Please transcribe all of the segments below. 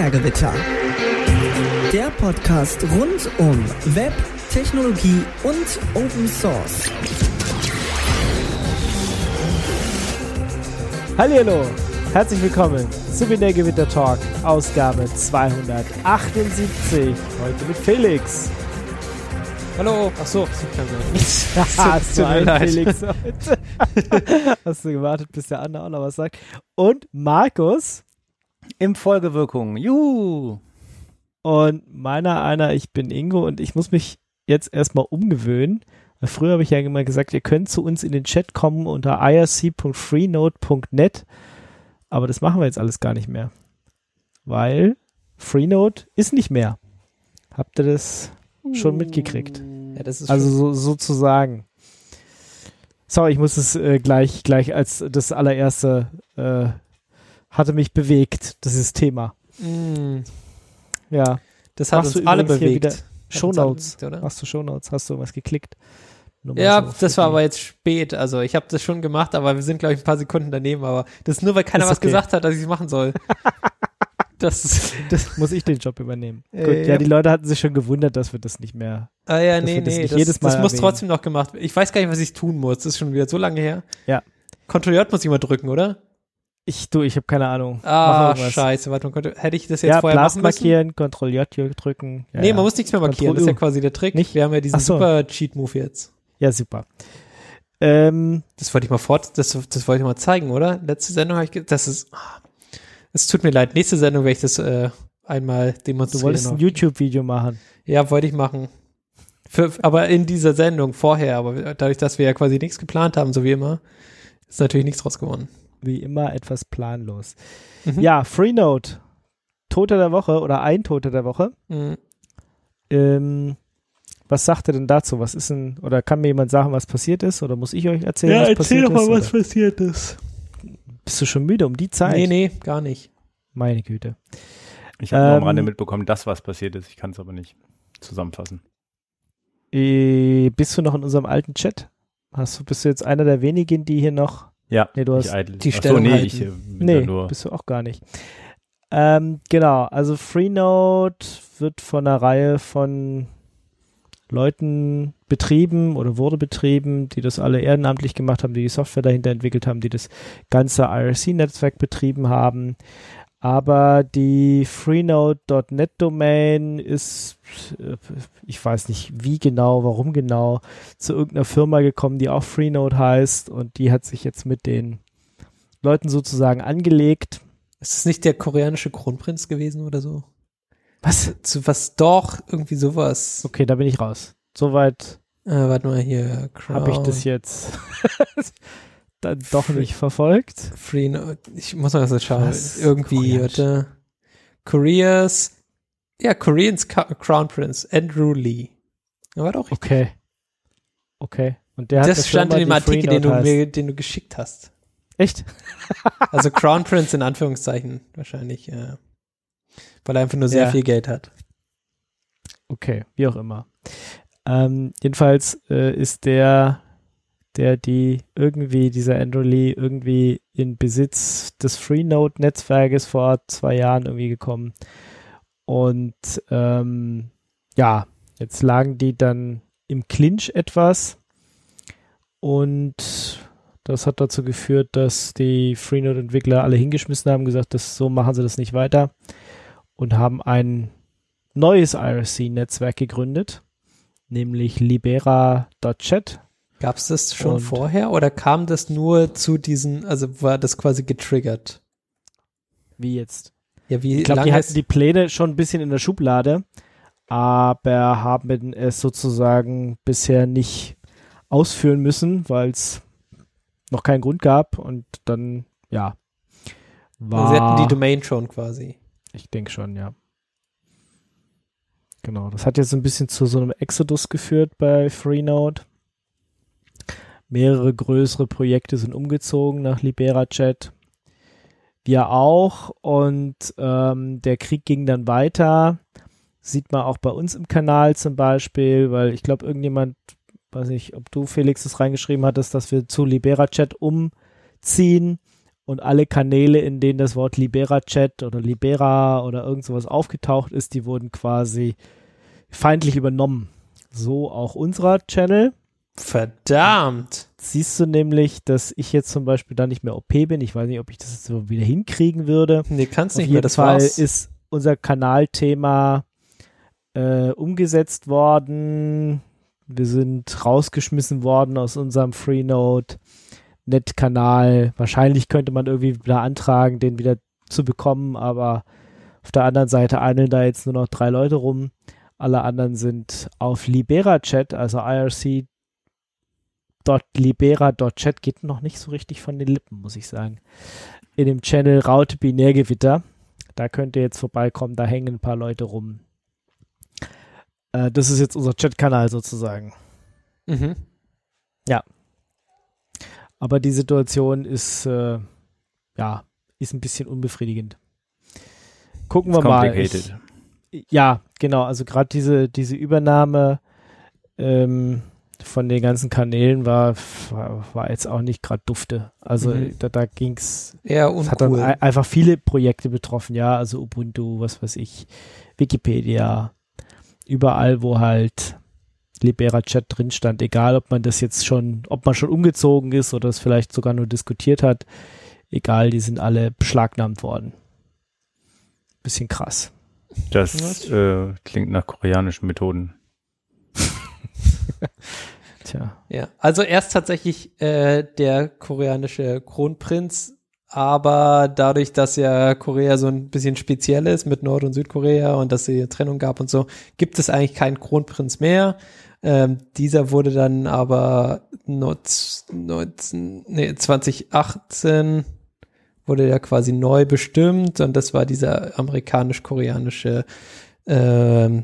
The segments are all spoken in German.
Mehrgewitter. Der Podcast rund um Web, Technologie und Open Source. Hallo, herzlich willkommen zu Binärgewitter Talk, Ausgabe 278. Heute mit Felix. Hallo, ach so, so kann Hast du einen Felix heute? Hast du gewartet, bis der andere auch noch was sagt? Und Markus. Im Folgewirkung. Juhu. Und meiner einer, ich bin Ingo und ich muss mich jetzt erstmal umgewöhnen. Früher habe ich ja immer gesagt, ihr könnt zu uns in den Chat kommen unter irc.freenode.net. Aber das machen wir jetzt alles gar nicht mehr. Weil Freenode ist nicht mehr. Habt ihr das schon mitgekriegt? Ja, das ist Also so, sozusagen. Sorry, ich muss es äh, gleich, gleich als das allererste äh, hatte mich bewegt, dieses Thema. Mm, Ja. das hat Machst uns du alle bewegt. Shownotes. oder? Hast du Shownotes? Hast du irgendwas geklickt? Nur Ja, so das war aber jetzt spät. Also ich habe das schon gemacht, aber wir sind, glaube ich, ein paar Sekunden daneben. Aber das ist nur, weil keiner Ist was okay. gesagt hat, dass ich es machen soll. das, das, Muss ich den Job übernehmen? Äh, Gut, ja, ja. die Leute hatten sich schon gewundert, dass wir das nicht mehr. ah ja, nee, das nee, das, jedes Mal das muss erwähnen. trotzdem noch gemacht werden. Ich weiß gar nicht, was ich tun muss. Das ist schon wieder so lange her. Ja. Ctrl J muss ich mal drücken, oder? Ich, du, ich habe keine Ahnung. Ah, scheiße. Warte mal, konnte- hätte ich das jetzt Ja, vorher Blast machen müssen? markieren, Ctrl J drücken. Ja, nee, man muss nichts mehr markieren. Das ist ja quasi der Trick. Nicht? Wir haben ja diesen so. super Cheat-Move jetzt. Ja, super. Ähm, Das wollte ich mal fort, das, das wollte ich mal zeigen, oder? Letzte Sendung habe ich, das ist, ah, es tut mir leid. Nächste Sendung werde ich das äh, einmal du demonstrieren. wolltest ein noch. YouTube-Video machen. Ja, wollte ich machen. Für, aber in dieser Sendung vorher, aber dadurch, dass wir ja quasi nichts geplant haben, so wie immer, ist natürlich nichts draus geworden. Wie immer etwas planlos. Mhm. Ja, Freenode. Toter der Woche oder ein Toter der Woche. Mhm. Ähm, was sagt er denn dazu? Was ist denn, oder kann mir jemand sagen, was passiert ist? Oder muss ich euch erzählen, was passiert ist? oder? passiert ist. Bist du schon müde um die Zeit? Nee, nee, gar nicht. Meine Güte. Ich habe nur Ähm, am Rande mitbekommen, dass was passiert ist. Ich kann es aber nicht zusammenfassen. Äh, bist du noch in unserem alten Chat? Hast du, bist du jetzt einer der wenigen, die hier noch Ja, Nee, du hast die Ach so, Stellung nee, halten. ich äh, Nee, nur. bist du auch gar nicht. Ähm, genau, also Freenode wird von einer Reihe von Leuten betrieben oder wurde betrieben, die das alle ehrenamtlich gemacht haben, die die Software dahinter entwickelt haben, die das ganze IRC-Netzwerk betrieben haben. Aber die Freenode.net-Domain ist, äh, ich weiß nicht wie genau, warum genau, zu irgendeiner Firma gekommen, die auch Freenode heißt und die hat sich jetzt mit den Leuten sozusagen angelegt. Ist es nicht der koreanische Kronprinz gewesen oder so? Was? Zu was doch, irgendwie sowas. Okay, da bin ich raus. Soweit Äh, warte mal hier. habe ich das jetzt dann doch nicht verfolgt. Free, no ich muss mal so schauen. Was? Irgendwie, Koreanisch. warte. Koreas, ja, Koreans Crown Prince, Andrew Lee. Ja, war doch richtig. Okay. Okay. Und der hat das eine stand in dem Artikel, den du mir, den du geschickt hast. Echt? Also Crown Prince in Anführungszeichen wahrscheinlich, äh, weil er einfach nur sehr Ja. viel Geld hat. Okay, wie auch immer. Ähm, jedenfalls äh, ist der, der die irgendwie, dieser Andrew Lee, irgendwie in Besitz des Freenode-Netzwerkes vor zwei Jahren irgendwie gekommen. Und ähm, ja, jetzt lagen die dann im Clinch etwas. Und das hat dazu geführt, dass die Freenode-Entwickler alle hingeschmissen haben, gesagt, das, so machen sie das nicht weiter. Und haben ein neues IRC-Netzwerk gegründet, nämlich libera.chat. Gab es das schon Und- vorher oder kam das nur zu diesen, also war das quasi getriggert? Wie jetzt? Ja, wie Ich glaube, die lange hatten die Pläne schon ein bisschen in der Schublade, aber haben es sozusagen bisher nicht ausführen müssen, weil es noch keinen Grund gab und dann, ja, war, also sie hatten die Domain schon quasi. ich denke schon, ja. Genau, das hat jetzt ein bisschen zu so einem Exodus geführt bei Freenode. Mehrere größere Projekte sind umgezogen nach LiberaChat. Wir auch und ähm, der Krieg ging dann weiter. Sieht man auch bei uns im Kanal zum Beispiel, weil ich glaube, irgendjemand, weiß nicht, ob du Felix das reingeschrieben hattest, dass wir zu LiberaChat umziehen und alle Kanäle, in denen das Wort Libera-Chat oder Libera oder irgend sowas aufgetaucht ist, die wurden quasi feindlich übernommen. So auch unserer Channel. Verdammt. Siehst du nämlich, dass ich jetzt zum Beispiel da nicht mehr OP bin. Ich weiß nicht, ob ich das jetzt so wieder hinkriegen würde. Nee, kannst Auf nicht mehr, das Fall war's. ist unser Kanalthema äh, umgesetzt worden. Wir sind rausgeschmissen worden aus unserem Freenode Net-Kanal. Wahrscheinlich könnte man irgendwie beantragen, den wieder zu bekommen, aber auf der anderen Seite eilen da jetzt nur noch drei Leute rum. Alle anderen sind auf Libera-Chat, also irc.libera.chat geht noch nicht so richtig von den Lippen, muss ich sagen. In dem Channel Raute Binärgewitter. Da könnt ihr jetzt vorbeikommen, da hängen ein paar Leute rum. Äh, das ist jetzt unser Chatkanal sozusagen. Mhm. Aber die Situation ist, äh, ja, ist ein bisschen unbefriedigend. Gucken wir It's mal. complicated. Ich, ja, genau. Also gerade diese, diese Übernahme ähm, von den ganzen Kanälen war, war, war jetzt auch nicht gerade dufte. Also Mhm. da, da ging's Eher es hat dann uncool. ei- einfach viele Projekte betroffen, ja, also Ubuntu, was weiß ich, Wikipedia, überall, wo halt Libera Chat drin stand, egal ob man das jetzt schon, ob man schon umgezogen ist oder es vielleicht sogar nur diskutiert hat, egal, die sind alle beschlagnahmt worden. Bisschen krass. Das äh, klingt nach koreanischen Methoden. Tja. Ja, also erst tatsächlich äh, der koreanische Kronprinz, aber dadurch, dass ja Korea so ein bisschen speziell ist mit Nord- und Südkorea und dass es hier Trennung gab und so, gibt es eigentlich keinen Kronprinz mehr. Ähm, dieser wurde dann aber 19, nee, 2018 wurde ja quasi neu bestimmt und das war dieser amerikanisch-koreanische ähm,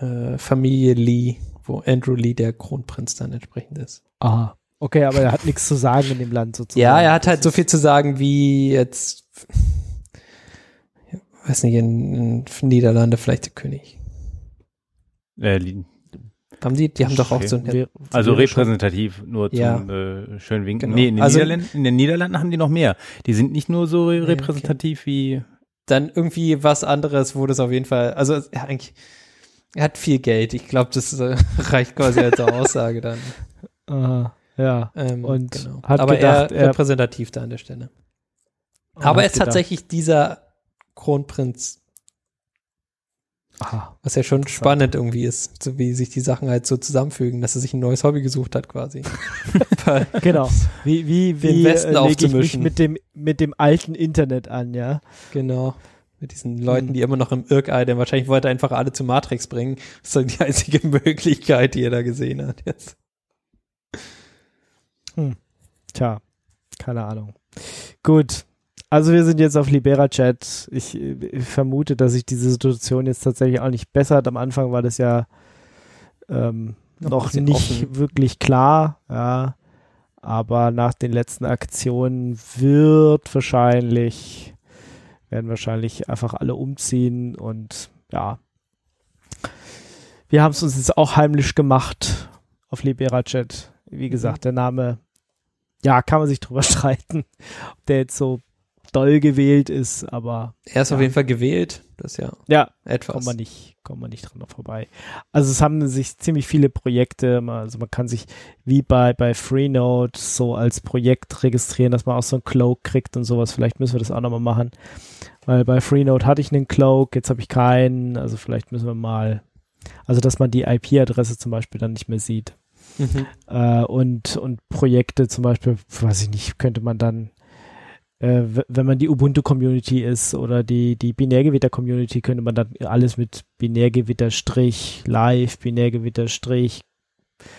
äh, Familie Lee, wo Andrew Lee der Kronprinz dann entsprechend ist. Aha. Okay, aber er hat nichts zu sagen in dem Land sozusagen. Ja, er hat halt so viel zu sagen wie jetzt, ich weiß nicht, in, in Niederlande vielleicht der König. Äh, Haben die, die haben doch auch so ein, also schon- repräsentativ, nur Ja. zum äh, schönen Winken. Genau. Nee, in den, Also- Niederlanden, in den Niederlanden haben die noch mehr. Die sind nicht nur so re- okay. repräsentativ wie dann irgendwie was anderes, wo das auf jeden Fall, also ja, eigentlich, er hat viel Geld. Ich glaube, das äh, reicht quasi als Aussage dann. Aha, ja. Ähm, Und genau. hat Aber gedacht, er er- repräsentativ da an der Stelle. Aber er ist gedacht, tatsächlich dieser Kronprinz, Aha. was ja schon spannend irgendwie ist, so wie sich die Sachen halt so zusammenfügen, dass er sich ein neues Hobby gesucht hat quasi. Genau. Wie, wie, Den wie Westen äh, lege ich mich mit dem, mit dem alten Internet an, ja? Genau. Mit diesen Leuten, Hm. die immer noch im Irk denn Wahrscheinlich wollte er einfach alle zu Matrix bringen. Das ist so die einzige Möglichkeit, die er da gesehen hat jetzt. Tja, keine Ahnung. Gut. Also wir sind jetzt auf Libera Chat. Ich, äh, ich vermute, dass sich diese Situation jetzt tatsächlich auch nicht bessert. Am Anfang war das ja ähm, Noch noch nicht offen. wirklich klar, ja. Aber nach den letzten Aktionen wird wahrscheinlich, werden wahrscheinlich einfach alle umziehen und ja. Wir haben es uns jetzt auch heimlich gemacht auf Libera Chat. Wie gesagt, der Name, ja, kann man sich drüber streiten, ob der jetzt so doll gewählt ist, aber Er ist auf Ja. jeden Fall gewählt. Das ja ja, etwas. kommt man nicht, kommt man nicht dran vorbei. Also es haben sich ziemlich viele Projekte, also man kann sich wie bei, bei Freenode so als Projekt registrieren, dass man auch so einen Cloak kriegt und sowas. Vielleicht müssen wir das auch nochmal machen. Weil bei Freenode hatte ich einen Cloak, jetzt habe ich keinen, also vielleicht müssen wir mal, also dass man die IP-Adresse zum Beispiel dann nicht mehr sieht. Mhm. Äh, und, und Projekte zum Beispiel, weiß ich nicht, könnte man dann, äh, wenn man die Ubuntu-Community ist oder die, die Binärgewitter-Community, könnte man dann alles mit Binärgewitter-Strich, Live, Binärgewitter-Strich,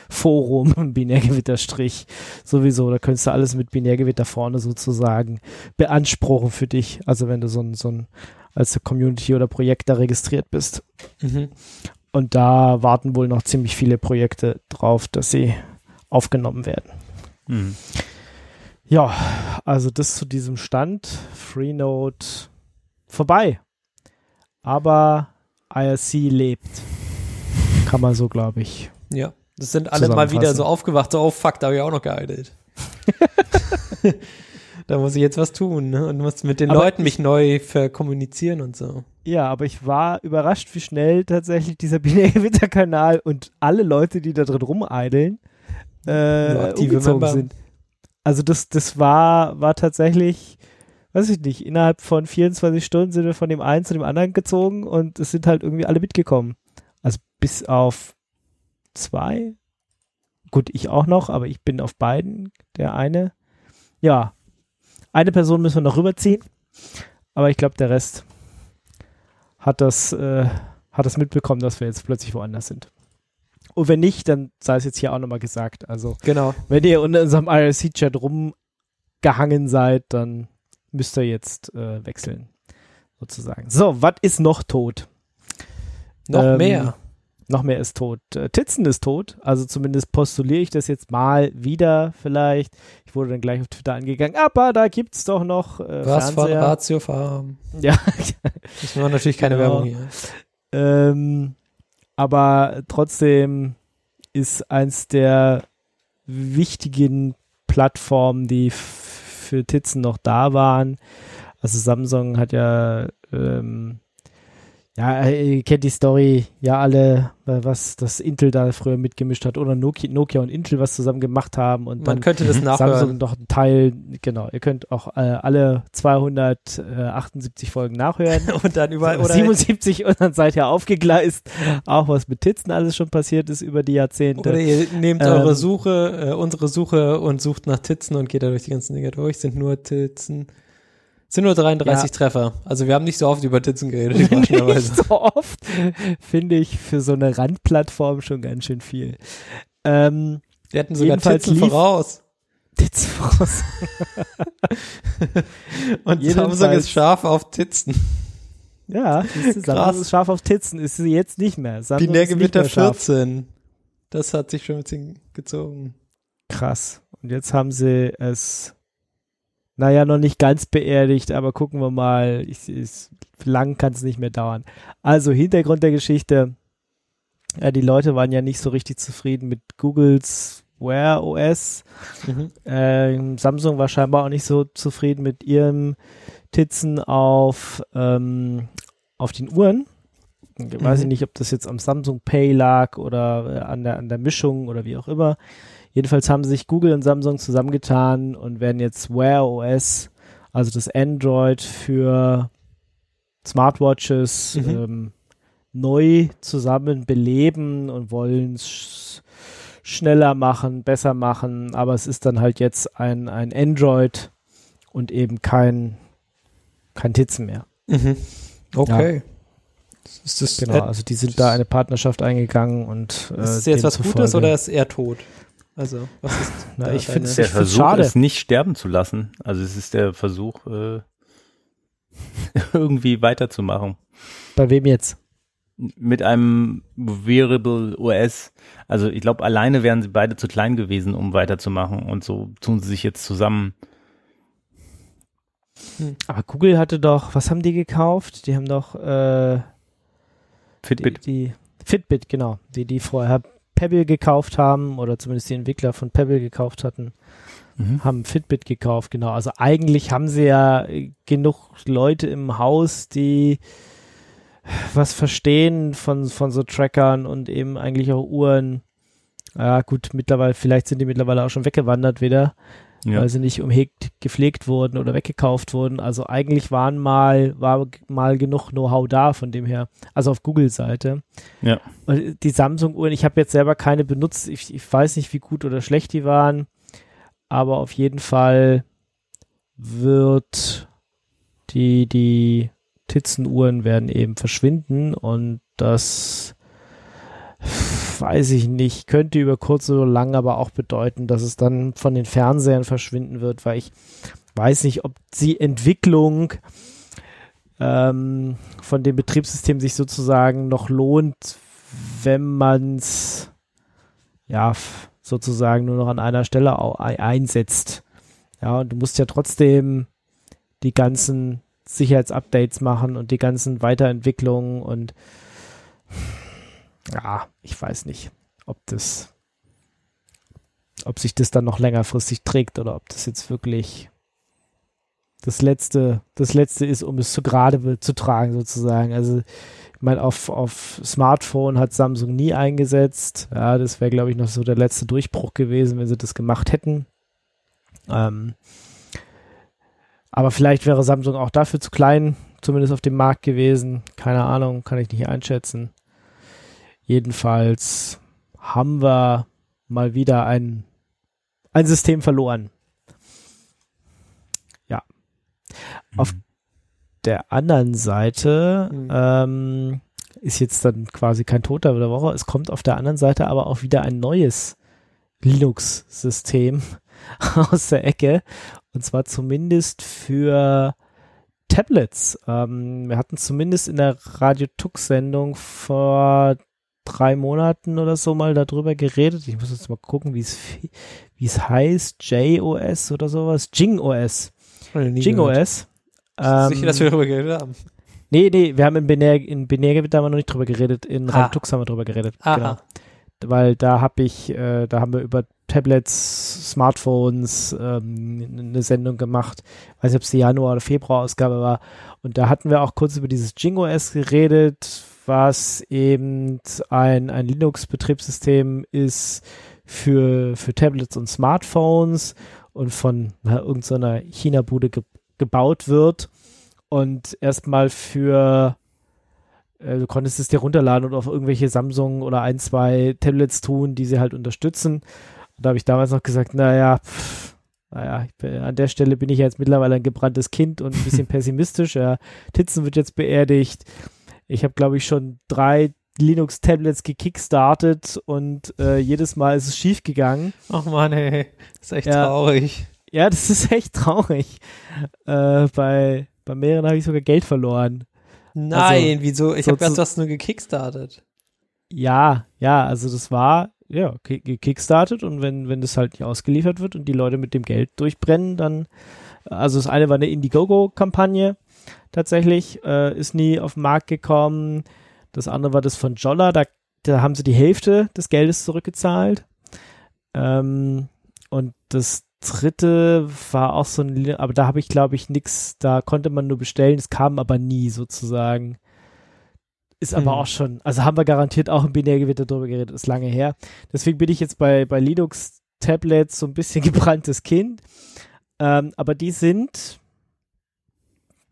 Forum, Binärgewitter-Strich, sowieso, da könntest du alles mit Binärgewitter vorne sozusagen beanspruchen für dich, also wenn du so ein, so ein als Community oder Projekt da registriert bist. Mhm. Und da warten wohl noch ziemlich viele Projekte drauf, dass sie aufgenommen werden. Mhm. Ja, also das zu diesem Stand. Freenode vorbei. Aber IRC lebt. Kann man so, glaube ich. Ja. Das sind alle mal wieder so aufgewacht, so, oh fuck, da habe ich auch noch geeidelt. da muss ich jetzt was tun ne? und muss mit den Aber Leuten mich neu verkommunizieren und so. Ja, aber ich war überrascht, wie schnell tatsächlich dieser binäre Winterkanal und alle Leute, die da drin rumeideln, äh, umgezogen Member. sind. Also das, das war, war tatsächlich, weiß ich nicht, innerhalb von 24 Stunden sind wir von dem einen zu dem anderen gezogen und es sind halt irgendwie alle mitgekommen. Also bis auf zwei. Gut, ich auch noch, aber ich bin auf beiden. Der eine. Ja. Eine Person müssen wir noch rüberziehen. Aber ich glaube, der Rest hat das, äh, hat das mitbekommen, dass wir jetzt plötzlich woanders sind. Und wenn nicht, dann sei es jetzt hier auch nochmal gesagt. Also, Genau. wenn ihr in unserem IRC-Chat rumgehangen seid, dann müsst ihr jetzt äh, wechseln. Sozusagen. So, was ist noch tot? Noch Ähm, mehr. Noch mehr ist tot. Äh, Titzen ist tot. Also zumindest postuliere ich das jetzt mal wieder vielleicht. Ich wurde dann gleich auf Twitter angegangen. Aber da gibt's doch noch äh, Was von. Ratio Farm. Ja, Das war natürlich keine Genau. Werbung hier. Ähm, aber trotzdem ist eins der wichtigen Plattformen, die für Titzen noch da waren. Also Samsung hat ja, ähm, ja, ihr kennt die Story, ja alle, äh, was das Intel da früher mitgemischt hat oder Nokia, Nokia und Intel was zusammen gemacht haben und Man dann könnte das Samsung nachhören. noch einen Teil, genau, ihr könnt auch äh, alle 278 Folgen nachhören. Und dann überall, oder, 77 und dann seid ihr aufgegleist. Auch was mit Titzen alles schon passiert ist über die Jahrzehnte. oder ihr nehmt Ähm, eure Suche, äh, unsere Suche und sucht nach Titzen und geht da durch die ganzen Dinger durch. Sind nur Titzen. Sind nur 33 Treffer. Also wir haben nicht so oft über Titzen geredet, Nicht so oft finde ich für so eine Randplattform schon ganz schön viel. Ähm, Wir hatten sogar Titzen lief- voraus. Titzen voraus. Und Jedenfalls- Samsung ist scharf auf Titzen. Ja, Krass. Samsung ist scharf auf Titzen, ist sie jetzt nicht mehr. Samsung ist nicht Binärgewitter mehr scharf. 14. Das hat sich schon ein bisschen gezogen. Krass. Und jetzt haben sie es, naja, noch nicht ganz beerdigt, aber gucken wir mal. Ich, ich, lang kann es nicht mehr dauern. Also, Hintergrund der Geschichte. Ja, die Leute waren ja nicht so richtig zufrieden mit Googles Wear OS. Mhm. Ähm, Samsung war scheinbar auch nicht so zufrieden mit ihrem Titzen auf, ähm, auf den Uhren. Ich weiß ich Mhm. nicht, ob das jetzt am Samsung Pay lag oder äh, an, der, an der Mischung oder wie auch immer. Jedenfalls haben sich Google und Samsung zusammengetan und werden jetzt Wear OS, also das Android für Smartwatches, Mhm. ähm, neu zusammen beleben und wollen es schneller machen, besser machen, aber es ist dann halt jetzt ein, ein Android und eben kein, kein Titzen mehr. Mhm. Okay. Ist das, Genau, also die sind da eine Partnerschaft eingegangen und äh, ist das jetzt was Gutes oder ist er tot? Also, was ist Na, da ich deine- Ich Der Versuch, schade. es nicht sterben zu lassen. Also es ist der Versuch, äh, irgendwie weiterzumachen. Bei wem jetzt? Mit einem Variable OS. Also ich glaube, alleine wären sie beide zu klein gewesen, um weiterzumachen. Und so tun sie sich jetzt zusammen. Aber Google hatte doch, was haben die gekauft? Die haben doch äh, die, Fitbit. die Fitbit, genau, die die vorher Pebble gekauft haben oder zumindest die Entwickler von Pebble gekauft hatten, Mhm. haben Fitbit gekauft, genau. Also eigentlich haben sie ja genug Leute im Haus, die was verstehen von, von so Trackern und eben eigentlich auch Uhren. Ja, gut, mittlerweile, vielleicht sind die mittlerweile auch schon weggewandert wieder, Ja. weil sie nicht umhegt, gepflegt wurden oder weggekauft wurden. Also eigentlich waren mal, war mal genug Know-how da von dem her. Also auf Google-Seite. Ja. Und Die Samsung-Uhren, ich habe jetzt selber keine benutzt. Ich, ich weiß nicht, wie gut oder schlecht die waren. Aber auf jeden Fall wird die, die Titzenuhren werden eben verschwinden und das weiß ich nicht, könnte über kurz oder lang aber auch bedeuten, dass es dann von den Fernsehern verschwinden wird, weil ich weiß nicht, ob die Entwicklung ähm, von dem Betriebssystem sich sozusagen noch lohnt, wenn man es ja sozusagen nur noch an einer Stelle einsetzt. Ja, und du musst ja trotzdem die ganzen Sicherheitsupdates machen und die ganzen Weiterentwicklungen und ja, ich weiß nicht, ob das, ob sich das dann noch längerfristig trägt oder ob das jetzt wirklich das letzte, das letzte ist, um es zu gerade zu tragen sozusagen. Also ich meine, auf, auf Smartphone hat Samsung nie eingesetzt. Ja, das wäre, glaube ich, noch so der letzte Durchbruch gewesen, wenn sie das gemacht hätten. Ähm, aber vielleicht wäre Samsung auch dafür zu klein, zumindest auf dem Markt gewesen. Keine Ahnung, kann ich nicht einschätzen. Jedenfalls haben wir mal wieder ein, ein System verloren. Ja. Mhm. Auf der anderen Seite mhm. ähm, ist jetzt dann quasi kein Toter der Woche. Es kommt auf der anderen Seite aber auch wieder ein neues Linux-System aus der Ecke. Und zwar zumindest für Tablets. Ähm, wir hatten zumindest in der Radio Tux-Sendung vor drei Monaten oder so mal darüber geredet. Ich muss jetzt mal gucken, wie es wie es heißt. JOS oder sowas. JingOS. JingOS. Ähm, sicher, dass wir darüber geredet haben. Nee, nee, wir haben in Binär, in Binärgebiet haben wir noch nicht drüber geredet, in ah. Tux haben wir drüber geredet. Aha. Genau. Weil da habe ich, äh, da haben wir über Tablets, Smartphones ähm, eine Sendung gemacht. Ich weiß nicht, ob es die Januar- oder Februar-Ausgabe war. Und da hatten wir auch kurz über dieses JingOS geredet, was eben ein, ein Linux-Betriebssystem ist für, für Tablets und Smartphones und von irgendeiner China-Bude ge gebaut wird und erstmal für äh, du konntest es dir runterladen und auf irgendwelche Samsung oder ein, zwei Tablets tun, die sie halt unterstützen. Und da habe ich damals noch gesagt, naja, pff, naja, bin, an der Stelle bin ich jetzt mittlerweile ein gebranntes Kind und ein bisschen pessimistisch. Ja, Titzen wird jetzt beerdigt. Ich habe, glaube ich, schon drei Linux-Tablets gekickstartet und äh, jedes Mal ist es schief gegangen. Ach man, ey, das ist echt ja, traurig. Ja, das ist echt traurig. Äh, bei, bei mehreren habe ich sogar Geld verloren. Nein, also, wieso? Ich habe gedacht, du hast nur gekickstartet. Ja, ja, also das war ja gekickstartet und wenn, wenn das halt nicht ausgeliefert wird und die Leute mit dem Geld durchbrennen, dann, also das eine war eine Indiegogo-Kampagne tatsächlich, äh, ist nie auf den Markt gekommen. Das andere war das von Jolla, da, da haben sie die Hälfte des Geldes zurückgezahlt. Ähm, und das dritte war auch so ein, aber da habe ich glaube ich nichts, da konnte man nur bestellen, es kam aber nie sozusagen. Ist aber mhm. auch schon, also haben wir garantiert auch im Binärgewitter drüber geredet, ist lange her. Deswegen bin ich jetzt bei, bei Linux Tablets so ein bisschen gebranntes Kind. Ähm, aber die sind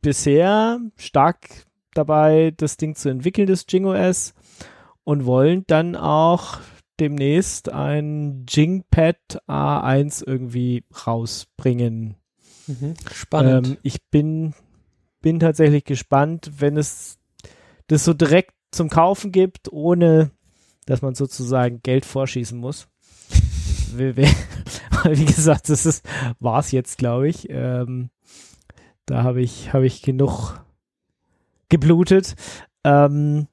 bisher stark dabei, das Ding zu entwickeln, das JingOS, und wollen dann auch demnächst ein Jingpad A1 irgendwie rausbringen. Mhm, spannend. Ähm, ich bin, bin tatsächlich gespannt, wenn es das so direkt zum Kaufen gibt, ohne dass man sozusagen Geld vorschießen muss. wie, gesagt, das war es jetzt, glaube ich. Ähm, da habe ich, hab ich genug geblutet. Ähm,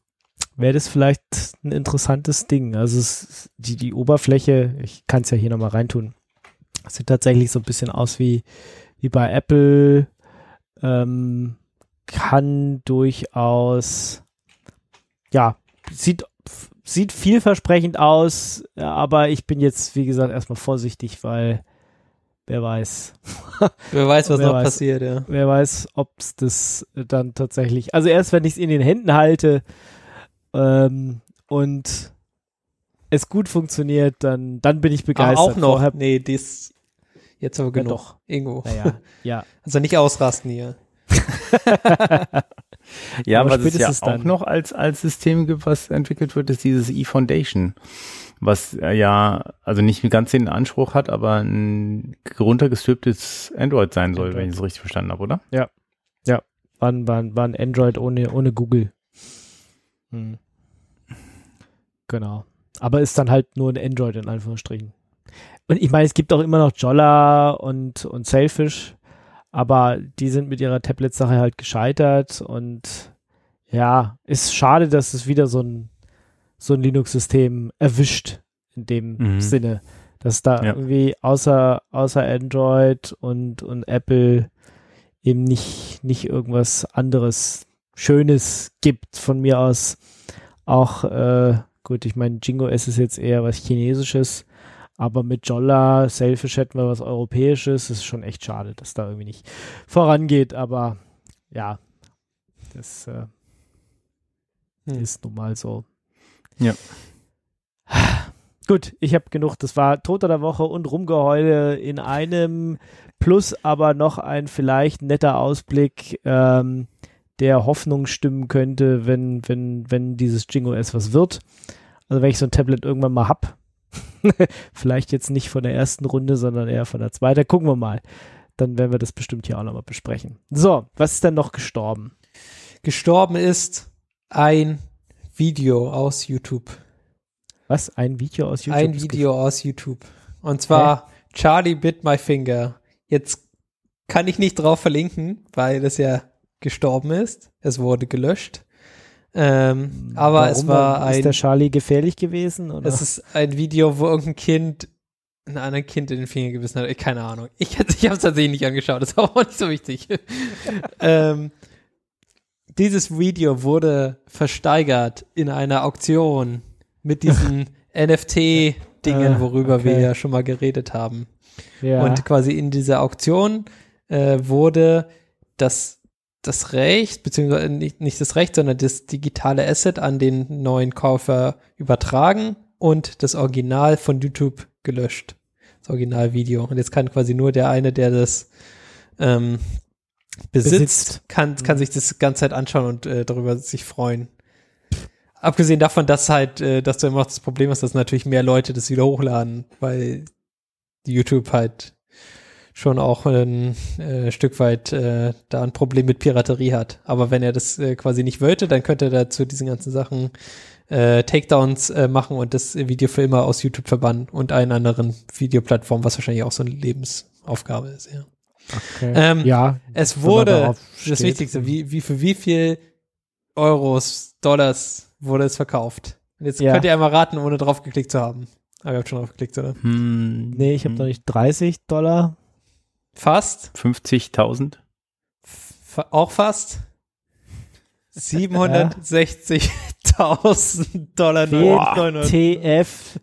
wäre das vielleicht ein interessantes Ding. Also es, die, die Oberfläche, ich kann es ja hier nochmal reintun, sieht tatsächlich so ein bisschen aus wie, wie bei Apple. Ähm, kann durchaus, ja, sieht, sieht vielversprechend aus, aber ich bin jetzt, wie gesagt, erstmal vorsichtig, weil wer weiß. Wer weiß, was wer noch weiß, passiert, ja. Wer weiß, ob es das dann tatsächlich, also erst wenn ich es in den Händen halte, ähm, und es gut funktioniert, dann, dann bin ich begeistert. Aber auch noch. Vorher, nee, das jetzt aber genug. Ja, doch. Irgendwo. Naja, ja. Also nicht ausrasten hier. ja, aber was es ja auch dann. noch als, als System gibt, was entwickelt wird, ist dieses eFoundation, was ja, also nicht ganz den Anspruch hat, aber ein runtergestülptes Android sein soll, Android. wenn ich es richtig verstanden habe, oder? Ja. Ja. War, war, war ein Android ohne, ohne Google. Hm. Genau. Aber ist dann halt nur ein Android in Anführungsstrichen. Und ich meine, es gibt auch immer noch Jolla und, und Sailfish, aber die sind mit ihrer Tablet-Sache halt gescheitert und ja, ist schade, dass es wieder so ein, so ein Linux-System erwischt in dem mhm. Sinne, dass da ja. irgendwie außer, außer Android und, und Apple eben nicht, nicht irgendwas anderes Schönes gibt. Von mir aus auch, äh, gut, ich meine, Jingo S ist jetzt eher was Chinesisches, Aber mit Jolla, Selfish hätten wir was Europäisches. Das ist schon echt schade, dass da irgendwie nicht vorangeht. Aber ja, das äh, hm. ist nun mal so. Ja. Gut, ich habe genug. Das war Toter der Woche und Rumgeheule in einem, plus aber noch ein vielleicht netter Ausblick, ähm, der Hoffnung stimmen könnte, wenn, wenn, wenn dieses Jingo S was wird. Also wenn ich so ein Tablet irgendwann mal hab, vielleicht jetzt nicht von der ersten Runde, sondern eher von der zweiten. Gucken wir mal. Dann werden wir das bestimmt hier auch nochmal besprechen. So, was ist denn noch gestorben? Gestorben ist ein Video aus YouTube. Was? Ein Video aus YouTube? Ein Video aus YouTube. Und zwar Hä? Charlie Bit My Finger. Jetzt kann ich nicht drauf verlinken, weil das ja gestorben ist. Es wurde gelöscht. Ähm, aber Warum es war ein. Ist der Charlie gefährlich gewesen? Oder? Es ist ein Video, wo irgendein Kind ein anderes Kind in den Finger gebissen hat. Keine Ahnung. Ich, ich habe es tatsächlich nicht angeschaut. Das ist auch nicht so wichtig. ähm, dieses Video wurde versteigert in einer Auktion mit diesen NFT-Dingen, ah, worüber okay. wir ja schon mal geredet haben. Ja. Und quasi in dieser Auktion äh, wurde das, das Recht, beziehungsweise nicht, nicht das Recht, sondern das digitale Asset an den neuen Käufer übertragen und das Original von YouTube gelöscht. Das Originalvideo. Und jetzt kann quasi nur der eine, der das ähm, besitzt, besitzt. Kann, kann mhm. sich das ganze Zeit anschauen und äh, darüber sich freuen. Abgesehen davon, dass halt, äh, dass du immer noch das Problem hast, dass natürlich mehr Leute das wieder hochladen, weil YouTube halt schon auch ein äh, Stück weit äh, da ein Problem mit Piraterie hat. Aber wenn er das äh, quasi nicht wollte, dann könnte er dazu diesen ganzen Sachen äh, Takedowns äh, machen und das Video für immer aus YouTube verbannen und einen anderen Videoplattform, was wahrscheinlich auch so eine Lebensaufgabe ist, ja. Okay. Ähm, ja. Es wurde, das Wichtigste, wie, wie für wie viel Euros, Dollars wurde es verkauft? Und jetzt ja. könnt ihr einmal raten, ohne drauf geklickt zu haben. Aber ihr habt schon drauf geklickt, oder? Hm, nee, ich habe noch nicht 30 Dollar. Fast. 50.000. Auch fast. 760.000 Dollar. WTF.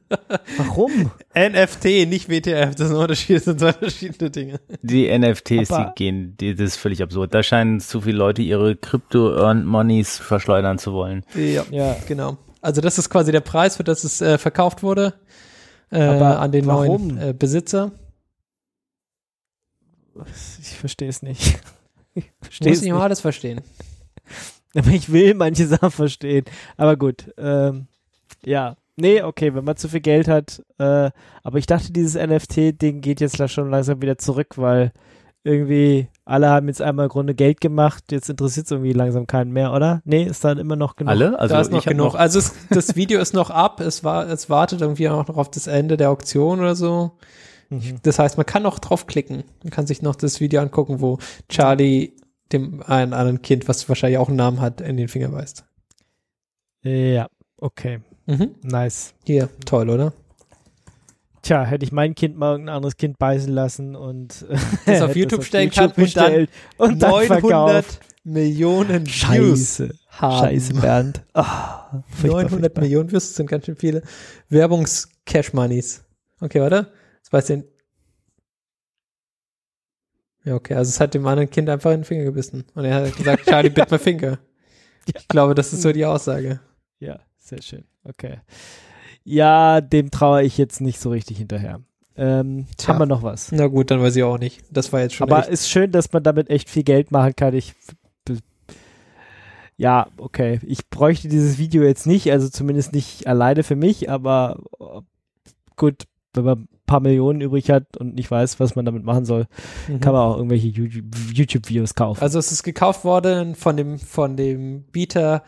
Warum? NFT, nicht WTF. Das sind Unterschiede, das sind zwei verschiedene Dinge. Die NFTs, die gehen, die, das ist völlig absurd. Da scheinen zu viele Leute ihre Crypto-Earned-Monies verschleudern zu wollen. Ja, ja, genau. Also das ist quasi der Preis, für das es äh, verkauft wurde äh, an den warum? neuen äh, Besitzer. Ich verstehe es nicht. Ich Muss nicht mal alles verstehen. Aber ich will manche Sachen verstehen. Aber gut, ähm, ja. Nee, okay, wenn man zu viel Geld hat. Äh, aber ich dachte, dieses NFT-Ding geht jetzt da schon langsam wieder zurück, weil irgendwie alle haben jetzt einmal im Grunde Geld gemacht. Jetzt interessiert es irgendwie langsam keinen mehr, oder? Nee, ist dann immer noch genug. Alle? Also da ist noch genug. Noch also es, das Video ist noch ab. Es war, es wartet irgendwie auch noch auf das Ende der Auktion oder so. Mhm. Das heißt, man kann noch draufklicken. Man kann sich noch das Video angucken, wo Charlie dem einen anderen Kind, was wahrscheinlich auch einen Namen hat, in den Finger weist. Ja, okay. Mhm. Nice. Hier, toll, oder? Tja, hätte ich mein Kind mal irgendein anderes Kind beißen lassen und das auf YouTube stellen kann und dann, und dann 900 verkauft. Millionen Scheiße. Haben. Scheiße, Bernd. Oh, 900 furchtbar. Millionen Views sind ganz schön viele Werbungs-Cash-Moneys. Okay, warte. Das weiß ich ja, okay, also es hat dem anderen Kind einfach in den Finger gebissen. Und er hat gesagt, Charlie, bit my finger. Ich glaube, das ist so die Aussage. Ja, sehr schön. Okay. Ja, dem traue ich jetzt nicht so richtig hinterher. Ähm, haben wir noch was? Na gut, dann weiß ich auch nicht. Das war jetzt schon. Aber echt. ist schön, dass man damit echt viel Geld machen kann. Ich ja, okay. Ich bräuchte dieses Video jetzt nicht, also zumindest nicht alleine für mich, aber gut, wenn man paar Millionen übrig hat und nicht weiß, was man damit machen soll, mhm. kann man auch irgendwelche YouTube-Videos kaufen. Also es ist gekauft worden von dem, von dem Bieter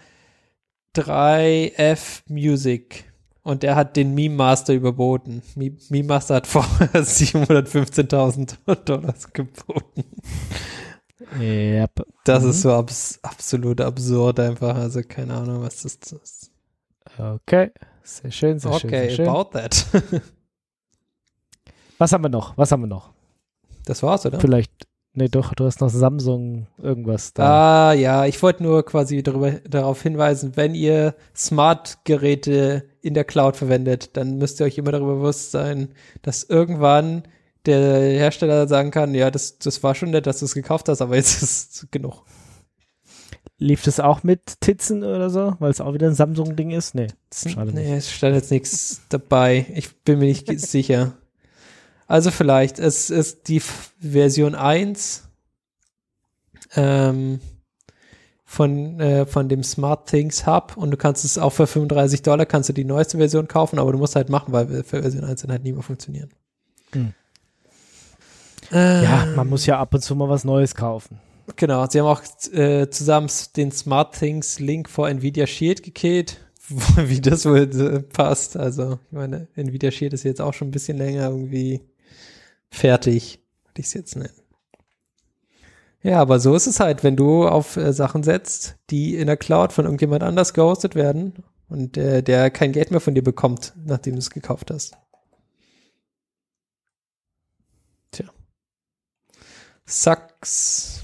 3F Music. Und der hat den Meme Master überboten. Meme Master hat vorher 715.000 Dollars geboten. Yep. Das mhm. ist so abs absolut absurd einfach. Also keine Ahnung, was das ist. Okay, sehr schön, sehr okay, schön. Okay, about that. Was haben wir noch? Was haben wir noch? Das war's, oder? Vielleicht, nee, doch, du hast noch Samsung irgendwas da. Ah, ja, ich wollte nur quasi darüber, darauf hinweisen, wenn ihr Smart-Geräte in der Cloud verwendet, dann müsst ihr euch immer darüber bewusst sein, dass irgendwann der Hersteller sagen kann, ja, das, das war schon nett, dass du es gekauft hast, aber jetzt ist es genug. Lief das auch mit Titzen oder so, weil es auch wieder ein Samsung-Ding ist? Nee, schade Nee, es stand jetzt nichts dabei. Ich bin mir nicht sicher. Also vielleicht, es ist die Version 1 ähm, von, äh, von dem Smart Things Hub und du kannst es auch für 35 Dollar kannst du die neueste Version kaufen, aber du musst halt machen, weil für Version 1 dann halt nie mehr funktionieren. Hm. Äh, ja, man muss ja ab und zu mal was Neues kaufen. Genau, sie haben auch äh, zusammen den Smart Things Link vor Nvidia Shield gekillt, wie das wohl äh, passt. Also, ich meine, Nvidia Shield ist jetzt auch schon ein bisschen länger irgendwie fertig, würde ich es jetzt nennen. Ja, aber so ist es halt, wenn du auf äh, Sachen setzt, die in der Cloud von irgendjemand anders gehostet werden und äh, der kein Geld mehr von dir bekommt, nachdem du es gekauft hast. Tja. Sucks.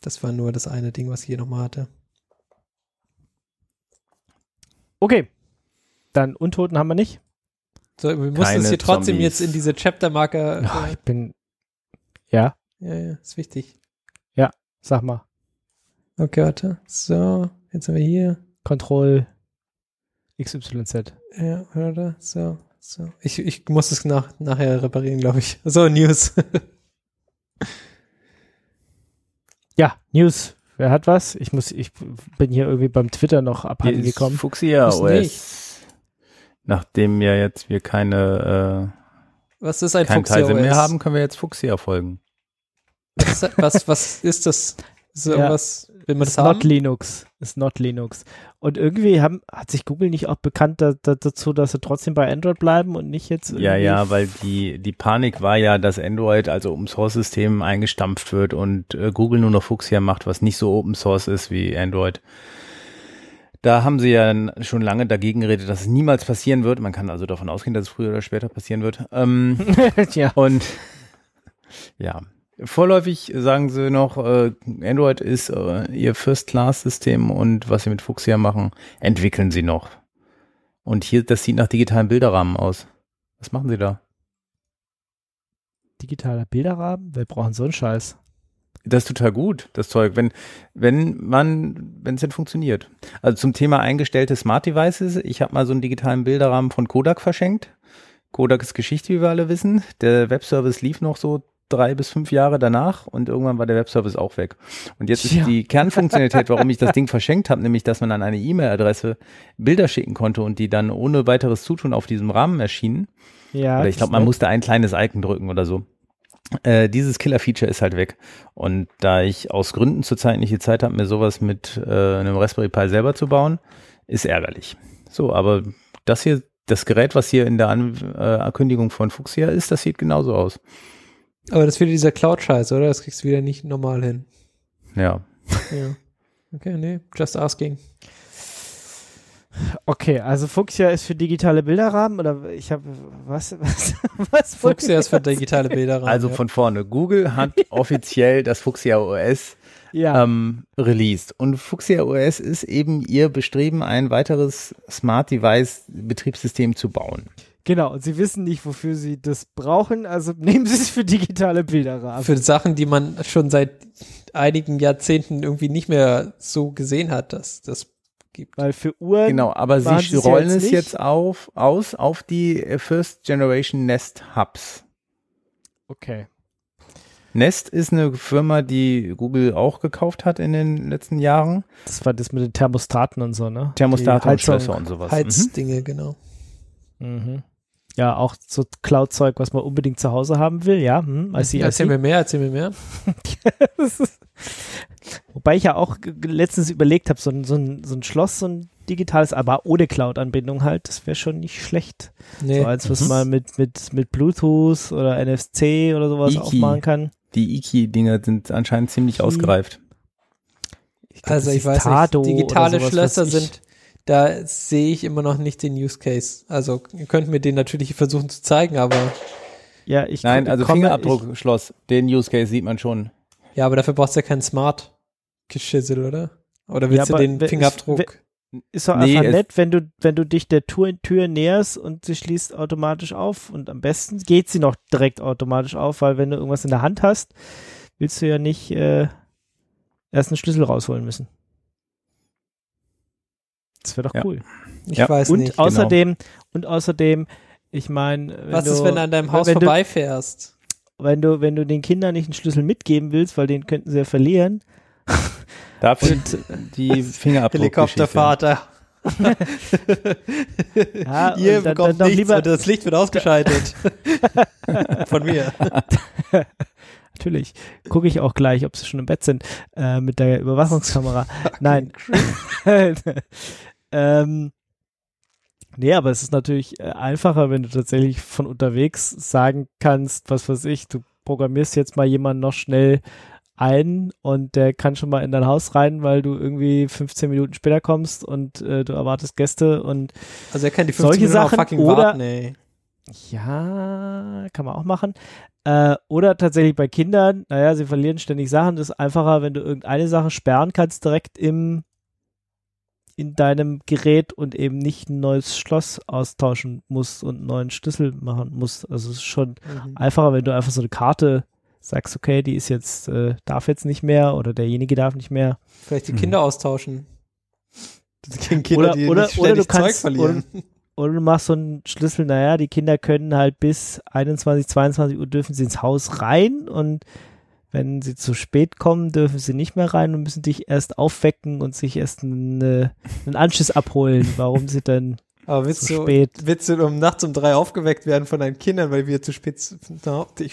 Das war nur das eine Ding, was ich hier nochmal hatte. Okay. Dann Untoten haben wir nicht. So, wir mussten es hier trotzdem Zombies. jetzt in diese Chaptermarker. Ja, ich bin. Ja. Ja, ja, ist wichtig. Ja, sag mal. Okay, warte. So, jetzt haben wir hier. Control XYZ. Ja, warte. So, so. Ich, ich muss es nach, nachher reparieren, glaube ich. So, News. Ja, News. Wer hat was? Ich muss, ich bin hier irgendwie beim Twitter noch abhanden gekommen. Fuchsia OS. Nachdem ja jetzt wir keine, äh, was ist ein kein Fuchsia Teil mehr haben, können wir jetzt Fuchsia folgen. Was, was, was ist das? So ja. was, will man das ist haben? Not Linux. Ist not Linux. Und irgendwie haben, hat sich Google nicht auch bekannt da, da, dazu, dass sie trotzdem bei Android bleiben und nicht jetzt Ja, ja, weil die, die Panik war ja, dass Android, also Open Source System eingestampft wird und äh, Google nur noch Fuchsia macht, was nicht so Open Source ist wie Android. Da haben sie ja schon lange dagegen geredet, dass es niemals passieren wird. Man kann also davon ausgehen, dass es früher oder später passieren wird. Ähm, ja. Und ja, Vorläufig sagen sie noch, äh, Android ist äh, ihr First-Class-System und was sie mit Fuchsia machen, entwickeln sie noch. Und hier, das sieht nach digitalen Bilderrahmen aus. Was machen sie da? Digitaler Bilderrahmen? Wer braucht so einen Scheiß? Das ist total gut, das Zeug, wenn, wenn man, wenn es denn funktioniert. Also zum Thema eingestellte Smart Devices, ich habe mal so einen digitalen Bilderrahmen von Kodak verschenkt. Kodak ist Geschichte, wie wir alle wissen. Der Webservice lief noch so drei bis fünf Jahre danach und irgendwann war der Webservice auch weg. Und jetzt ja. ist die Kernfunktionalität, warum ich das Ding verschenkt habe, nämlich, dass man an eine E-Mail-Adresse Bilder schicken konnte und die dann ohne weiteres Zutun auf diesem Rahmen erschienen. Ja. Oder ich glaube, man musste ein kleines Icon drücken oder so. Äh, dieses Killer-Feature ist halt weg. Und da ich aus Gründen zurzeit nicht die Zeit habe, mir sowas mit äh, einem Raspberry Pi selber zu bauen, ist ärgerlich. So, aber das hier, das Gerät, was hier in der An äh, Ankündigung von Fuchsia ist, das sieht genauso aus. Aber das ist wieder dieser Cloud-Scheiß, oder? Das kriegst du wieder nicht normal hin. Ja. Ja. Okay, nee, just asking. Okay, also Fuchsia ist für digitale Bilderrahmen oder ich habe was was was Fuchsia ist für digitale Bilderrahmen. Also ja. von vorne, Google hat offiziell das Fuchsia OS ja. ähm, released und Fuchsia OS ist eben ihr Bestreben, ein weiteres Smart Device Betriebssystem zu bauen. Genau, und sie wissen nicht, wofür sie das brauchen, also nehmen sie es für digitale Bilderrahmen. Für Sachen, die man schon seit einigen Jahrzehnten irgendwie nicht mehr so gesehen hat, dass das gibt. Weil für Uhren. Genau, aber sie rollen es jetzt auf, aus auf die First Generation Nest Hubs. Okay. Nest ist eine Firma, die Google auch gekauft hat in den letzten Jahren. Das war das mit den Thermostaten und so, ne? Thermostaten und Schlösser und sowas. Heizdinge, mhm. genau. Mhm ja auch so Cloud-Zeug, was man unbedingt zu Hause haben will, ja. Hm, I see, erzähl mir mehr, erzähl mir mehr. Wobei ich ja auch letztens überlegt habe, so ein, so, ein, so ein Schloss, so ein digitales, aber ohne Cloud-Anbindung halt, das wäre schon nicht schlecht. Nee. So als was mhm. man mit, mit, mit Bluetooth oder NFC oder sowas Iki. aufmachen kann. Die Iki-Dinger sind anscheinend ziemlich Iki. ausgereift. Ich glaub, also ich weiß Tado nicht, digitale sowas, Schlösser sind da sehe ich immer noch nicht den Use Case. Also ihr könnt mir den natürlich versuchen zu zeigen, aber ja, ich Nein, also Fingerabdruckschloss, den Use Case sieht man schon. Ja, aber dafür brauchst du ja keinen Smart Geschissel, oder? Oder willst ja, du den Fingerabdruck? ist doch nee, einfach nett, wenn du, wenn du dich der Tür, Tür näherst und sie schließt automatisch auf und am besten geht sie noch direkt automatisch auf, weil wenn du irgendwas in der Hand hast, willst du ja nicht äh, erst einen Schlüssel rausholen müssen. Das wäre doch ja. cool. Ich ja. weiß und nicht. Genau. Außerdem, genau. Und außerdem, ich meine, was du, ist, wenn du an deinem Haus vorbeifährst? wenn du, wenn du den Kindern nicht einen Schlüssel mitgeben willst, weil den könnten sie ja verlieren, Dafür und die Fingerabdruck Helikoptervater. ja, Ihr dann, bekommt dann nichts lieber das Licht wird ausgeschaltet. Von mir. Natürlich. Gucke ich auch gleich, ob sie schon im Bett sind, äh, mit der Überwachungskamera. Nein. Ähm, nee, aber es ist natürlich äh, einfacher, wenn du tatsächlich von unterwegs sagen kannst, was weiß ich, du programmierst jetzt mal jemanden noch schnell ein und der kann schon mal in dein Haus rein, weil du irgendwie 15 Minuten später kommst und äh, du erwartest Gäste und also er kann die 15 solche Minuten Sachen fucking oder warten, ey. ja, kann man auch machen. Äh, oder tatsächlich bei Kindern, naja, sie verlieren ständig Sachen. Das ist einfacher, wenn du irgendeine Sache sperren kannst, direkt im in deinem Gerät und eben nicht ein neues Schloss austauschen musst und einen neuen Schlüssel machen musst. Also es ist schon mhm. einfacher, wenn du einfach so eine Karte sagst, okay, die ist jetzt, äh, darf jetzt nicht mehr oder derjenige darf nicht mehr. Vielleicht die Kinder mhm. austauschen. Kinder, oder, die oder, oder du kannst, oder, oder, du machst so einen Schlüssel, naja, die Kinder können halt bis 21, 22 Uhr dürfen sie ins Haus rein und wenn sie zu spät kommen, dürfen sie nicht mehr rein und müssen dich erst aufwecken und sich erst eine, einen Anschluss abholen, warum sie dann aber willst zu du, spät. willst du um nachts um drei aufgeweckt werden von deinen Kindern, weil wir zu spät sind?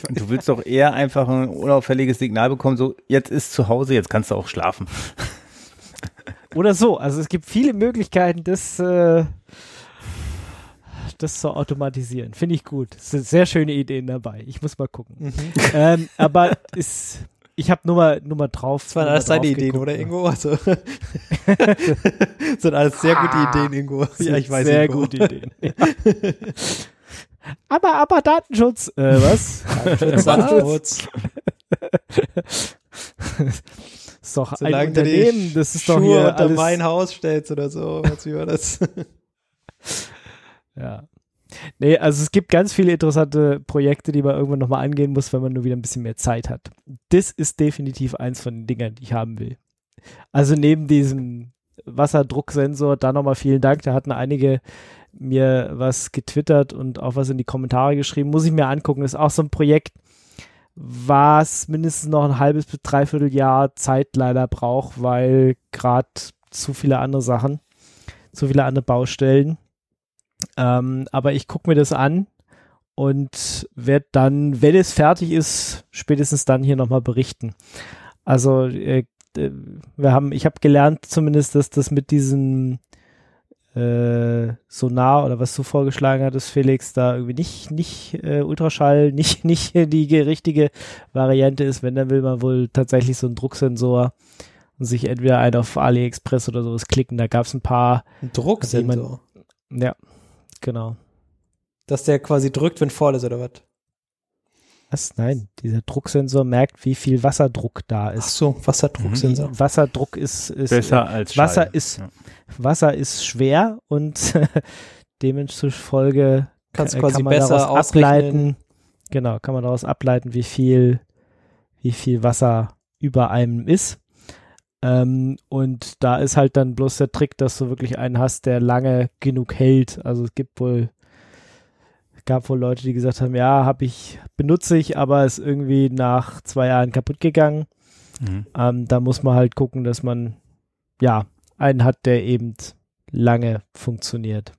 du willst doch eher einfach ein unauffälliges Signal bekommen, so jetzt ist zu Hause, jetzt kannst du auch schlafen. Oder so. Also es gibt viele Möglichkeiten, das, äh, das zu automatisieren. Finde ich gut. Es sind sehr schöne Ideen dabei. Ich muss mal gucken. Mhm. Ähm, aber ist ich habe nur mal, nur mal drauf. Das waren alles deine Ideen, oder Ingo? Also, das sind alles sehr gute ah. Ideen, Ingo. Ja, ich weiß Sehr Ingo. gute Ideen. Ja. aber, aber Datenschutz, äh, was? Datenschutz, Datenschutz. ist doch Solange ein Unternehmen, das ist doch Schuhe hier unter alles mein Haus stellst oder so, was wie war das? Ja. Nee, also es gibt ganz viele interessante Projekte, die man irgendwann nochmal angehen muss, wenn man nur wieder ein bisschen mehr Zeit hat. Das ist definitiv eins von den Dingern, die ich haben will. Also neben diesem Wasserdrucksensor, da nochmal vielen Dank, da hatten einige mir was getwittert und auch was in die Kommentare geschrieben, muss ich mir angucken. Ist auch so ein Projekt, was mindestens noch ein halbes bis dreiviertel Jahr Zeit leider braucht, weil gerade zu viele andere Sachen, zu viele andere Baustellen ähm, aber ich gucke mir das an und werde dann, wenn es fertig ist, spätestens dann hier nochmal berichten. Also äh, wir haben, ich habe gelernt zumindest, dass das mit diesem äh, Sonar oder was du vorgeschlagen hattest, Felix, da irgendwie nicht, nicht äh, Ultraschall, nicht, nicht die richtige Variante ist. Wenn, dann will man wohl tatsächlich so einen Drucksensor und sich entweder einen auf AliExpress oder sowas klicken. Da gab es ein paar. Ein Drucksensor? Man, ja, Genau. Dass der quasi drückt, wenn voll ist, oder was? Was? Nein, dieser Drucksensor merkt, wie viel Wasserdruck da ist. Ach so, Wasserdrucksensor. Mhm. Wasserdruck ist, ist besser als Wasser Schall. ist ja. Wasser ist schwer und demzufolge Kannst kann, kann man daraus ableiten. Genau, kann man daraus ableiten, wie viel wie viel Wasser über einem ist. Ähm, und da ist halt dann bloß der Trick, dass du wirklich einen hast, der lange genug hält. Also es gibt wohl, gab wohl Leute, die gesagt haben, ja, habe ich, benutze ich, aber ist irgendwie nach zwei Jahren kaputt gegangen. Mhm. Ähm, da muss man halt gucken, dass man, ja, einen hat, der eben lange funktioniert.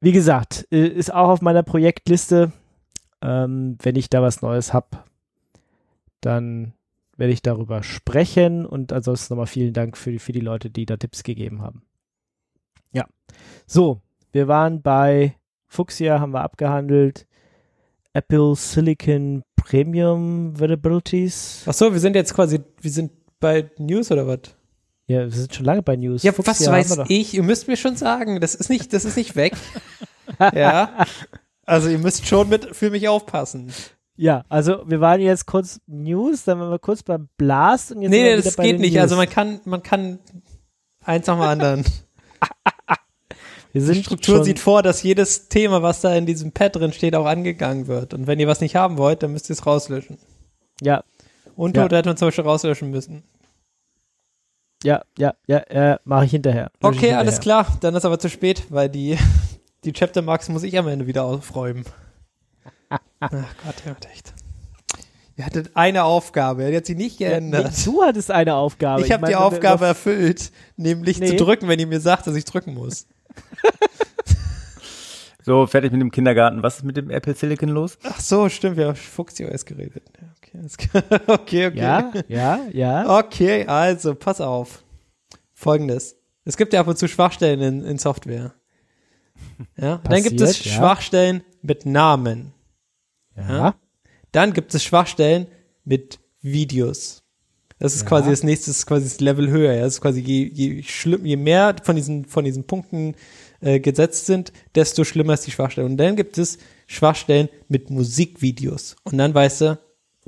Wie gesagt, ist auch auf meiner Projektliste. Ähm, wenn ich da was Neues habe, dann werde ich darüber sprechen und ansonsten nochmal vielen Dank für, für die Leute, die da Tipps gegeben haben. Ja, so, wir waren bei Fuchsia, haben wir abgehandelt. Apple Silicon Premium Variabilities. Ach so, wir sind jetzt quasi, wir sind bei News oder was? Ja, wir sind schon lange bei News. Ja, Fuchsia was weiß ich? Ihr müsst mir schon sagen, das ist nicht, das ist nicht weg. ja. Also ihr müsst schon mit für mich aufpassen. Ja, also wir waren jetzt kurz News, dann waren wir kurz beim Blast und jetzt Nee, nee das geht nicht. Also man kann, man kann Eins nach dem anderen. Die Struktur sieht vor, dass jedes Thema, was da in diesem Pad drin steht, auch angegangen wird. Und wenn ihr was nicht haben wollt, dann müsst ihr es rauslöschen. Ja, Und Ja. hätte man zum Beispiel rauslöschen müssen. ja, ja, ja, äh, mache ich hinterher. Lösche ich Okay, alles hinterher. klar. Dann ist aber zu spät, weil die, die Chapter Marks muss ich am Ende wieder aufräumen. Ach Gott, ihr habt echt. Ihr hattet eine Aufgabe, die hat sich nicht Ja, geändert. nee, du hattest eine Aufgabe. ich habe meine, die Aufgabe erfüllt, nämlich zu Nee. drücken, wenn ihr mir sagt, dass ich drücken muss. So, fertig mit dem Kindergarten. Was ist mit dem Apple Silicon los? Ach so, stimmt, wir haben FuxOS geredet. Ja, okay, okay, okay. Ja, ja, ja. Okay, also, pass auf. Folgendes. Es gibt ja ab und zu Schwachstellen in, in Software. Ja, dann gibt es Passiert, ja. Schwachstellen mit Namen. Ja. Dann gibt es Schwachstellen mit Videos. Das ist Ja. quasi das nächste, das ist quasi das Level höher. Ja. Das ist quasi je, je schlimm, je mehr von diesen, von diesen Punkten äh, gesetzt sind, desto schlimmer ist die Schwachstelle. Und dann gibt es Schwachstellen mit Musikvideos. Und dann weißt du,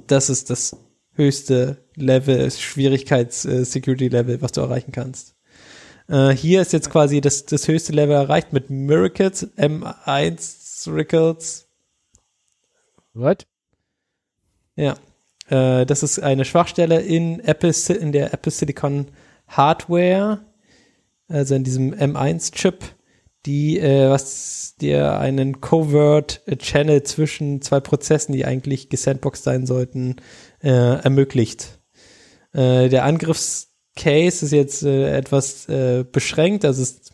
das ist das höchste Level, Schwierigkeits, äh, was du erreichen kannst. Äh, hier ist jetzt quasi das, das höchste Level erreicht mit Miracles, M1 Rickles, What? Ja, äh, das ist eine Schwachstelle in Apple in der Apple Silicon Hardware, also in diesem M1-Chip, die äh, was dir einen Covert Channel zwischen zwei Prozessen, die eigentlich gesandboxed sein sollten, äh, ermöglicht. Äh, der Angriffscase ist jetzt äh, etwas äh, beschränkt, also es,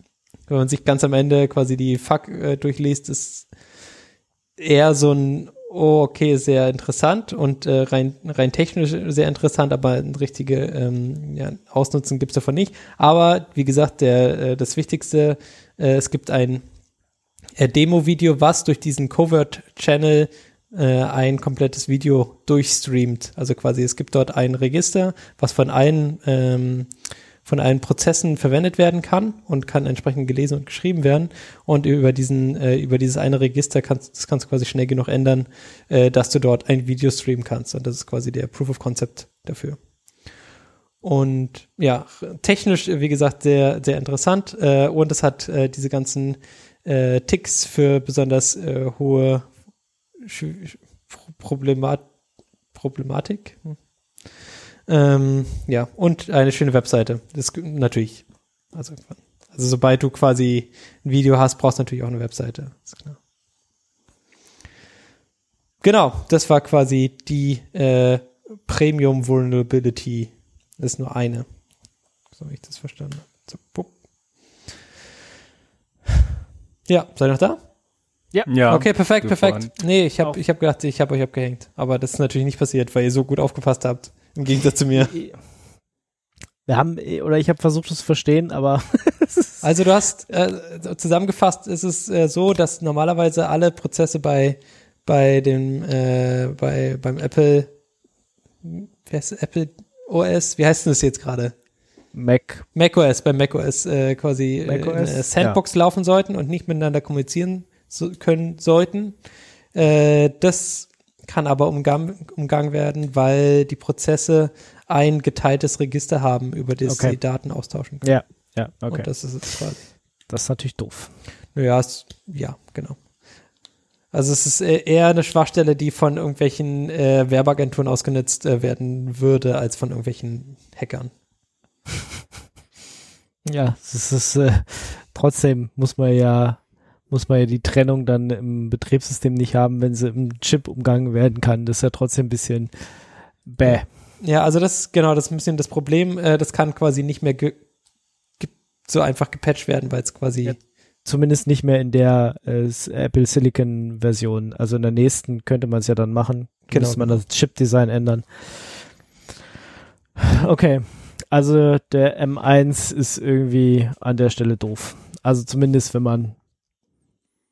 wenn man sich ganz am Ende quasi die äh, durchliest, ist eher so ein, oh, okay, sehr interessant und äh, rein, rein technisch sehr interessant, aber ein richtige ähm, ja, Ausnutzen gibt's davon nicht. Aber wie gesagt, der, äh, das Wichtigste, äh, es gibt ein äh, Demo-Video, was durch diesen Covert-Channel äh, ein komplettes Video durchstreamt. Also quasi, es gibt dort ein Register, was von allen ähm, von allen Prozessen verwendet werden kann und kann entsprechend gelesen und geschrieben werden. Und über diesen, äh, über dieses eine Register kannst, das kannst du quasi schnell genug ändern, äh, dass du dort ein Video streamen kannst. Und das ist quasi der Proof of Concept dafür. Und ja, technisch, wie gesagt, sehr, sehr interessant. Äh, und es hat äh, diese ganzen äh, Ticks für besonders äh, hohe Sch Problemat Problematik. Hm. Ähm, ja, und eine schöne Webseite. Das g- natürlich. Also, also sobald du quasi ein Video hast, brauchst du natürlich auch eine Webseite. Ist klar. Genau, das war quasi die äh, Premium Vulnerability. Das ist nur eine. So wie ich das verstanden habe. So. Ja, seid ihr noch da? Ja. okay, perfekt, perfekt. Nee, ich habe ich hab gedacht, ich habe euch abgehängt. Aber das ist natürlich nicht passiert, weil ihr so gut aufgepasst habt. Im Gegensatz zu mir. Wir haben, oder ich habe versucht es zu verstehen, aber Also du hast äh, zusammengefasst, ist es äh, so, dass normalerweise alle Prozesse bei bei dem äh, bei beim Apple wie heißt Apple OS, wie heißt denn das jetzt gerade? Mac. macOS, bei macOS äh, quasi äh, in macOS, einer Sandbox laufen sollten und nicht miteinander kommunizieren so, können sollten. Äh, das kann aber umgang, umgangen werden, weil die Prozesse ein geteiltes Register haben, über das Okay. sie Daten austauschen können. Ja, ja, okay. Und das ist es quasi. Das ist natürlich doof. Naja, es, ja, genau. Also es ist äh, eher eine Schwachstelle, die von irgendwelchen äh, Werbeagenturen ausgenutzt äh, werden würde, als von irgendwelchen Hackern. Ja, es ist äh, trotzdem muss man ja muss man ja die Trennung dann im Betriebssystem nicht haben, wenn sie im Chip umgangen werden kann. Das ist ja trotzdem ein bisschen bäh. Ja, also das genau, das ist ein bisschen das Problem. Äh, das kann quasi nicht mehr so einfach gepatcht werden, weil es quasi Ja. Zumindest nicht mehr in der äh, Apple Silicon Version. Also in der nächsten könnte man es ja dann machen. Genau, Müsste man das Chip-Design ändern. Okay. Also der M1 ist irgendwie an der Stelle doof. Also zumindest wenn man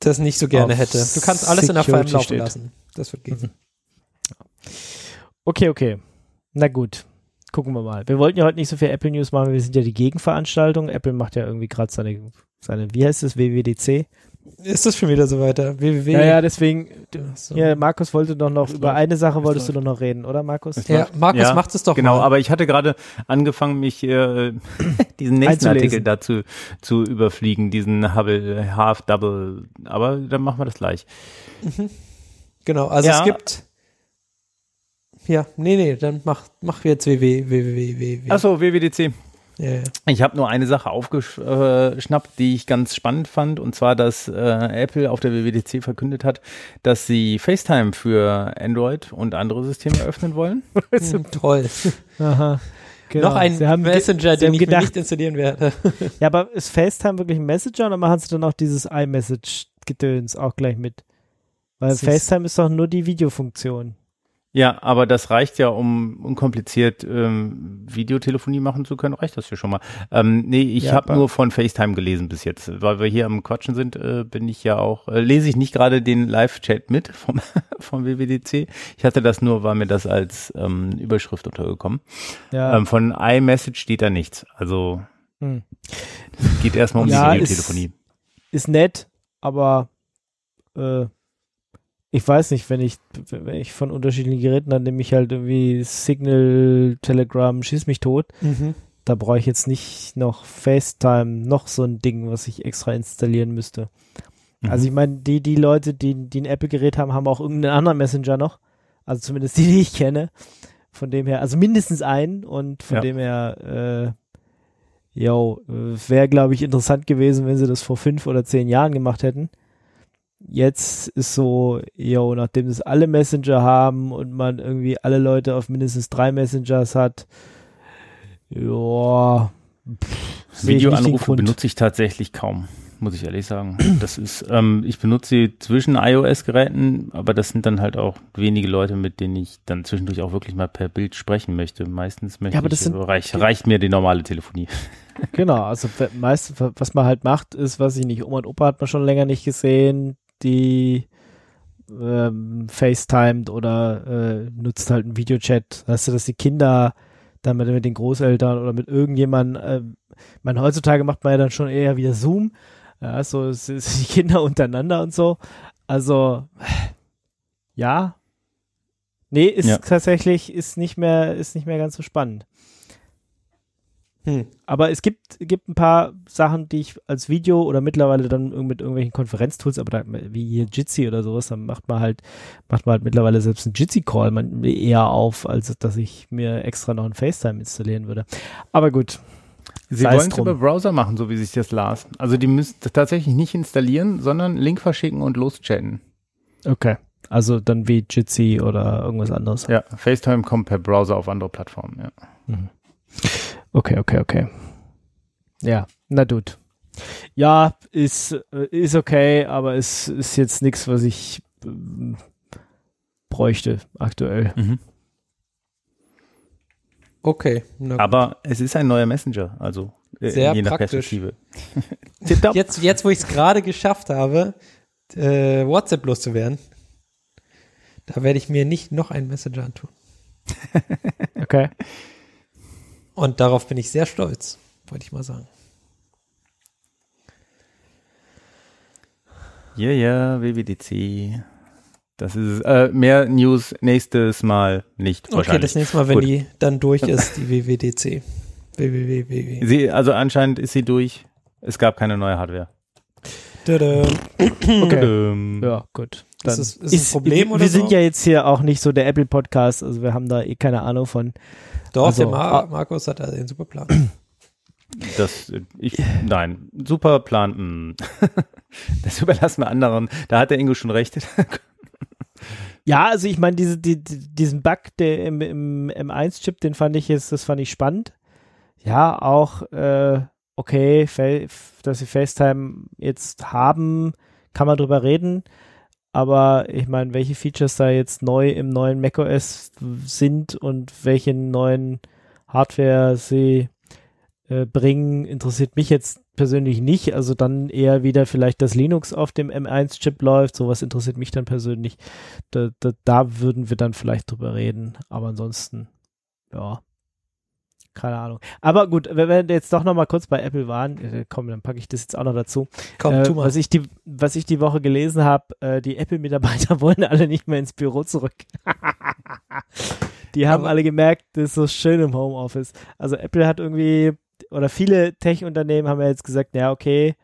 das nicht so gerne hätte. Du kannst alles in der Security laufen steht. lassen. Das wird gehen. Mhm. Okay, okay. Na gut. Gucken wir mal. Wir wollten ja heute nicht so viel Apple News machen. Wir sind ja die Gegenveranstaltung. Apple macht ja irgendwie gerade seine, seine, wie heißt es, WWDC? Ist das schon wieder so weiter? www. Ja, ja, deswegen. So. Ja, Markus wollte doch noch über eine Sache wolltest du doch noch reden, oder Markus? Ja, Markus ja, macht es doch Genau, mal. aber ich hatte gerade angefangen, mich äh, diesen nächsten Artikel dazu zu überfliegen, diesen Hubble Half Double. Aber dann machen wir das gleich. Mhm. Genau, also ja. es gibt. Ja, nee, nee, dann mach, mach jetzt www. www. Achso, WWDC. Yeah. Ich habe nur eine Sache aufgeschnappt, die ich ganz spannend fand, und zwar, dass äh, Apple auf der WWDC verkündet hat, dass sie FaceTime für Android und andere Systeme öffnen wollen. hm, toll. Aha. Genau. Noch ein Messenger, den ich gedacht, nicht installieren werde. ja, aber ist FaceTime wirklich ein Messenger oder machen sie dann auch dieses iMessage-Gedöns auch gleich mit? Weil FaceTime ist doch nur die Videofunktion. Ja, aber das reicht ja, um unkompliziert ähm, Videotelefonie machen zu können, reicht das ja schon mal. Ähm, nee, ich ja, habe nur von FaceTime gelesen bis jetzt. Weil wir hier am Quatschen sind, äh, bin ich ja auch, äh, lese ich nicht gerade den Live-Chat mit vom, vom WWDC. Ich hatte das nur, war mir das als ähm, Überschrift untergekommen. Ja. Ähm, von iMessage steht da nichts. Also hm. geht erstmal um ja, die Videotelefonie. Ist, ist nett, aber äh, ich weiß nicht, wenn ich, wenn ich von unterschiedlichen Geräten, dann nehme ich halt irgendwie Signal, Telegram, schieß mich tot. Mhm. Da brauche ich jetzt nicht noch FaceTime, noch so ein Ding, was ich extra installieren müsste. Mhm. Also ich meine, die, die Leute, die, die ein Apple-Gerät haben, haben auch irgendeinen anderen Messenger noch. Also zumindest die, die ich kenne. Von dem her, also mindestens einen und von ja. dem her, äh, yo, äh, wäre glaube ich interessant gewesen, wenn sie das vor fünf oder zehn Jahren gemacht hätten jetzt ist so, yo, nachdem das alle Messenger haben und man irgendwie alle Leute auf mindestens drei Messengers hat, ja, Videoanrufe benutze ich tatsächlich kaum, muss ich ehrlich sagen. Das ist, ähm, ich benutze sie zwischen iOS-Geräten, aber das sind dann halt auch wenige Leute, mit denen ich dann zwischendurch auch wirklich mal per Bild sprechen möchte. Meistens möchte ja, aber das ich, sind, reich, reicht mir die normale Telefonie. Genau, also meist, was man halt macht, ist, was ich nicht, Oma und Opa hat man schon länger nicht gesehen, die ähm, FaceTimed oder äh, nutzt halt einen Videochat. Weißt du, dass die Kinder dann mit, mit den Großeltern oder mit irgendjemandem, äh, ich meine, heutzutage macht man ja dann schon eher wieder Zoom, ja, so es, es die Kinder untereinander und so. Also, ja. Nee, ist ja. tatsächlich, ist nicht mehr, ist nicht mehr ganz so spannend. Hm. Aber es gibt, gibt ein paar Sachen, die ich als Video oder mittlerweile dann mit irgendwelchen Konferenztools, aber da, wie hier Jitsi oder sowas, dann macht man halt, macht man halt mittlerweile selbst einen Jitsi-Call eher auf, als dass ich mir extra noch ein FaceTime installieren würde. Aber gut. Sie wollen es über Browser machen, so wie sich das las. Also die müssen tatsächlich nicht installieren, sondern Link verschicken und loschatten. Okay. Also dann wie Jitsi oder irgendwas anderes. Ja, FaceTime kommt per Browser auf andere Plattformen, ja. Mhm. Okay, okay, okay. Ja, na gut. Ja, ist, äh, ist okay, aber es ist jetzt nichts, was ich äh, bräuchte aktuell. Mhm. Okay. Aber es ist ein neuer Messenger, also äh, Sehr je nach praktisch. Perspektive. jetzt, jetzt, wo ich es gerade geschafft habe, äh, WhatsApp loszuwerden, da werde ich mir nicht noch einen Messenger antun. okay. Und darauf bin ich sehr stolz, wollte ich mal sagen. Ja, ja, WWDC. Das ist äh, mehr News nächstes Mal nicht. Okay, das nächste Mal, wenn Gut. die dann durch ist, die WWDC. WWW. Sie, also anscheinend ist sie durch. Es gab keine neue Hardware. Okay. Ja, gut. Dann ist, ist, ist ein Problem wir, oder Wir so? sind ja jetzt hier auch nicht so der Apple Podcast, also wir haben da eh keine Ahnung von. Doch, also, der Mar Markus hat da den super Plan. Das, ich, nein, super Plan. Hm. Das überlassen wir anderen. Da hat der Ingo schon recht. Ja, also ich meine, diese, die, diesen Bug der im, im M1-Chip, den fand ich jetzt, das fand ich spannend. Ja, auch äh, okay, dass sie FaceTime jetzt haben, kann man drüber reden. Aber ich meine, welche Features da jetzt neu im neuen macOS sind und welche neuen Hardware sie äh, bringen, interessiert mich jetzt persönlich nicht. Also dann eher wieder vielleicht, dass Linux auf dem M1-Chip läuft. Sowas interessiert mich dann persönlich. Da, da, da würden wir dann vielleicht drüber reden. Aber ansonsten, ja. Keine Ahnung. Aber gut, wenn wir jetzt doch noch mal kurz bei Apple waren, äh, komm, dann packe ich das jetzt auch noch dazu. Komm, äh, tu mal. Was ich die, was ich die Woche gelesen habe, äh, die Apple-Mitarbeiter wollen alle nicht mehr ins Büro zurück. die haben Aber alle gemerkt, das ist so schön im Homeoffice. Also Apple hat irgendwie, oder viele Tech-Unternehmen haben ja jetzt gesagt, ja, okay,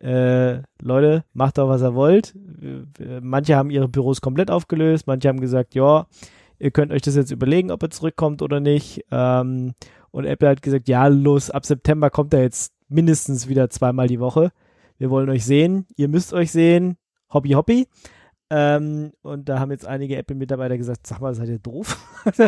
äh, Leute, macht doch, was ihr wollt. Manche haben ihre Büros komplett aufgelöst, manche haben gesagt, ja, ihr könnt euch das jetzt überlegen, ob er zurückkommt oder nicht. Ähm, und Apple hat gesagt, ja, los, ab September kommt er jetzt mindestens wieder zweimal die Woche. Wir wollen euch sehen, ihr müsst euch sehen, Hobby, Hobby. Ähm, und da haben jetzt einige Apple-Mitarbeiter gesagt, sag mal, seid ihr doof?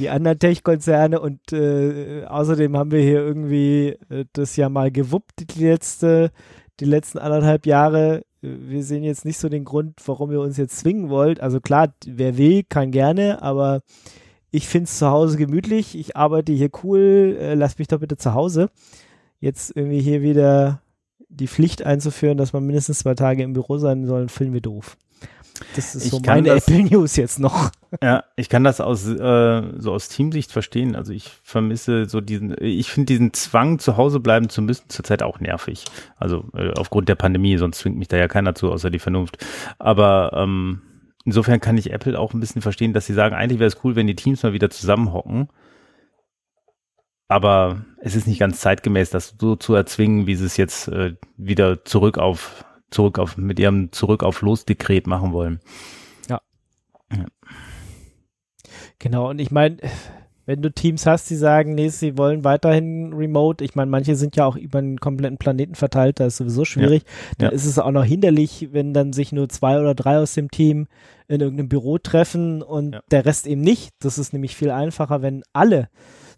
die anderen Tech-Konzerne und äh, außerdem haben wir hier irgendwie äh, das ja mal gewuppt, die letzte, die letzten anderthalb Jahre. Wir sehen jetzt nicht so den Grund, warum ihr uns jetzt zwingen wollt. Also klar, wer will, kann gerne, aber ich finde es zu Hause gemütlich, ich arbeite hier cool, äh, lass mich doch bitte zu Hause. Jetzt irgendwie hier wieder die Pflicht einzuführen, dass man mindestens zwei Tage im Büro sein soll, finden wir doof. Das ist ich so meine das, Apple News jetzt noch. Ja, ich kann das aus äh, so aus Teamsicht verstehen. Also ich vermisse so diesen, ich finde diesen Zwang, zu Hause bleiben zu müssen, zurzeit auch nervig. Also äh, aufgrund der Pandemie, sonst zwingt mich da ja keiner zu, außer die Vernunft. Aber ähm, insofern kann ich Apple auch ein bisschen verstehen, dass sie sagen, eigentlich wäre es cool, wenn die Teams mal wieder zusammenhocken. Aber es ist nicht ganz zeitgemäß, das so zu erzwingen, wie sie es jetzt äh, wieder zurück auf, zurück auf, mit ihrem Zurück auf Los-Dekret machen wollen. Ja. ja. Genau, und ich meine, wenn du Teams hast, die sagen, nee, sie wollen weiterhin remote, ich meine, manche sind ja auch über einen kompletten Planeten verteilt, da ist sowieso schwierig, ja. dann ja. ist es auch noch hinderlich, wenn dann sich nur zwei oder drei aus dem Team in irgendeinem Büro treffen und ja. der Rest eben nicht. Das ist nämlich viel einfacher, wenn alle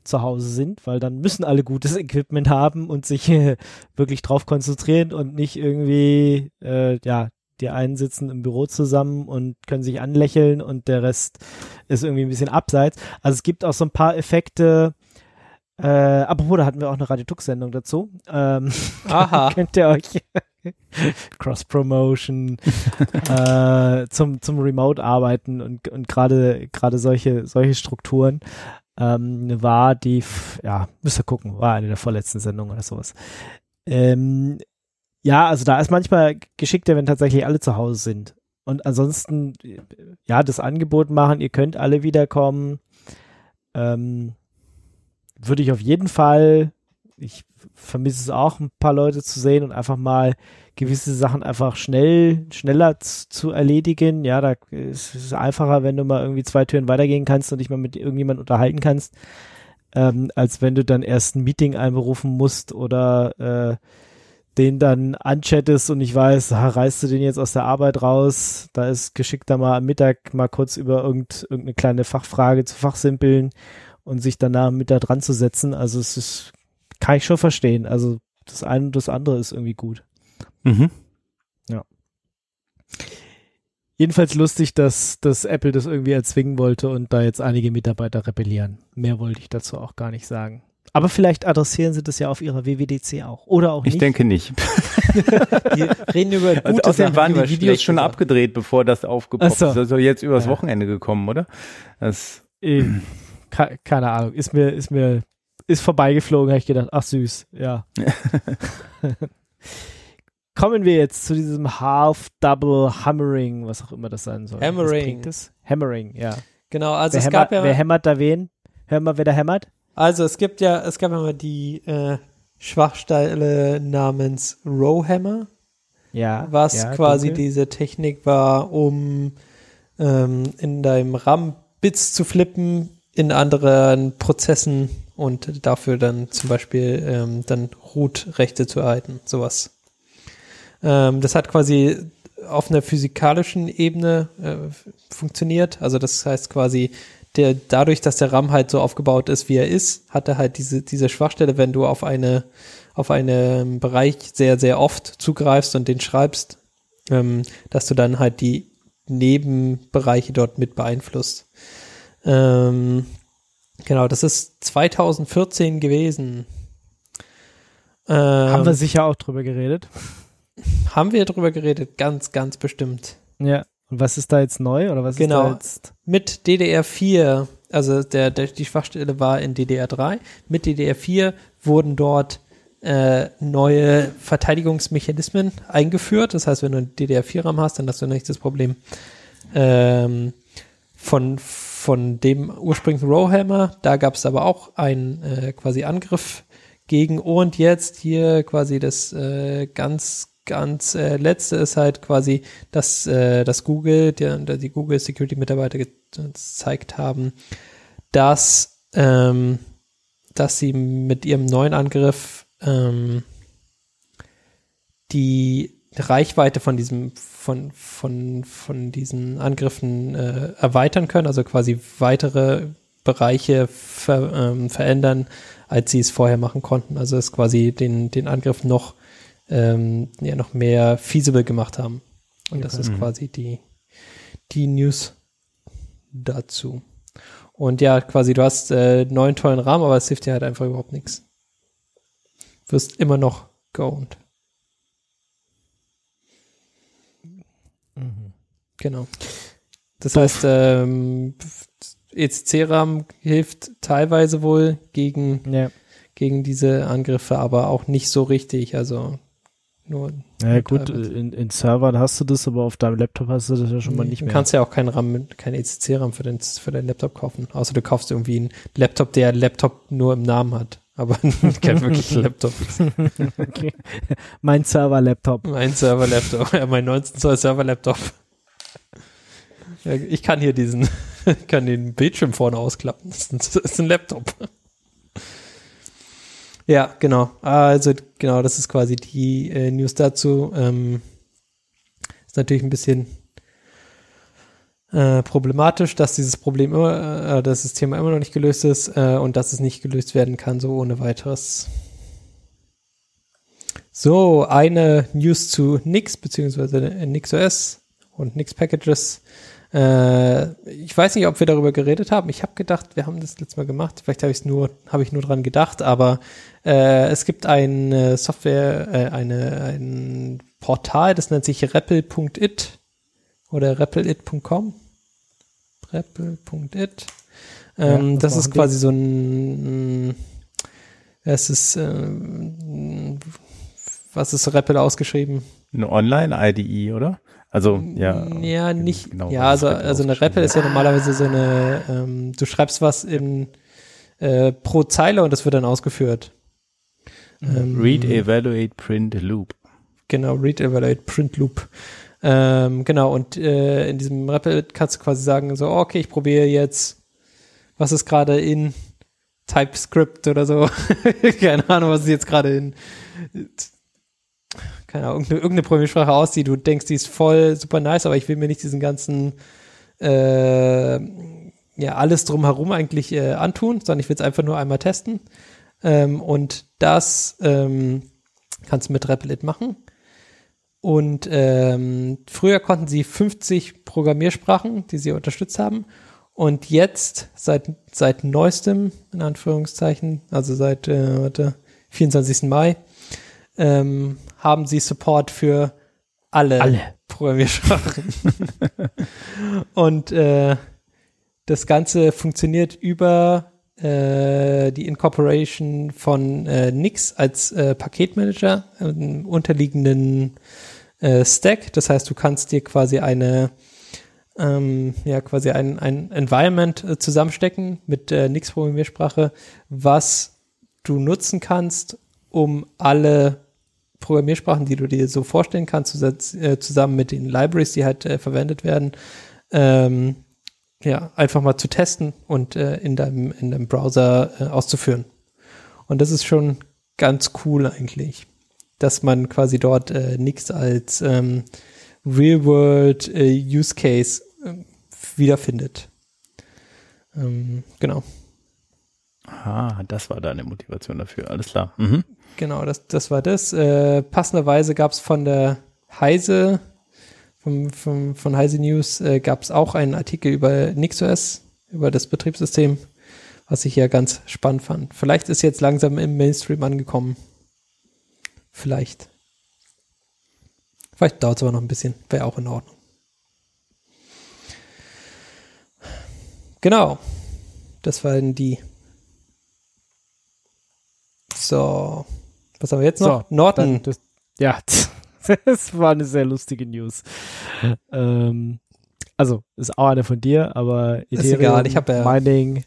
zu Hause sind, weil dann müssen alle gutes Equipment haben und sich äh, wirklich drauf konzentrieren und nicht irgendwie, äh, ja, die einen sitzen im Büro zusammen und können sich anlächeln und der Rest ist irgendwie ein bisschen abseits. Also es gibt auch so ein paar Effekte. Äh, apropos, da hatten wir auch eine Radio-Tux-Sendung dazu. Ähm, Aha. könnt ihr euch Cross-Promotion äh, zum, zum Remote-Arbeiten und, und gerade gerade solche, solche Strukturen ähm, war die, ja, müsst ihr gucken, war eine der vorletzten Sendungen oder sowas. Ähm, ja, also da ist manchmal geschickter, wenn tatsächlich alle zu Hause sind. Und ansonsten, ja, das Angebot machen, ihr könnt alle wiederkommen. Ähm, würde ich auf jeden Fall, ich vermisse es auch, ein paar Leute zu sehen und einfach mal gewisse Sachen einfach schnell, schneller zu erledigen. Ja, da ist es einfacher, wenn du mal irgendwie zwei Türen weitergehen kannst und dich mal mit irgendjemand unterhalten kannst, ähm, als wenn du dann erst ein Meeting einberufen musst oder äh, den dann anchattest und ich weiß, ha, reißt du den jetzt aus der Arbeit raus, da ist geschickt da mal am Mittag mal kurz über irgend, irgendeine kleine Fachfrage zu fachsimpeln und sich danach mit da dran zu setzen. Also es ist, kann ich schon verstehen. Also das eine und das andere ist irgendwie gut. Mhm. Ja. Jedenfalls lustig, dass, dass Apple das irgendwie erzwingen wollte und da jetzt einige Mitarbeiter rebellieren. Mehr wollte ich dazu auch gar nicht sagen. Aber vielleicht adressieren sie das ja auf ihrer WWDC auch. Oder auch nicht. Ich denke nicht. Wir reden über gute also Außerdem waren die Videos schon Sachen. abgedreht, bevor das aufgepoppt so. ist. Also jetzt übers ja. Wochenende gekommen, oder? Das keine Ahnung. Ist mir, ist mir, ist vorbeigeflogen, habe ich gedacht, ach süß, ja. Kommen wir jetzt zu diesem Half-Double Hammering, was auch immer das sein soll. Hammering. Hammering, ja. Genau, also wer es hämmert, gab ja. Wer hämmert da wen? Hör mal, wer da hämmert? Also es gibt ja, es gab ja mal die äh, Schwachstelle namens Rowhammer. Ja. Was ja, quasi dunkel. diese Technik war, um ähm, in deinem RAM Bits zu flippen in anderen Prozessen und dafür dann zum Beispiel ähm, dann Root-Rechte zu erhalten, sowas. Ähm, das hat quasi auf einer physikalischen Ebene äh, funktioniert. Also das heißt quasi, der, dadurch, dass der RAM halt so aufgebaut ist, wie er ist, hat er halt diese, diese Schwachstelle, wenn du auf eine, auf einen Bereich sehr, sehr oft zugreifst und den schreibst, ähm, dass du dann halt die Nebenbereiche dort mit beeinflusst. Ähm, genau, das ist 2014 gewesen. Ähm, haben wir sicher auch drüber geredet. Haben wir drüber geredet, ganz, ganz bestimmt. Ja. Und was ist da jetzt neu oder was genau. ist da jetzt? Mit DDR4 also der, der, die Schwachstelle war in DDR3. Mit DDR4 wurden dort äh, neue Verteidigungsmechanismen eingeführt. Das heißt, wenn du einen DDR4-RAM hast, dann hast du nicht das Problem ähm, von, von dem ursprünglichen Rowhammer. Da gab es aber auch einen äh, quasi Angriff gegen und jetzt hier quasi das äh, ganz ganz äh, letzte ist halt quasi, dass äh, das Google, die, die Google Security Mitarbeiter gezeigt haben, dass ähm, dass sie mit ihrem neuen Angriff ähm, die Reichweite von diesem von von von diesen Angriffen äh, erweitern können, also quasi weitere Bereiche ver, ähm, verändern, als sie es vorher machen konnten. Also es quasi den den Angriff noch ähm, ja noch mehr feasible gemacht haben. Und das ist mhm. quasi die die News dazu. Und ja, quasi du hast äh, neun tollen Rahmen, aber es hilft dir halt einfach überhaupt nichts wirst immer noch geowned. Mhm. Genau. Das Doof. heißt, ähm, ECC-RAM hilft teilweise wohl gegen, ja. gegen diese Angriffe, aber auch nicht so richtig. Also nur. Ja, gut, in, in Servern hast du das, aber auf deinem Laptop hast du das ja schon nee, mal nicht mehr. Du kannst ja auch keinen RAM, kein ECC-RAM für, den, für deinen Laptop kaufen. Außer du kaufst irgendwie einen Laptop, der Laptop nur im Namen hat aber kein wirklicher Laptop. okay. Mein Server-Laptop. Mein Server-Laptop, ja, mein 19 Zoll Server-Laptop. Ja, ich kann hier diesen, kann den Bildschirm vorne ausklappen. Das ist ein, das ist ein Laptop. Ja, genau. Also genau, das ist quasi die äh, News dazu. Ähm, ist natürlich ein bisschen äh, problematisch, dass dieses Problem immer, äh, dass das Thema immer noch nicht gelöst ist äh, und dass es nicht gelöst werden kann, so ohne weiteres. So, eine News zu Nix, beziehungsweise NixOS und Nix Packages. Äh, ich weiß nicht, ob wir darüber geredet haben. Ich habe gedacht, wir haben das letztes Mal gemacht. Vielleicht habe ich nur, habe ich nur dran gedacht, aber äh, es gibt ein Software, äh, eine, ein Portal, das nennt sich rappel.it oder rappelit.com REPL.it. Ähm, ja, das ist quasi so ein, es ist, äh, was ist REPL ausgeschrieben? Eine Online-IDE, oder? Also, ja. Ja, nicht, genau, ja, also, also eine REPL ist ja normalerweise so eine, ähm, du schreibst was in, äh, pro Zeile und das wird dann ausgeführt. Mhm. Ähm, Read, Evaluate, Print, Loop. Genau, Read, Evaluate, Print, Loop. Ähm, genau, und äh, in diesem REPL kannst du quasi sagen, so, okay, ich probiere jetzt, was ist gerade in TypeScript oder so. keine Ahnung, was ist jetzt gerade in, keine Ahnung, irgendeine, irgendeine Programmiersprache aussieht. Du denkst, die ist voll super nice, aber ich will mir nicht diesen ganzen, äh, ja, alles drumherum eigentlich äh, antun, sondern ich will es einfach nur einmal testen. Ähm, und das ähm, kannst du mit Replit machen. Und ähm, früher konnten sie 50 Programmiersprachen, die sie unterstützt haben. Und jetzt, seit, seit neuestem, in Anführungszeichen, also seit äh, warte, 24. Mai, ähm, haben sie Support für alle, alle. Programmiersprachen. und äh, das Ganze funktioniert über äh, die Incorporation von äh, Nix als äh, Paketmanager, im unterliegenden äh, Stack. Das heißt, du kannst dir quasi eine ähm, ja quasi ein, ein Environment äh, zusammenstecken mit äh, Nix Programmiersprache, was du nutzen kannst, um alle Programmiersprachen, die du dir so vorstellen kannst, äh, zusammen mit den Libraries, die halt äh, verwendet werden, ähm, ja, einfach mal zu testen und äh, in, deinem, in deinem Browser äh, auszuführen. Und das ist schon ganz cool eigentlich dass man quasi dort äh, nichts als ähm, Real-World äh, Use Case äh, wiederfindet. Ähm, genau. Ah, das war deine Motivation dafür, alles klar. Mhm. Genau, das, das war das. Äh, passenderweise gab es von der Heise, vom, vom, von Heise News, äh, gab es auch einen Artikel über NixOS, über das Betriebssystem, was ich ja ganz spannend fand. Vielleicht ist jetzt langsam im Mainstream angekommen. Vielleicht. Vielleicht dauert es aber noch ein bisschen. Wäre auch in Ordnung. Genau. Das waren die. So. Was haben wir jetzt noch? So, Norton. Das, ja, das war eine sehr lustige News. ähm, also, ist auch eine von dir, aber Ethereum, ist egal, ich habe ja Mining.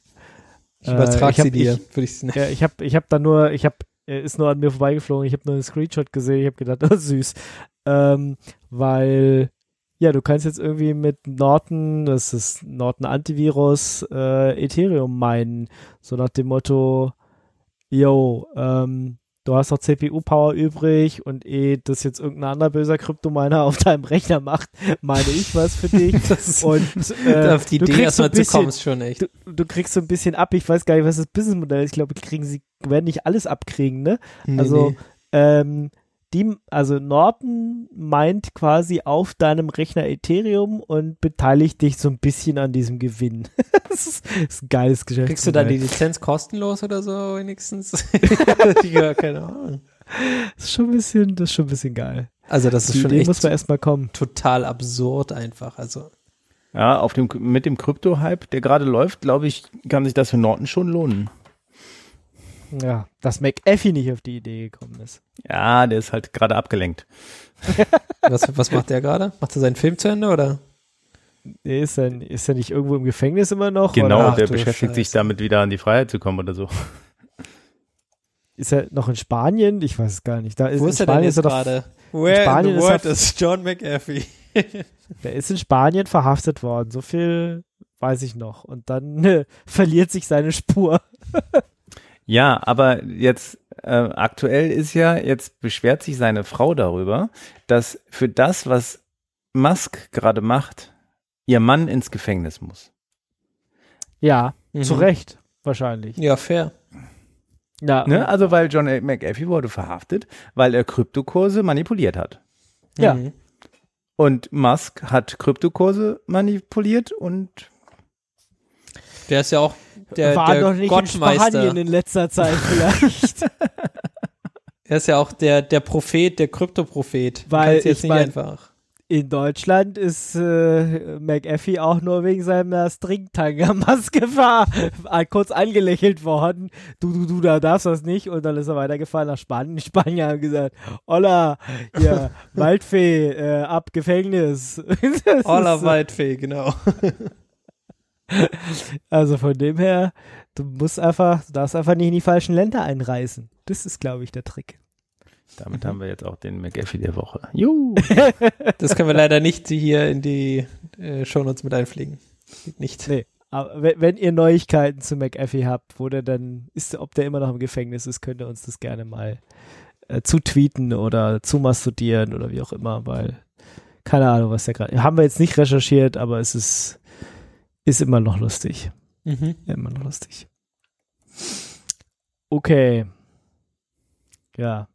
Ich übertrage äh, sie dir. Ich, ich, ja, ich habe ich hab da nur, ich habe, ist nur an mir vorbeigeflogen, ich habe nur einen Screenshot gesehen, ich habe gedacht, oh süß. Ähm, weil, ja, du kannst jetzt irgendwie mit Norton, das ist Norton Antivirus, äh, Ethereum meinen. So nach dem Motto, yo, ähm, du hast noch CPU-Power übrig und eh das jetzt irgendein anderer böser Kryptominer auf deinem Rechner macht, meine ich was für dich. und äh, auf die Idee erstmal zu kommen, ist schon echt. Du, du, kriegst so ein bisschen ab, ich weiß gar nicht, was das Businessmodell ist. Ich glaube, kriegen sie, werden nicht alles abkriegen, ne? Nee, also, nee. ähm, die, also Norton meint quasi auf deinem Rechner Ethereum und beteiligt dich so ein bisschen an diesem Gewinn. das, ist, das, ist, ein geiles Geschäft. Kriegst du dann die Lizenz kostenlos oder so wenigstens? ja, keine Ahnung. Das ist schon ein bisschen, das ist schon ein bisschen geil. Also das ist die schon Idee echt muss man erstmal kommen. Total absurd einfach, also. Ja, auf dem, mit dem Krypto-Hype, der gerade läuft, glaube ich, kann sich das für Norton schon lohnen. Ja, dass McAfee nicht auf die Idee gekommen ist. Ja, der ist halt gerade abgelenkt. was, was macht der gerade? Macht er seinen Film zu Ende oder? Der ist er, ist er nicht irgendwo im Gefängnis immer noch? Genau, oder? der beschäftigt Scheiße. sich damit, wieder an die Freiheit zu kommen oder so. Ist er noch in Spanien? Ich weiß es gar nicht. Da ist Wo ist er denn jetzt gerade? Where Spanien in the world is, is John McAfee? der ist in Spanien verhaftet worden. So viel weiß ich noch. Und dann äh, verliert sich seine Spur. Ja, aber jetzt äh, aktuell ist ja, jetzt beschwert sich seine Frau darüber, dass für das, was Musk gerade macht, ihr Mann ins Gefängnis muss. Ja, mhm. zu Recht, wahrscheinlich. Ja, fair. Ja. Ne? Also, weil John McAfee wurde verhaftet, weil er Kryptokurse manipuliert hat. Ja. Mhm. Und Musk hat Kryptokurse manipuliert und der ist ja auch der, war der doch nicht Gottmeister. in Spanien in letzter Zeit vielleicht. er ist ja auch der, der Prophet, der Kryptoprophet. Weil jetzt nicht mein, einfach. In Deutschland ist äh, McAfee auch nur wegen seiner Stringtanger-Maske kurz angelächelt worden. Du, du, du, da darfst das nicht. Und dann ist er weitergefahren nach Spanien. Die Spanier haben gesagt, Holla, ja, Waldfee, äh, ab Gefängnis. Holla, Waldfee, genau. Also von dem her, du musst einfach, du darfst einfach nicht in die falschen Länder einreisen. Das ist, glaube ich, der Trick. Damit mhm. haben wir jetzt auch den McAfee der Woche. Juhu. das können wir leider nicht hier in die äh, Shownotes mit einfliegen. Geht nicht. Nee. Aber wenn, wenn ihr Neuigkeiten zu McAfee habt, wo der dann ist, ob der immer noch im Gefängnis ist, könnt ihr uns das gerne mal äh, zutweeten oder zumastudieren oder wie auch immer, weil keine Ahnung, was der gerade. Haben wir jetzt nicht recherchiert, aber es ist ist immer noch lustig. Mhm. Immer noch lustig. Okay. Ja.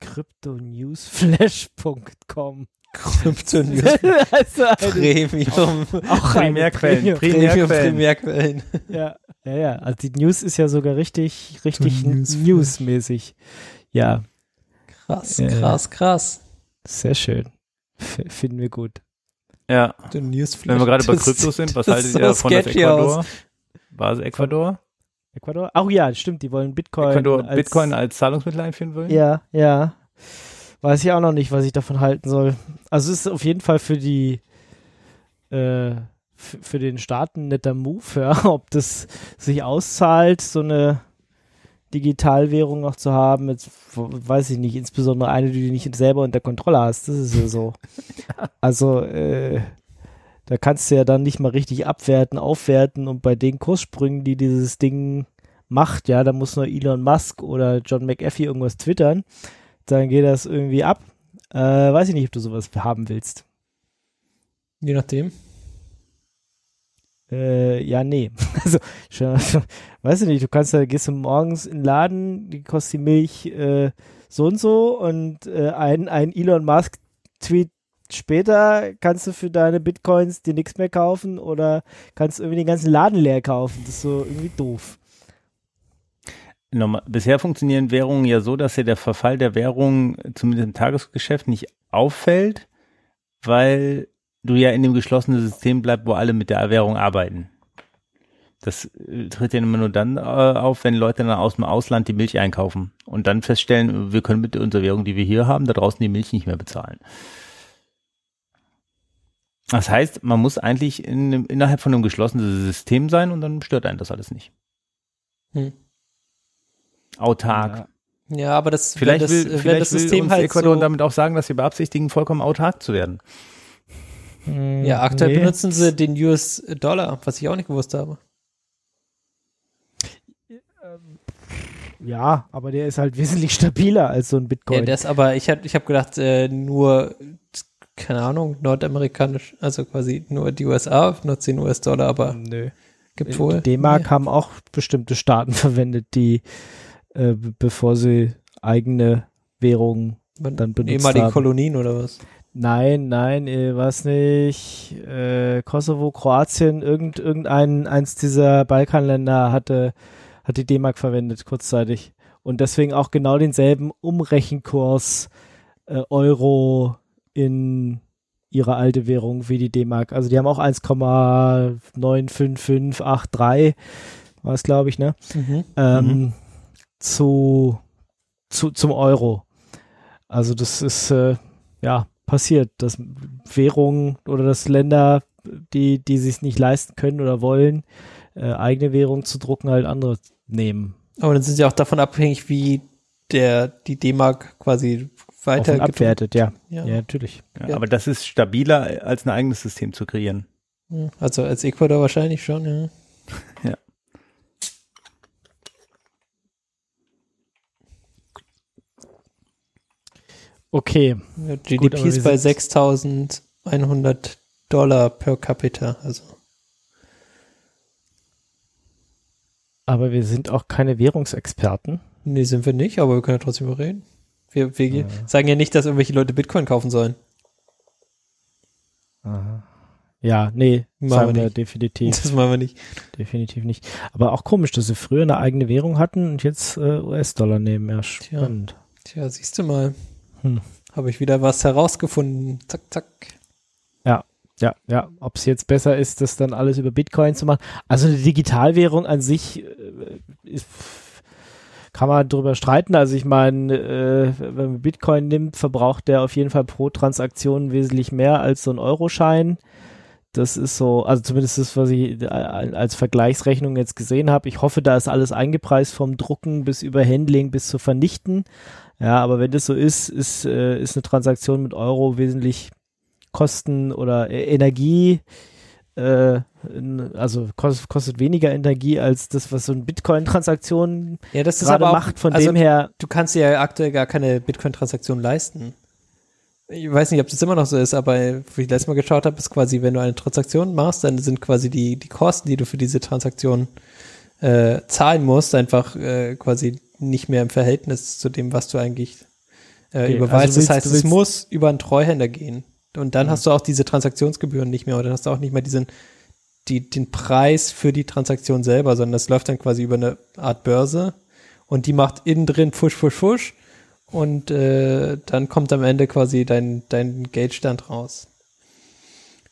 Cryptonewsflash.com Kryptonews also Premium. Auch Primärquellen. Primärquellen. Primärquellen. Ja, ja, ja. Also die News ist ja sogar richtig, richtig newsmäßig. Ja. Krass, krass, krass. Sehr schön. F finden wir gut. Ja. Wenn wir gerade bei Krypto sind, was haltet ihr von Ecuador? Aus. War es Ecuador? Ecuador? Ach ja, stimmt, die wollen Bitcoin. Ecuador als, Bitcoin als Zahlungsmittel einführen wollen? Ja, ja. Weiß ich auch noch nicht, was ich davon halten soll. Also es ist auf jeden Fall für die äh, für den Staat ein netter Move, ja. Ob das sich auszahlt, so eine Digitalwährung noch zu haben, jetzt weiß ich nicht, insbesondere eine, die du nicht selber unter Kontrolle hast, das ist ja so. Also, äh, da kannst du ja dann nicht mal richtig abwerten, aufwerten und bei den Kurssprüngen, die dieses Ding macht, ja, da muss nur Elon Musk oder John McAfee irgendwas twittern, dann geht das irgendwie ab. Äh, weiß ich nicht, ob du sowas haben willst. Je nachdem. Äh, ja, nee. Also, weißt du nicht, du kannst da, gehst du morgens in den Laden, die kostet die Milch äh, so und so und äh, ein, ein Elon Musk Tweet später kannst du für deine Bitcoins dir nichts mehr kaufen oder kannst irgendwie den ganzen Laden leer kaufen. Das ist so irgendwie doof. Normal, bisher funktionieren Währungen ja so, dass ja der Verfall der Währung zumindest im Tagesgeschäft nicht auffällt, weil du ja in dem geschlossenen System bleibst, wo alle mit der Währung arbeiten. Das äh, tritt ja immer nur dann äh, auf, wenn Leute dann aus dem Ausland die Milch einkaufen und dann feststellen, wir können mit unserer Währung, die wir hier haben, da draußen die Milch nicht mehr bezahlen. Das heißt, man muss eigentlich in, innerhalb von einem geschlossenen System sein und dann stört einen das alles nicht. Hm. Autark. Ja. ja. aber das vielleicht das, will, vielleicht das System will halt Ecuador so damit auch sagen, dass sie beabsichtigen, vollkommen autark zu werden. Ja, aktuell nee. benutzen sie den US-Dollar, was ich auch nicht gewusst habe. Ja, aber der ist halt wesentlich stabiler als so ein Bitcoin. Ja, ist aber, ich habe ich hab gedacht, äh, nur, keine Ahnung, nordamerikanisch, also quasi nur die USA nutzt den US-Dollar, aber Nö. gibt wohl. D-Mark nee. haben auch bestimmte Staaten verwendet, die, äh, bevor sie eigene Währungen dann benutzt ehemalige haben. Kolonien oder was? Nein, nein, äh, was nicht. Äh, Kosovo, Kroatien, irgend, irgendein eins dieser Balkanländer hatte hat die D-Mark verwendet, kurzzeitig. Und deswegen auch genau denselben Umrechenkurs äh, Euro in ihre alte Währung wie die D-Mark. Also die haben auch 1,95583, war es glaube ich, ne? Mhm. Ähm, mhm. Zu, zu, zum Euro. Also das ist äh, ja passiert, dass Währungen oder dass Länder, die, die sich nicht leisten können oder wollen, äh, eigene Währung zu drucken, halt andere nehmen. Aber dann sind sie auch davon abhängig, wie der die D-Mark quasi weiter abwertet, ja. ja. ja. natürlich. Ja, ja. Aber das ist stabiler, als ein eigenes System zu kreieren. Also als Ecuador wahrscheinlich schon, ja. ja. Okay. GDP Gut, ist bei 6.100 Dollar per Capita, also Aber wir sind auch keine Währungsexperten. Nee, sind wir nicht, aber wir können ja trotzdem reden. Wir, wir ja. sagen ja nicht, dass irgendwelche Leute Bitcoin kaufen sollen. Aha. Ja, nee, machen wir, wir definitiv. Das machen wir nicht. Definitiv nicht. Aber auch komisch, dass sie früher eine eigene Währung hatten und jetzt äh, US-Dollar nehmen. Ja, spannend. Tja, Tja siehst du mal. Hm. Habe ich wieder was herausgefunden. Zack, zack. Ja, ja, ob es jetzt besser ist, das dann alles über Bitcoin zu machen. Also eine Digitalwährung an sich äh, ist, kann man drüber streiten. Also ich meine, äh, wenn man Bitcoin nimmt, verbraucht der auf jeden Fall pro Transaktion wesentlich mehr als so ein Euroschein. Das ist so, also zumindest das, was ich äh, als Vergleichsrechnung jetzt gesehen habe. Ich hoffe, da ist alles eingepreist vom Drucken bis über Handling bis zu vernichten. Ja, aber wenn das so ist, ist, äh, ist eine Transaktion mit Euro wesentlich Kosten oder äh, Energie, äh, also kostet, kostet, weniger Energie als das, was so eine Bitcoin-Transaktion ja, das ist aber macht. Von also dem her. Du kannst dir ja aktuell gar keine Bitcoin-Transaktion leisten. Ich weiß nicht, ob das immer noch so ist, aber wie ich letztes Mal geschaut habe, ist quasi, wenn du eine Transaktion machst, dann sind quasi die, die Kosten, die du für diese Transaktion äh, zahlen musst, einfach äh, quasi nicht mehr im Verhältnis zu dem, was du eigentlich äh, okay, überweist. Also willst, das heißt, es muss über einen Treuhänder gehen. Und dann mhm. hast du auch diese Transaktionsgebühren nicht mehr oder dann hast du auch nicht mehr diesen, die, den Preis für die Transaktion selber, sondern das läuft dann quasi über eine Art Börse und die macht innen drin Fusch, Fusch, Fusch und äh, dann kommt am Ende quasi dein, dein Geldstand raus.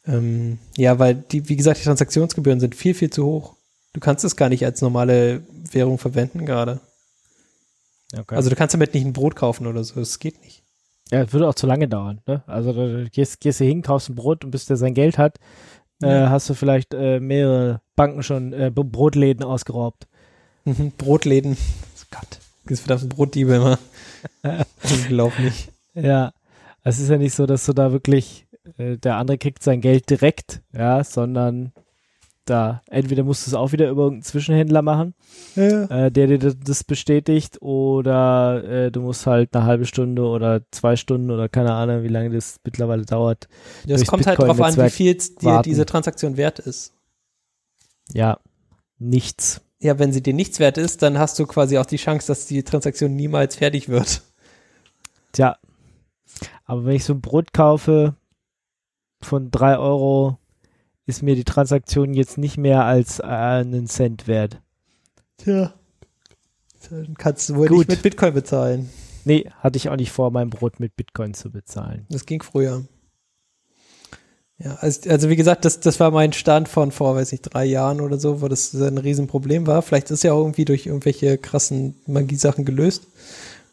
Ähm, ja, weil die, wie gesagt, die Transaktionsgebühren sind viel, viel zu hoch. Du kannst es gar nicht als normale Währung verwenden gerade. Okay. Also du kannst damit nicht ein Brot kaufen oder so, das geht nicht. Ja, es würde auch zu lange dauern. Ne? Also du gehst, gehst du hin, kaufst ein Brot und bis der sein Geld hat, äh, ja. äh, hast du vielleicht äh, mehrere Banken schon äh, Brotläden ausgeraubt. Mhm, Brotläden. Oh Gott, gehst wieder auf Brotdiebe immer. Unglaublich. Ja, es ist ja nicht so, dass du da wirklich, äh, der andere kriegt sein Geld direkt, ja, sondern da entweder musst du es auch wieder über irgendeinen Zwischenhändler machen, ja. äh, der dir das bestätigt, oder äh, du musst halt eine halbe Stunde oder zwei Stunden oder keine Ahnung, wie lange das mittlerweile dauert. Das kommt halt darauf an, wie viel dir diese Transaktion wert ist. Ja, nichts. Ja, wenn sie dir nichts wert ist, dann hast du quasi auch die Chance, dass die Transaktion niemals fertig wird. Tja. Aber wenn ich so ein Brot kaufe von drei Euro, ist mir die Transaktion jetzt nicht mehr als äh, einen Cent wert. Tja. Dann kannst du wohl Gut. nicht mit Bitcoin bezahlen. Nee, hatte ich auch nicht vor, mein Brot mit Bitcoin zu bezahlen. Das ging früher. Ja, also, also wie gesagt, das, das war mein Stand von vor, weiß nicht, drei Jahren oder so, wo das ein Riesenproblem war. Vielleicht ist ja auch irgendwie durch irgendwelche krassen Magiesachen gelöst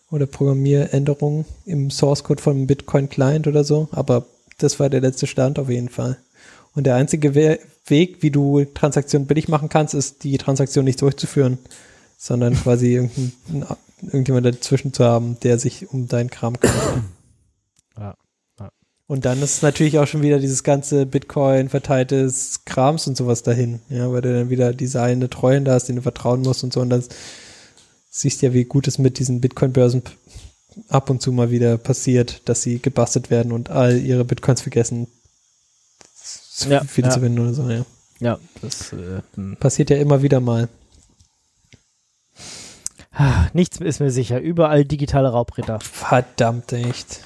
oder Programmieränderungen im Source Code von Bitcoin Client oder so, aber das war der letzte Stand auf jeden Fall. Und der einzige We Weg, wie du Transaktionen billig machen kannst, ist, die Transaktion nicht durchzuführen, sondern quasi irgendjemand dazwischen zu haben, der sich um deinen Kram kümmert. Ja. ja. Und dann ist natürlich auch schon wieder dieses ganze Bitcoin verteiltes Krams und sowas dahin, ja, weil du dann wieder diese eine Treuen da hast, denen du vertrauen musst und so und dann siehst ja, wie gut es mit diesen Bitcoin-Börsen ab und zu mal wieder passiert, dass sie gebastelt werden und all ihre Bitcoins vergessen, ja, viele ja. zu finden oder so, ja. Ja, das äh, hm. passiert ja immer wieder mal. Nichts ist mir sicher. Überall digitale Raubritter. Verdammt echt.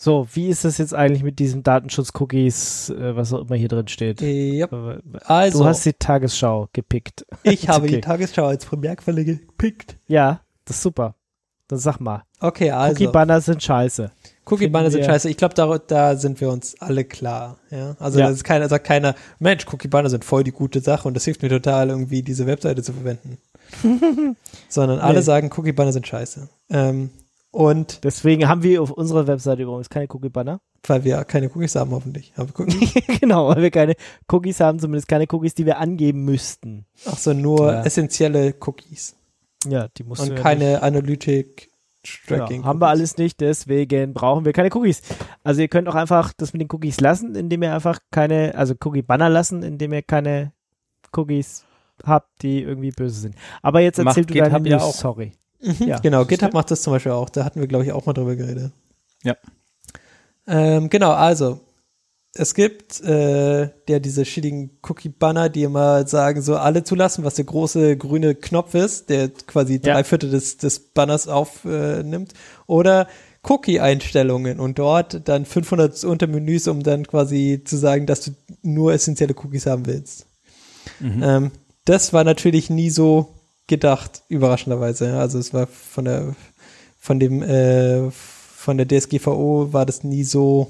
So, wie ist das jetzt eigentlich mit diesem Datenschutz-Cookies, äh, was auch immer hier drin steht? Yep. Äh, also, du hast die Tagesschau gepickt. Ich habe okay. die Tagesschau als Primärquelle gepickt. Ja, das ist super. Dann sag mal. Okay, also. Cookie-Banner sind scheiße. Cookie-Banner sind scheiße. Ich glaube, da, da sind wir uns alle klar. Ja? Also ja. da ist keiner, sagt keiner, Mensch, Cookie-Banner sind voll die gute Sache und das hilft mir total, irgendwie diese Webseite zu verwenden. Sondern alle nee. sagen, Cookie-Banner sind scheiße. Ähm, und deswegen haben wir auf unserer Webseite übrigens keine Cookie-Banner. Weil wir keine Cookies haben, hoffentlich. genau, weil wir keine Cookies haben, zumindest keine Cookies, die wir angeben müssten. Ach so, nur ja. essentielle Cookies. Ja, die mussten Und keine Analytik Tracking. Ja, haben wir alles nicht, deswegen brauchen wir keine Cookies. Also ihr könnt auch einfach das mit den Cookies lassen, indem ihr einfach keine, also Cookie-Banner lassen, indem ihr keine Cookies habt, die irgendwie böse sind. Aber jetzt erzähl Macht du deine News, ja auch. sorry. Mhm, ja, genau, GitHub macht das zum Beispiel auch. Da hatten wir, glaube ich, auch mal drüber geredet. Ja. Ähm, genau, also es gibt äh, der diese shittigen Cookie-Banner, die immer sagen, so alle zulassen, was der große grüne Knopf ist, der quasi drei Viertel des, des Banners aufnimmt. Äh, Oder Cookie-Einstellungen und dort dann 500 Untermenüs, um dann quasi zu sagen, dass du nur essentielle Cookies haben willst. Mhm. Ähm, das war natürlich nie so gedacht, überraschenderweise. Also es war von der von dem äh, von der DSGVO war das nie so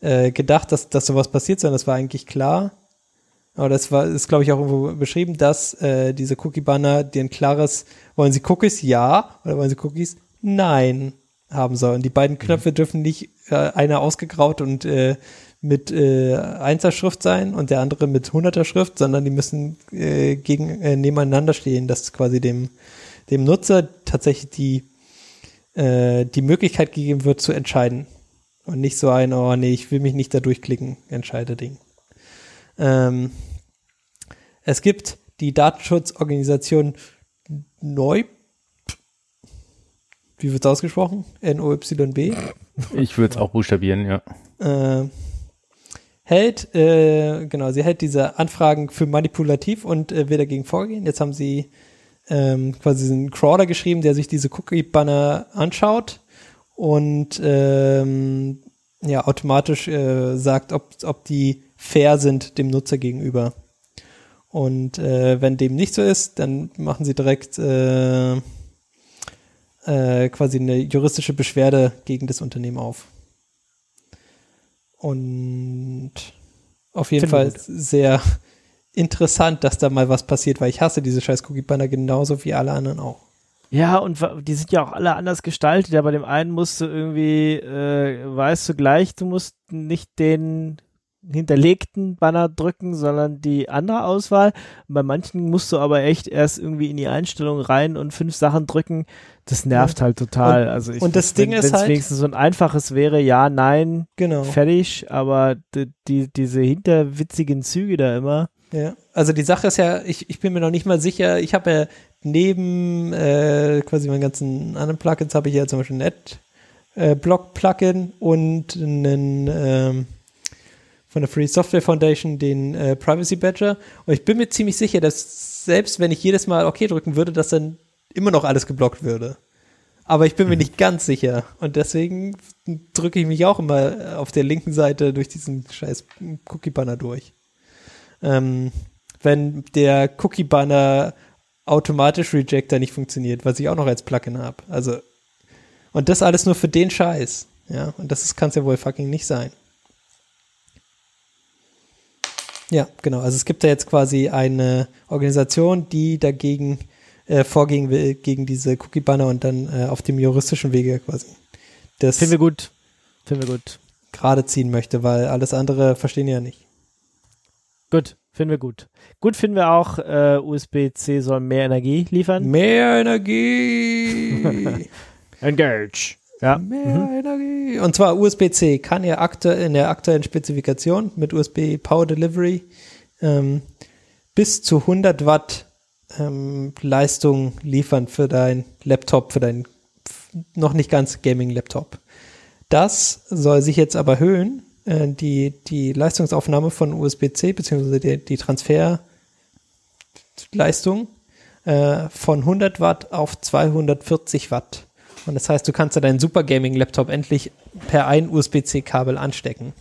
äh, gedacht, dass, dass sowas passiert, sondern das war eigentlich klar. Aber das war, ist, glaube ich, auch irgendwo beschrieben, dass äh, diese Cookie-Banner dir ein klares, wollen sie Cookies? Ja. Oder wollen sie Cookies? Nein haben sollen. Die beiden Knöpfe mhm. dürfen nicht äh, einer ausgegraut und äh, mit äh, Einserschrift sein und der andere mit hunderter Schrift, sondern die müssen äh, gegen äh, nebeneinander stehen, dass quasi dem dem Nutzer tatsächlich die äh, die Möglichkeit gegeben wird zu entscheiden, und nicht so ein, oh nee, ich will mich nicht da durchklicken, Entscheiderding. Ähm, es gibt die Datenschutzorganisation Neu. Wie wird es ausgesprochen? N-O-Y-B? Ich würde es auch buchstabieren, ja. Äh, hält, äh, genau, sie hält diese Anfragen für manipulativ und äh, will dagegen vorgehen. Jetzt haben sie ähm, quasi einen Crawler geschrieben, der sich diese Cookie-Banner anschaut und ähm, ja, automatisch äh, sagt, ob, ob die fair sind dem Nutzer gegenüber. Und äh, wenn dem nicht so ist, dann machen sie direkt äh, äh, quasi eine juristische Beschwerde gegen das Unternehmen auf. Und auf jeden Fall gut. sehr interessant, dass da mal was passiert, weil ich hasse diese scheiß Cookie-Banner genauso wie alle anderen auch. Ja, und die sind ja auch alle anders gestaltet. Ja, bei dem einen musst du irgendwie, äh, weißt du gleich, du musst nicht den hinterlegten Banner drücken, sondern die andere Auswahl. Und bei manchen musst du aber echt erst irgendwie in die Einstellung rein und fünf Sachen drücken. Das nervt halt total. Und, also ich, und das Ding wenn, ist halt, wenigstens so ein einfaches wäre, ja, nein, genau. fertig. Aber die, die, diese hinterwitzigen Züge da immer. Ja, also die Sache ist ja, ich, ich bin mir noch nicht mal sicher, ich habe ja neben äh, quasi meinen ganzen anderen Plugins habe ich ja zum Beispiel ein Ad-Block-Plugin äh, und einen ähm, von der Free Software Foundation den äh, Privacy Badger. Und ich bin mir ziemlich sicher, dass selbst wenn ich jedes Mal OK drücken würde, dass dann immer noch alles geblockt würde. Aber ich bin mir mhm. nicht ganz sicher. Und deswegen drücke ich mich auch immer auf der linken Seite durch diesen scheiß Cookie-Banner durch. Ähm, wenn der Cookie-Banner automatisch Rejector nicht funktioniert, was ich auch noch als Plugin habe. Also, und das alles nur für den Scheiß. Ja, und das kann es ja wohl fucking nicht sein. Ja, genau. Also es gibt da jetzt quasi eine Organisation, die dagegen äh, vorgehen will, gegen diese Cookie-Banner und dann äh, auf dem juristischen Wege quasi das Finden wir gut. Finden wir gut. gerade ziehen möchte, weil alles andere verstehen ja nicht. Gut, finden wir gut. Gut finden wir auch, äh, USB-C soll mehr Energie liefern. Mehr Energie! Engage. Ja. Mehr mhm. Energie. Und zwar USB-C kann ja aktu in der aktuellen Spezifikation mit USB Power Delivery ähm, bis zu 100 Watt ähm, Leistung liefern für dein Laptop, für dein noch nicht ganz Gaming-Laptop. Das soll sich jetzt aber erhöhen, äh, die, die Leistungsaufnahme von USB-C, beziehungsweise die, die Transferleistung äh, von 100 Watt auf 240 Watt. Und das heißt, du kannst ja deinen Super Gaming Laptop endlich per ein USB-C-Kabel anstecken.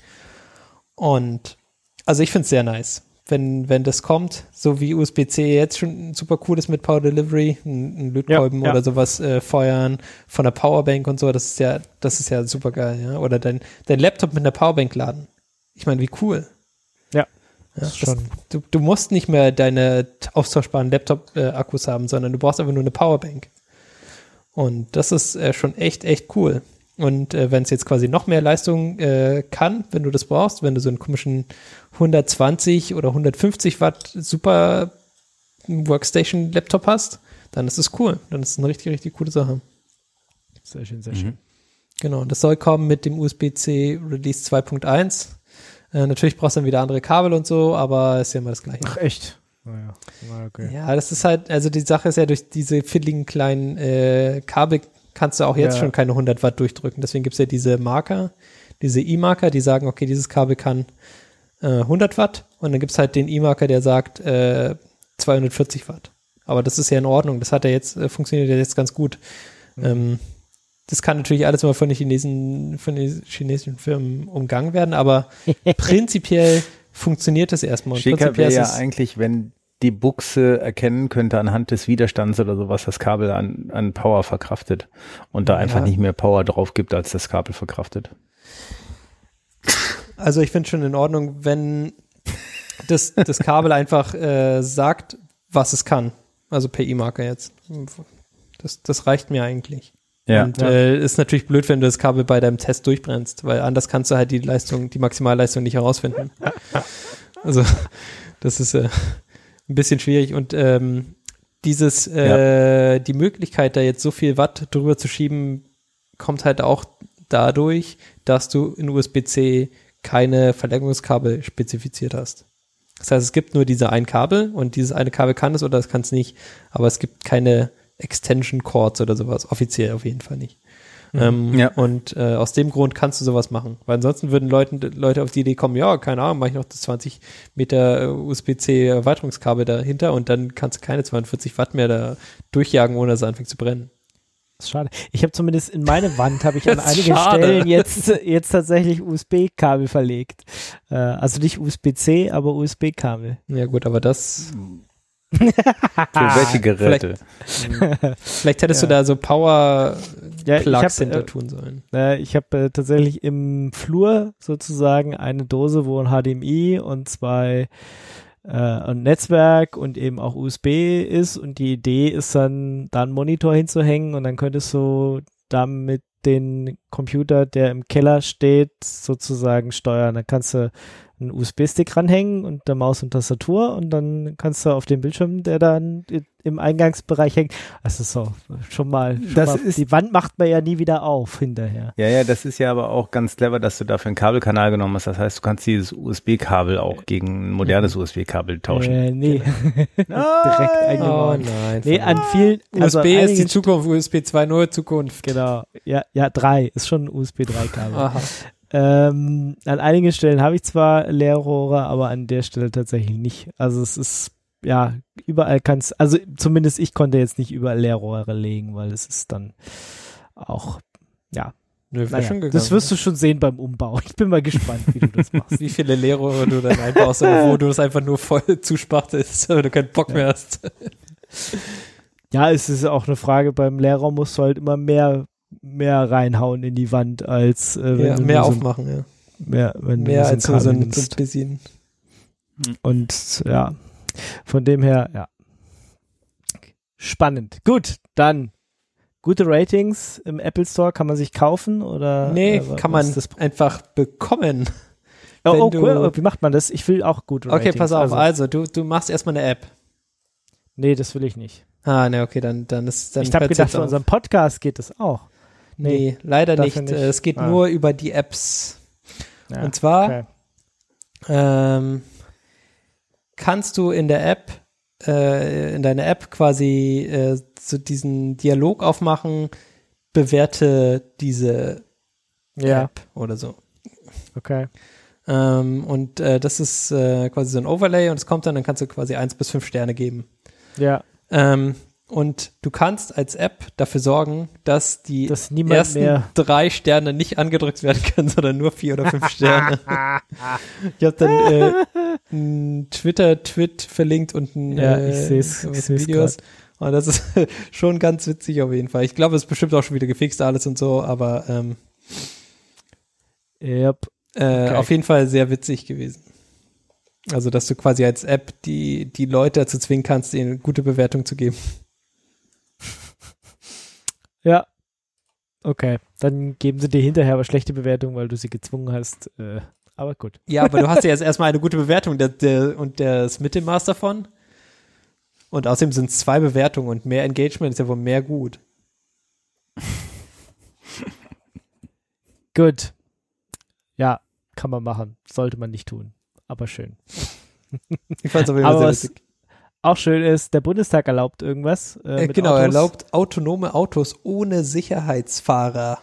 Und also ich finde es sehr nice, wenn, wenn das kommt, so wie USB-C jetzt schon super cool ist mit Power Delivery, ein, ein Lötkolben ja, ja. oder sowas äh, feuern von der Powerbank und so, das ist ja, das ist ja super geil, ja. Oder dein, dein Laptop mit einer Powerbank laden. Ich meine, wie cool. Ja. das, du, du musst nicht mehr deine austauschbaren Laptop-Akkus äh, haben, sondern du brauchst einfach nur eine Powerbank. Und das ist äh, schon echt, echt cool. Und äh, wenn es jetzt quasi noch mehr Leistung äh, kann, wenn du das brauchst, wenn du so einen komischen 120 oder 150 Watt Super Workstation Laptop hast, dann ist es cool. Dann ist es eine richtig, richtig coole Sache. Sehr schön, sehr mhm. schön. Genau, das soll kommen mit dem USB-C Release 2.1. Äh, natürlich brauchst du dann wieder andere Kabel und so, aber ist ja immer das gleiche. Ach echt? Naja, okay. Ja, das ist halt, also die Sache ist ja durch diese fiddligen kleinen äh, Kabel kannst du auch jetzt ja. schon keine 100 Watt durchdrücken. Deswegen gibt es ja diese Marker, diese E-Marker, die sagen, okay, dieses Kabel kann äh, 100 Watt und dann gibt es halt den E-Marker, der sagt äh, 240 Watt. Aber das ist ja in Ordnung. Das hat ja jetzt, äh, funktioniert ja jetzt ganz gut. Mhm. Ähm, das kann natürlich alles mal von den Chinesen, von den chinesischen Firmen umgangen werden, aber prinzipiell funktioniert das erstmal. Schicker wäre ja eigentlich, wenn die Buchse erkennen könnte anhand des Widerstands oder sowas das Kabel an, an Power verkraftet und da ja. einfach nicht mehr Power drauf gibt, als das Kabel verkraftet. Also ich finde schon in Ordnung, wenn das, das Kabel einfach äh, sagt, was es kann. Also per E-Marker jetzt. Das, das reicht mir eigentlich. Ja, und ja. Äh, ist natürlich blöd, wenn du das Kabel bei deinem Test durchbrennst, weil anders kannst du halt die Leistung, die Maximalleistung nicht herausfinden. Also das ist äh, ein bisschen schwierig und ähm, dieses, äh, ja. die Möglichkeit, da jetzt so viel Watt drüber zu schieben, kommt halt auch dadurch, dass du in USB-C keine Verlängerungskabel spezifiziert hast. Das heißt, es gibt nur diese ein Kabel und dieses eine Kabel kann es oder es kann es nicht, aber es gibt keine Extension Cords oder sowas, offiziell auf jeden Fall nicht. Mhm. Ähm, ja. Und äh, aus dem Grund kannst du sowas machen. Weil ansonsten würden Leute, Leute auf die Idee kommen, ja, keine Ahnung, mache ich noch das 20 Meter äh, USB-C Erweiterungskabel dahinter und dann kannst du keine 42 Watt mehr da durchjagen, ohne dass es anfängt zu brennen. Das ist schade. Ich habe zumindest in meine Wand habe ich an einigen schade. Stellen jetzt, jetzt tatsächlich USB-Kabel verlegt. Äh, also nicht USB-C, aber USB-Kabel. Ja gut, aber das Für welche Geräte? Vielleicht, vielleicht hättest ja. du da so Power-Plugs ja, hinter äh, tun sollen. Äh, ich habe äh, tatsächlich im Flur sozusagen eine Dose, wo ein HDMI und zwei äh, ein Netzwerk und eben auch USB ist und die Idee ist dann, da einen Monitor hinzuhängen und dann könntest du damit den Computer, der im Keller steht, sozusagen steuern. Dann kannst du einen USB-Stick ranhängen und der Maus und Tastatur und dann kannst du auf dem Bildschirm, der dann im Eingangsbereich hängt, also so, schon mal, schon das mal ist, die Wand macht man ja nie wieder auf hinterher. Ja, ja, das ist ja aber auch ganz clever, dass du dafür einen Kabelkanal genommen hast. Das heißt, du kannst dieses USB-Kabel auch gegen ein modernes mhm. USB-Kabel tauschen. Äh, nee. Direkt eingebaut. Oh nein. Nee, an vielen, also USB ist die Zukunft, USB 2.0 Zukunft. Genau. Ja, ja, 3 ist schon ein USB 3 Kabel. Aha. Ähm, an einigen Stellen habe ich zwar Leerrohre, aber an der Stelle tatsächlich nicht. Also es ist, ja, überall kann es, also zumindest ich konnte jetzt nicht überall Leerrohre legen, weil es ist dann auch, ja. Nö, naja, das wirst du schon sehen beim Umbau. Ich bin mal gespannt, wie du das machst. wie viele Leerrohre du dann einbaust, wo du das einfach nur voll zuspachtest, weil du keinen Bock ja. mehr hast. ja, es ist auch eine Frage, beim Leerraum musst du halt immer mehr mehr reinhauen in die Wand, als äh, wenn ja, mehr aufmachen, ja. Mehr, wenn mehr als so, so, ein, so bisschen. Und ja, von dem her, ja. Spannend. Gut, dann gute Ratings im Apple Store kann man sich kaufen oder? Nee, äh, kann man das einfach bekommen. Oh, oh cool. Wie macht man das? Ich will auch gute Ratings. Okay, pass auf. Also, also du, du machst erstmal eine App. Nee, das will ich nicht. Ah, ne, okay, dann, dann ist dann Ich habe gedacht, für unseren Podcast geht das auch. Nee, nee leider nicht. nicht. Es geht ah. nur über die Apps. Ja, Und zwar okay. ähm, kannst du in der App, äh, in deiner App quasi äh, so diesen Dialog aufmachen, bewerte diese ja. App oder so. Okay. Ähm, und äh, das ist äh, quasi so ein Overlay und es kommt dann, dann kannst du quasi eins bis fünf Sterne geben. Ja. Ähm, und du kannst als App dafür sorgen, dass die dass ersten mehr. drei Sterne nicht angedrückt werden können, sondern nur vier oder fünf Sterne. ich habe dann äh, einen Twitter-Tweet verlinkt und ein ja, ich äh, seh's, ich Videos. Und das ist schon ganz witzig auf jeden Fall. Ich glaube, es ist bestimmt auch schon wieder gefixt alles und so, aber ähm, yep. äh, okay. auf jeden Fall sehr witzig gewesen. Also, dass du quasi als App die, die Leute dazu zwingen kannst, ihnen gute Bewertung zu geben. Ja. Okay, dann geben sie dir hinterher aber schlechte Bewertung, weil du sie gezwungen hast. Äh, aber gut. Ja, aber du hast ja jetzt erstmal eine gute Bewertung der, der, und das Mittelmaß davon. Und außerdem sind es zwei Bewertungen und mehr Engagement ist ja wohl mehr gut. gut. Ja, kann man machen. Sollte man nicht tun. Aber schön. Ich fand es jeden Fall sehr witzig auch schön ist, der Bundestag erlaubt irgendwas. Äh, äh genau, Autos. erlaubt autonome Autos ohne Sicherheitsfahrer.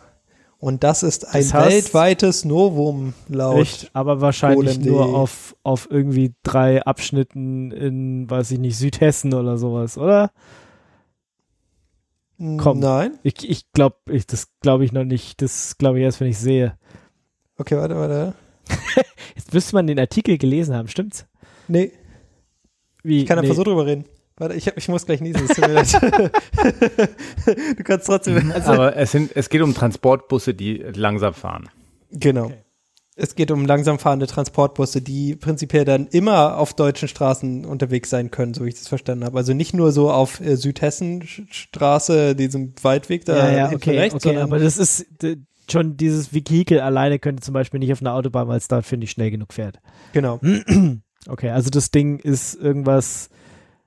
Und das ist ein das heißt, weltweites Novum laut. Echt, aber wahrscheinlich Polen. nur auf, auf irgendwie drei Abschnitten in, weiß ich nicht, Südhessen oder sowas, oder? Komm. Nein. Ich, ich glaube, ich, das glaube ich noch nicht. Das glaube ich erst, wenn ich sehe. Okay, warte, warte. Jetzt müsste man den Artikel gelesen haben, stimmt's? Nee. Wie? Ich kann nee. einfach so drüber reden. Warte, ich, ich muss gleich niesen. du kannst trotzdem. Mhm. Also, Aber es, sind, es geht um Transportbusse, die langsam fahren. Genau. Okay. Es geht um langsam fahrende Transportbusse, die prinzipiell dann immer auf deutschen Straßen unterwegs sein können, so wie ich das verstanden habe. Also nicht nur so auf äh, Südhessen-Straße, diesem Waldweg da ja, ja, okay, rechts, okay, aber das ist schon dieses Vehikel alleine könnte zum Beispiel nicht auf einer Autobahn, weil es da, finde ich, schnell genug fährt. Genau. Okay, also das Ding ist irgendwas,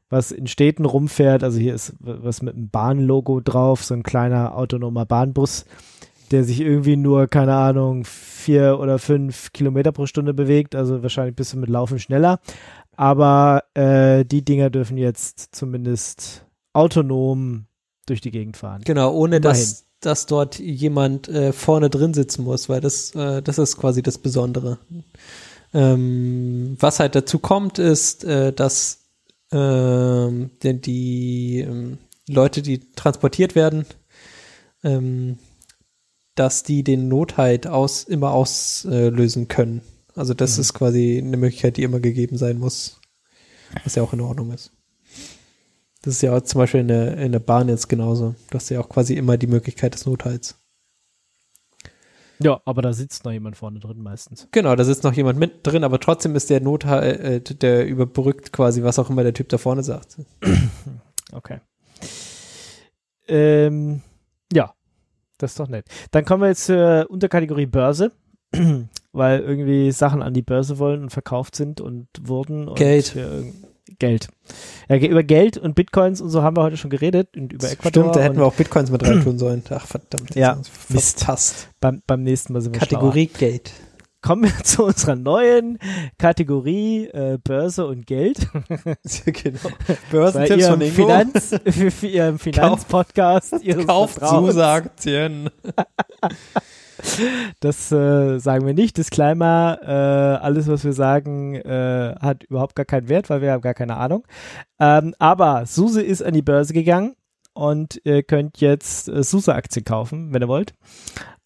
was in Städten rumfährt. Also hier ist was mit einem Bahnlogo drauf, so ein kleiner autonomer Bahnbus, der sich irgendwie nur, keine Ahnung, vier oder fünf Kilometer pro Stunde bewegt. Also wahrscheinlich bist du mit Laufen schneller. Aber äh, die Dinger dürfen jetzt zumindest autonom durch die Gegend fahren. Genau, ohne dass, dass dort jemand äh, vorne drin sitzen muss, weil das, äh, das ist quasi das Besondere. Ähm, was halt dazu kommt, ist, äh, dass ähm, die, die ähm, Leute, die transportiert werden, ähm, dass die den Nothalt aus, immer auslösen können. Also das mhm. ist quasi eine Möglichkeit, die immer gegeben sein muss, was ja auch in Ordnung ist. Das ist ja auch zum Beispiel in der, in der Bahn jetzt genauso. Du hast ja auch quasi immer die Möglichkeit des Nothalts. Ja, aber da sitzt noch jemand vorne drin meistens. Genau, da sitzt noch jemand mit drin, aber trotzdem ist der Nothalt, äh, der überbrückt quasi, was auch immer der Typ da vorne sagt. Okay. Ähm, ja, das ist doch nett. Dann kommen wir jetzt zur Unterkategorie Börse, weil irgendwie Sachen an die Börse wollen und verkauft sind und wurden. Und Geld. Ja, über Geld und Bitcoins und so haben wir heute schon geredet und über Ecuador. Stimmt, da hätten wir auch Bitcoins mit reintun sollen. Ach, verdammt. Ja, verpasst. Beim, beim nächsten Mal sind wir Kategorie schlauer. Geld. Kommen wir zu unserer neuen Kategorie äh, Börse und Geld. genau. Börsentipps von Ingo. Finanz, für, für Ihren Finanzpodcast. Kauft Zusagen. Das äh, sagen wir nicht. Disclaimer, äh, alles, was wir sagen, äh, hat überhaupt gar keinen Wert, weil wir haben gar keine Ahnung. Ähm, aber Suse ist an die Börse gegangen und ihr könnt jetzt äh, Suse-Aktien kaufen, wenn ihr wollt.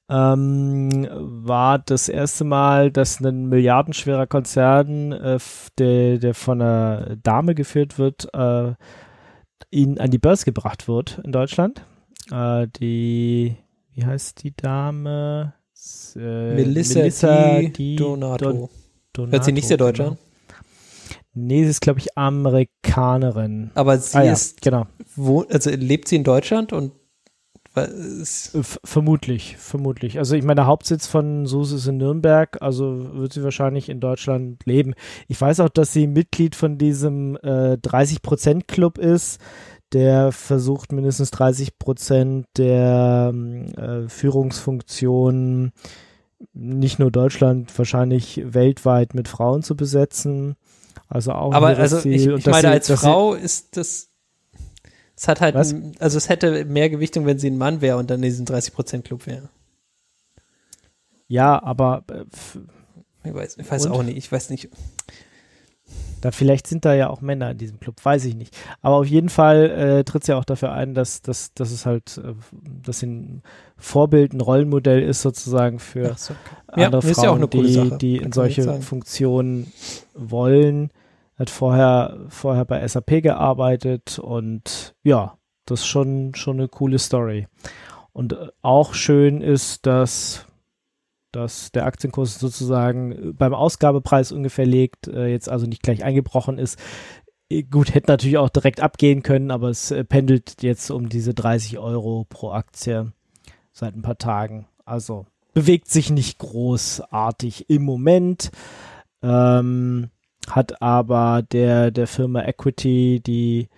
Ähm, war das erste Mal, dass ein milliardenschwerer Konzern, äh, der, der von einer Dame geführt wird, äh, ihn an die Börse gebracht wird in Deutschland. Äh, die wie heißt die Dame? Äh, Melissa, Melissa Di, Di Donato. Don, Donato. Hört sie nicht sehr deutsch genau. an? Nee, sie ist, glaube ich, Amerikanerin. Aber sie ah, ja, ist, genau. Wo, also lebt sie in Deutschland und vermutlich, vermutlich. Also ich meine, der Hauptsitz von SUS ist in Nürnberg, also wird sie wahrscheinlich in Deutschland leben. Ich weiß auch, dass sie Mitglied von diesem äh, 30%-Club ist, der versucht mindestens 30% der äh, Führungsfunktionen nicht nur Deutschland, wahrscheinlich weltweit mit Frauen zu besetzen. Also auch Aber also Ziel. ich, ich meine, sie, als Frau ist das es hat halt, ein, also es hätte mehr Gewichtung, wenn sie ein Mann wäre und dann in diesem 30% Club wäre. Ja, aber äh, ich weiß, ich weiß auch nicht, ich weiß nicht. Da vielleicht sind da ja auch Männer in diesem Club, weiß ich nicht. Aber auf jeden Fall äh, tritt sie ja auch dafür ein, dass, dass, dass es halt, äh, dass ein Vorbild, ein Rollenmodell ist sozusagen für so, okay. andere ja, Frauen, ja die, die in solche Funktionen wollen hat vorher, vorher bei SAP gearbeitet und ja, das ist schon, schon eine coole Story. Und äh, auch schön ist, dass, dass der Aktienkurs sozusagen beim Ausgabepreis ungefähr liegt, äh, jetzt also nicht gleich eingebrochen ist. Äh, gut, hätte natürlich auch direkt abgehen können, aber es pendelt jetzt um diese 30 Euro pro Aktie seit ein paar Tagen. Also bewegt sich nicht großartig im Moment. Ähm, hat aber der, der Firma Equity, die,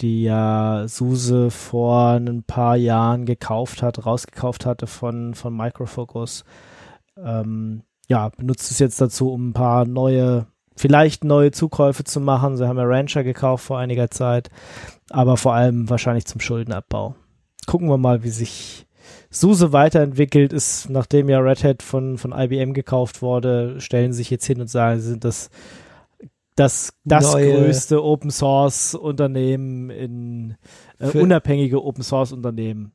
die ja Suse vor ein paar Jahren gekauft hat, rausgekauft hatte von, von Microfocus, ähm, ja, benutzt es jetzt dazu, um ein paar neue, vielleicht neue Zukäufe zu machen. Sie haben ja Rancher gekauft vor einiger Zeit, aber vor allem wahrscheinlich zum Schuldenabbau. Gucken wir mal, wie sich SUSE weiterentwickelt ist, nachdem ja Red Hat von, von IBM gekauft wurde, stellen sich jetzt hin und sagen, sie sind das das, das größte Open Source Unternehmen in äh, unabhängige Open Source Unternehmen.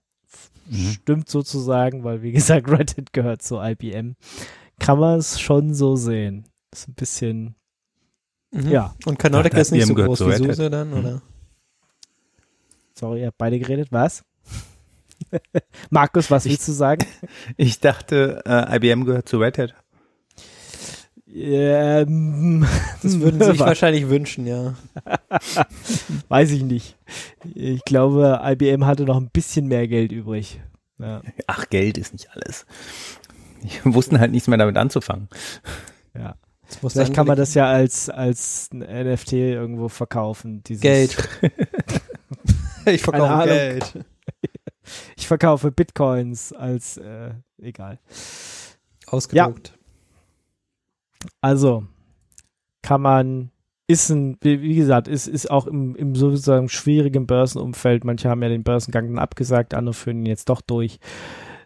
Mhm. Stimmt sozusagen, weil wie gesagt, Reddit gehört zu IBM. Kann man es schon so sehen. ist ein bisschen, mhm. ja. Und Canonical ist nicht so groß wie SUSE dann, mhm. oder? Sorry, ihr habt beide geredet. Was? Markus, was willst du sagen? Ich dachte, äh, IBM gehört zu Red Hat. Ähm, das würden sie sich wahrscheinlich wünschen, ja. Weiß ich nicht. Ich glaube, IBM hatte noch ein bisschen mehr Geld übrig. Ja. Ach, Geld ist nicht alles. Die wussten halt nichts mehr damit anzufangen. Ja. Vielleicht kann man das ja als, als NFT irgendwo verkaufen. Dieses Geld. ich verkaufe Geld. Ich verkaufe Bitcoins als, äh, egal. Ausgedruckt. Ja. Also kann man, ist ein, wie gesagt, ist, ist auch im, im sozusagen schwierigen Börsenumfeld. Manche haben ja den Börsengang dann abgesagt, andere führen ihn jetzt doch durch.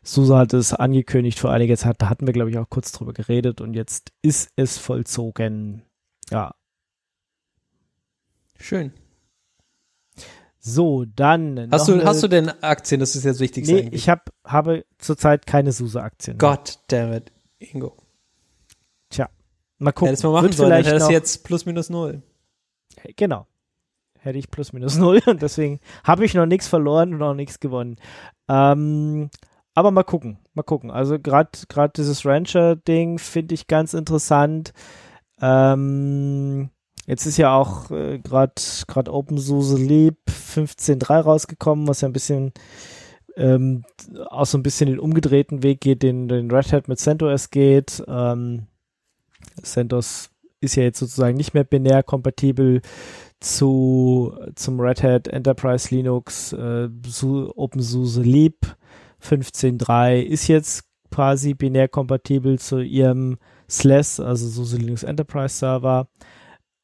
Susa hat es angekündigt vor einiger Zeit, da hatten wir, glaube ich, auch kurz drüber geredet und jetzt ist es vollzogen. Ja. Schön. So, dann. Hast du, hast du denn Aktien? Das ist jetzt wichtig. Nee, eigentlich. ich hab, habe zurzeit keine SUSE-Aktien. Gott damn it, Ingo. Mal gucken. Hättest du mal machen sollen, vielleicht hättest jetzt plus minus null. Genau. Hätte ich plus minus null und deswegen habe ich noch nichts verloren und noch nichts gewonnen. Ähm, aber mal gucken, mal gucken. Also gerade gerade dieses Rancher-Ding finde ich ganz interessant. Ähm, jetzt ist ja auch äh, gerade gerade OpenSUSE Leap 15.3 rausgekommen, was ja ein bisschen ähm, auch so ein bisschen den umgedrehten Weg geht, den, den Red Hat mit CentOS geht. Ähm, CentOS ist ja jetzt sozusagen nicht mehr binär kompatibel zu, zum Red Hat Enterprise Linux äh, OpenSUSE Leap 15.3 ist jetzt quasi binär kompatibel zu ihrem SLES, also SUSE Linux Enterprise Server.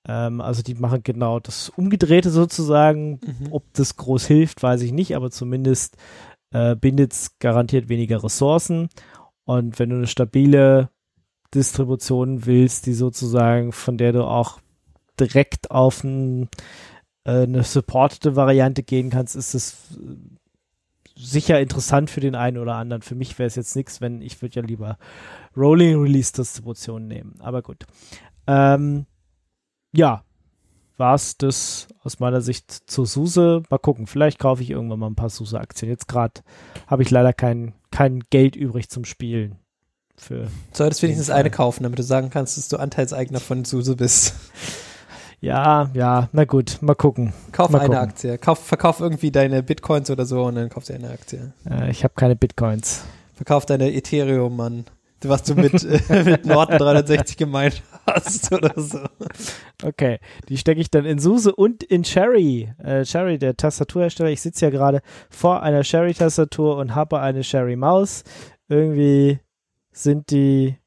Ähm, also die machen genau das Umgedrehte sozusagen. Mhm. Ob das groß hilft, weiß ich nicht, aber zumindest äh, bindet es garantiert weniger Ressourcen. Und wenn du eine stabile Distribution willst, die sozusagen, von der du auch direkt auf ein, äh, eine supportete Variante gehen kannst, ist es äh, sicher interessant für den einen oder anderen. Für mich wäre es jetzt nichts, wenn ich würde ja lieber Rolling Release Distribution nehmen. Aber gut. Ähm, ja, war es das aus meiner Sicht zur SUSE. Mal gucken, vielleicht kaufe ich irgendwann mal ein paar SUSE-Aktien. Jetzt gerade habe ich leider kein, kein Geld übrig zum Spielen für. Solltest wenigstens eine kaufen, damit du sagen kannst, dass du Anteilseigner von SUSE bist. Ja, ja, na gut, mal gucken. Kauf mal eine gucken. Aktie. Kauf, verkauf irgendwie deine Bitcoins oder so und dann kaufst du eine Aktie. Äh, ich habe keine Bitcoins. Verkauf deine Ethereum, Mann. Was du mit, mit Norton 360 gemeint hast oder so. Okay, die stecke ich dann in Suse und in Sherry. Äh, Sherry, der Tastaturhersteller. Ich sitze ja gerade vor einer Sherry-Tastatur und habe eine Sherry-Maus. Irgendwie sind die,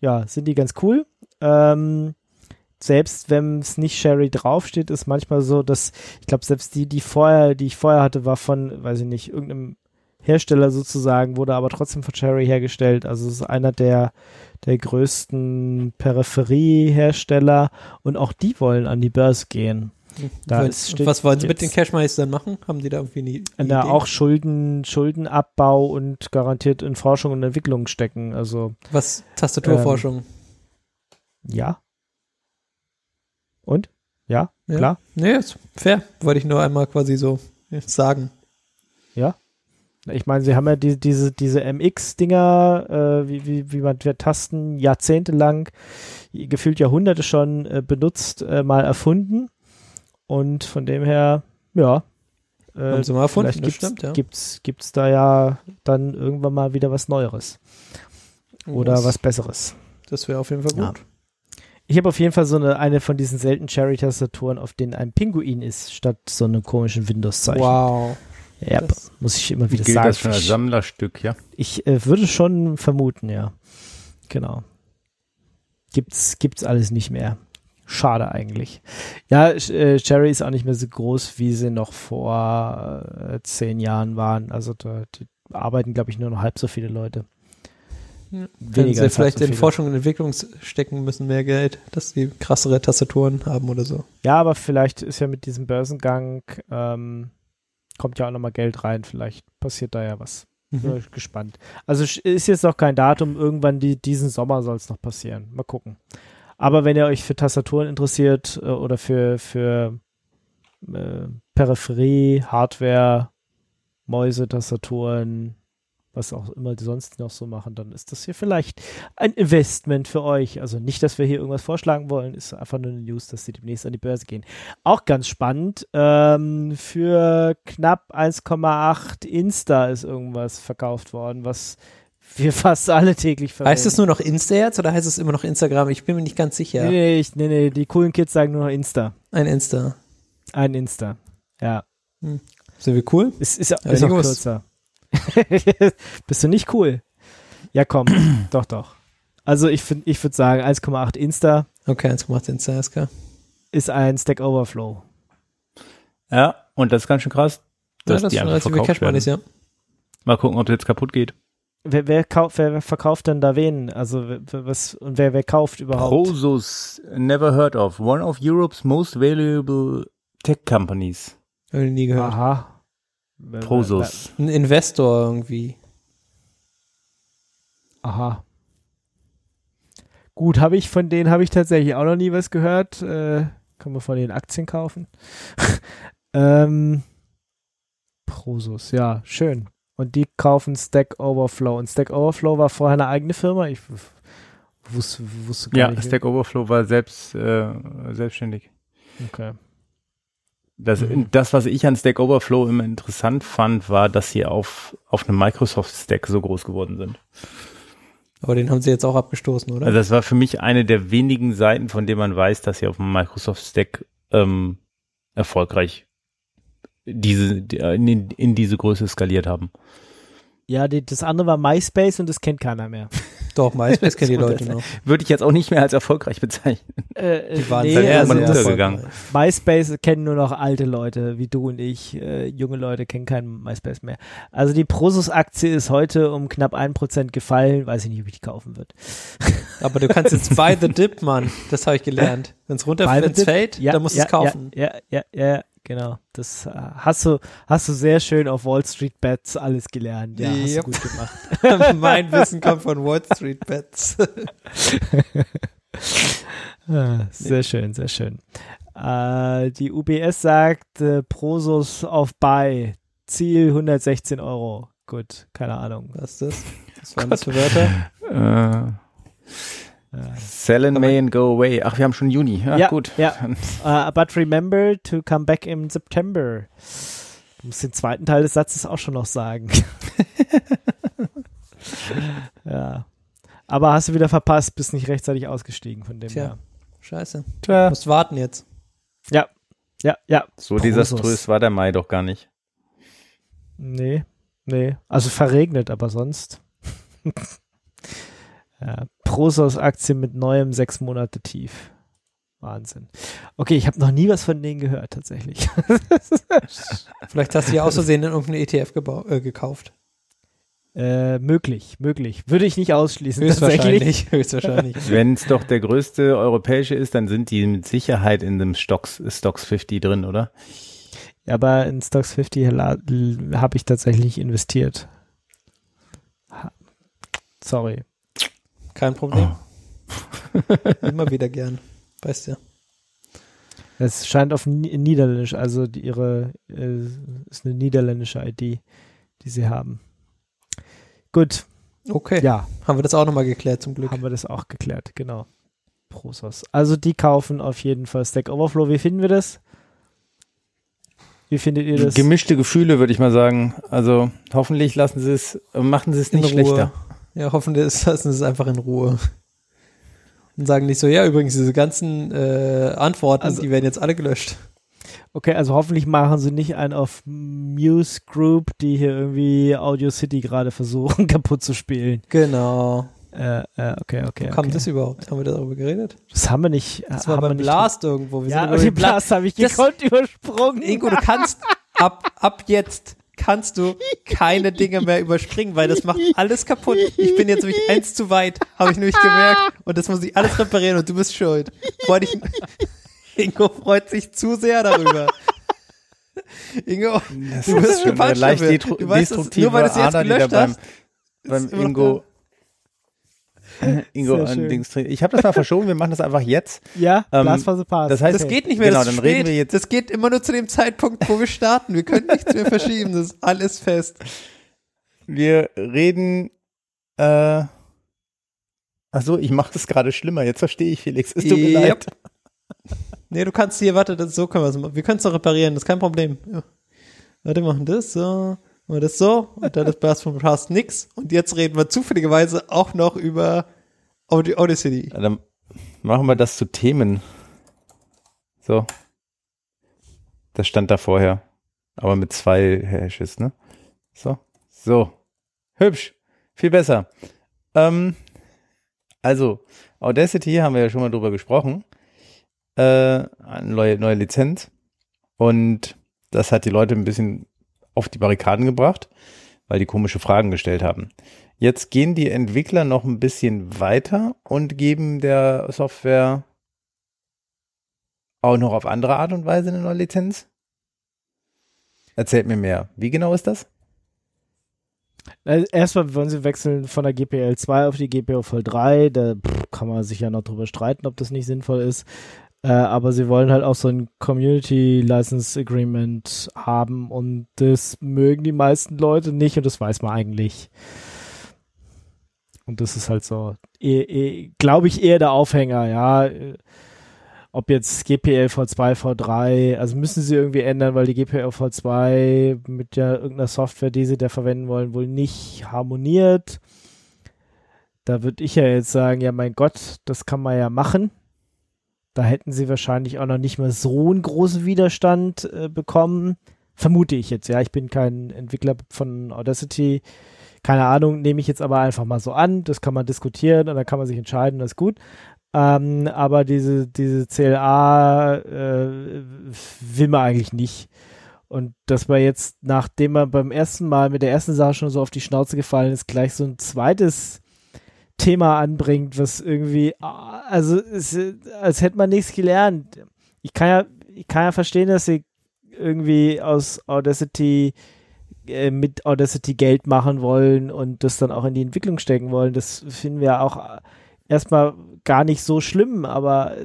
ja, sind die ganz cool. Ähm, selbst wenn es nicht Sherry draufsteht, ist manchmal so, dass ich glaube, selbst die, die vorher, die ich vorher hatte, war von, weiß ich nicht, irgendeinem Hersteller sozusagen, wurde aber trotzdem von Cherry hergestellt. Also es ist einer der, der größten Peripheriehersteller und auch die wollen an die Börse gehen. Was wollen sie mit den Cashmice dann machen? Haben die da irgendwie eine Idee? da auch Schulden, Schuldenabbau und garantiert in Forschung und Entwicklung stecken. Also Was? Tastaturforschung. ja. Und? Ja, Ja. klar. Nee, ist fair. Wollte ich nur einmal quasi so sagen. Ich meine, sie haben ja die, diese, diese MX-Dinger, äh, wie, wie, wie man wir Tasten jahrzehntelang, gefühlt Jahrhunderte schon äh, benutzt, äh, mal erfunden. Und von dem her, ja. Äh, Haben sie mal erfunden, vielleicht gibt's, stimmt, ja. Gibt's, gibt's da ja dann irgendwann mal wieder was Neueres. Oder das, was Besseres. Das wäre auf jeden Fall Ja. gut. Ich habe auf jeden Fall so eine, eine von diesen seltenen Cherry-Tastaturen, auf denen ein Pinguin ist, statt so einem komischen Windows-Zeichen. Wow. Ja, Das- muss ich immer wieder Gilt sagen. das schon als Sammlerstück, ja? Ich äh, würde schon vermuten, ja. Genau. Gibt's, gibt's alles nicht mehr. Schade eigentlich. Ja, äh, Cherry ist auch nicht mehr so groß, wie sie noch vor äh, zehn Jahren waren. Also da die arbeiten, glaube ich, nur noch halb so viele Leute. Ja. Weniger Wenn sie vielleicht so in. Forschung und Entwicklung stecken müssen, mehr Geld, dass sie krassere Tastaturen haben oder so. Ja, aber vielleicht ist ja mit diesem Börsengang, ähm, kommt ja auch nochmal Geld rein. Vielleicht passiert da ja was. Bin ich gespannt. Also ist jetzt noch kein Datum, irgendwann die, diesen Sommer soll es noch passieren. Mal gucken. Aber wenn ihr euch für Tastaturen interessiert äh, oder für, für äh, Peripherie, Hardware, Mäuse, Tastaturen, was auch immer die sonst noch so machen, dann ist das hier vielleicht ein Investment für euch. Also nicht, dass wir hier irgendwas vorschlagen wollen, ist einfach nur eine News, dass sie demnächst an die Börse gehen. Auch ganz spannend, ähm, für knapp 1,8 Insta ist irgendwas verkauft worden, was wir fast alle täglich verwenden. Heißt es nur noch Insta jetzt oder heißt es immer noch Instagram? Ich bin mir nicht ganz sicher. Nee, nee, ich, nee, nee, die coolen Kids sagen nur noch Insta. Ein Insta. Ein Insta. Ja. Sind wir cool? Ist, ist, ist Ja, auch kürzer. Bist du nicht cool? Ja, komm. doch, doch. Also ich finde, ich würde sagen, 1,8 Insta Okay, 1,8 Insta, ist klar. ist ein Stack Overflow. Ja, und das ist ganz schön krass, Ja, dass das die ist relativ viel verkauft werden. Ja. Mal gucken, ob das jetzt kaputt geht. Wer, wer, kauft, wer, verkauft denn da wen? Also was und wer, wer kauft überhaupt? Prosus, never heard of. One of Europe's most valuable tech companies. Nie gehört. Aha. Prosus. Ein Investor irgendwie. Aha. Gut, habe ich von denen habe ich tatsächlich auch noch nie was gehört. Äh, kann man von den Aktien kaufen. ähm, Prosus, ja, schön. Und die kaufen Stack Overflow. Und Stack Overflow war vorher eine eigene Firma. Ich wusste, wusste gar Ja, nicht. Stack Overflow war selbst äh, selbstständig. Okay. Das, Mhm. das, was ich an Stack Overflow immer interessant fand, war, dass sie auf, auf einem Microsoft-Stack so groß geworden sind. Aber den haben sie jetzt auch abgestoßen, oder? Also das war für mich eine der wenigen Seiten, von denen man weiß, dass sie auf dem Microsoft-Stack ähm, erfolgreich diese, die- in, in diese Größe skaliert haben. Ja, die, das andere war MySpace und das kennt keiner mehr. Doch, MySpace kennen die Leute noch. Würde ich jetzt auch nicht mehr als erfolgreich bezeichnen. Äh, Die waren nee, sehr, also untergegangen. MySpace kennen nur noch alte Leute, wie du und ich. Äh, junge Leute kennen keinen MySpace mehr. Also die Prosus-Aktie ist heute um knapp 1% gefallen. Weiß ich nicht, ob ich die kaufen würde. Aber du kannst jetzt buy the dip, Mann. Das habe ich gelernt. Wenn es runter, Buy the wenn es dip? fällt, dann musst du ja, es kaufen. Ja, ja, ja, ja, genau. Das äh, hast du, hast du sehr schön auf Wall Street Bets alles gelernt. Ja, hast du gut gemacht. mein Wissen kommt von Wall Street Bets. Ah, sehr schön, sehr schön. Äh, die UBS sagt, äh, Prosus auf Buy, Ziel 116 Euro. Gut, keine Ahnung. Was ist das? Was waren das für Wörter? Äh, Sell in May and go away. Ach, wir haben schon Juni. Ja, ja gut. Ja. uh, but remember to come back in September. Du musst den zweiten Teil des Satzes auch schon noch sagen. ja. Aber hast du wieder verpasst, bist nicht rechtzeitig ausgestiegen von dem Tja, Jahr. scheiße. Tja. Musst warten jetzt. Ja, ja, ja. So desaströs war der Mai doch gar nicht. Nee, nee. Also verregnet, aber sonst. ja, Prosos-Aktie mit neuem sechs Monate tief. Wahnsinn. Okay, ich habe noch nie was von denen gehört, tatsächlich. Vielleicht hast du ja aus Versehen in irgendeinen ETF äh, gekauft. Äh, möglich, möglich. Würde ich nicht ausschließen. Höchstwahrscheinlich. Höchstwahrscheinlich. Wenn es doch der größte europäische ist, dann sind die mit Sicherheit in dem Stocks, Stocks 50 drin, oder? Ja, aber in Stocks 50 habe ich tatsächlich investiert. Sorry. Kein Problem. Oh. Immer wieder gern. Weißt du. Es scheint auf Niederländisch, also die, ihre äh, ist eine niederländische ID, die sie haben. Gut. Okay. Ja. Haben wir das auch nochmal geklärt zum Glück. Haben wir das auch geklärt, genau. Prosos. Also die kaufen auf jeden Fall Stack Overflow. Wie finden wir das? Wie findet ihr das? Gemischte Gefühle, würde ich mal sagen. Also hoffentlich lassen sie es, machen sie es nicht schlechter. Ja, hoffentlich lassen sie es einfach in Ruhe. Und sagen nicht so, ja, übrigens, diese ganzen äh, Antworten, also, die werden jetzt alle gelöscht. Okay, also hoffentlich machen sie nicht einen auf Muse Group, die hier irgendwie Audio City gerade versuchen kaputt zu spielen. Genau. Äh, äh, okay, okay. Wo kam okay. das überhaupt? Haben wir darüber geredet? Das haben wir nicht. Das war beim Blast irgendwo. Wir ja, über den Blast habe ich gekonnt übersprungen. Ingo, du kannst ab, ab jetzt kannst du keine Dinge mehr überspringen, weil das macht alles kaputt. Ich bin jetzt nämlich eins zu weit, habe ich nämlich gemerkt. Und das muss ich alles reparieren und du bist schuld. Freu Ingo freut sich zu sehr darüber. Ingo, das du bist schon leicht du weißt, das, nur weil du es jetzt gelöscht beim, beim Ingo Ingo an Dings Ich habe das mal verschoben, wir machen das einfach jetzt. Ja, ähm, Glasfaser passt. Das heißt, das geht nicht mehr, genau, das dann reden wir jetzt. Das geht immer nur zu dem Zeitpunkt, wo wir starten. Wir können nichts mehr verschieben, das ist alles fest. Wir reden äh Ach so, ich mache das gerade schlimmer. Jetzt verstehe ich, Felix. Es tut mir yep. leid. Nee, du kannst hier, warte, das, so können wir es machen. Wir können es doch reparieren, das ist kein Problem. Ja. Warte, wir machen das so. Und das so, und dann ist Blast vom Past nix. Und jetzt reden wir zufälligerweise auch noch über Odyssey. Ja, dann machen wir das zu Themen. So. Das stand da vorher. Aber mit zwei Hashes, ne? So. So. Hübsch. Viel besser. Ähm, also, Audacity haben wir ja schon mal drüber gesprochen. Äh, eine neue, neue Lizenz. Und das hat die Leute ein bisschen auf die Barrikaden gebracht, weil die komische Fragen gestellt haben. Jetzt gehen die Entwickler noch ein bisschen weiter und geben der Software auch noch auf andere Art und Weise eine neue Lizenz. Erzählt mir mehr. Wie genau ist das? Äh, erstmal wollen sie wechseln von der GPL 2 auf die GPL voll 3. Da kann man sich ja noch drüber streiten, ob das nicht sinnvoll ist. Äh, aber sie wollen halt auch so ein Community License Agreement haben und das mögen die meisten Leute nicht und das weiß man eigentlich. Und das ist halt so, eh, eh, glaube ich, eher der Aufhänger, ja. Ob jetzt GPL V2, V3, also müssen sie irgendwie ändern, weil die GPL V2 mit ja irgendeiner Software, die sie da verwenden wollen, wohl nicht harmoniert. Da würde ich ja jetzt sagen, ja mein Gott, das kann man ja machen da hätten sie wahrscheinlich auch noch nicht mal so einen großen Widerstand äh, bekommen. Vermute ich jetzt, ja. Ich bin kein Entwickler von Audacity. Keine Ahnung, nehme ich jetzt aber einfach mal so an. Das kann man diskutieren und dann kann man sich entscheiden, das ist gut. Ähm, aber diese, diese CLA äh, will man eigentlich nicht. Und dass man jetzt, nachdem man beim ersten Mal mit der ersten Sache schon so auf die Schnauze gefallen ist, gleich so ein zweites Thema anbringt, was irgendwie, also es, als hätte man nichts gelernt. Ich kann ja, ich kann ja verstehen, dass sie irgendwie aus Audacity äh, mit Audacity Geld machen wollen und das dann auch in die Entwicklung stecken wollen. Das finden wir auch erstmal gar nicht so schlimm, aber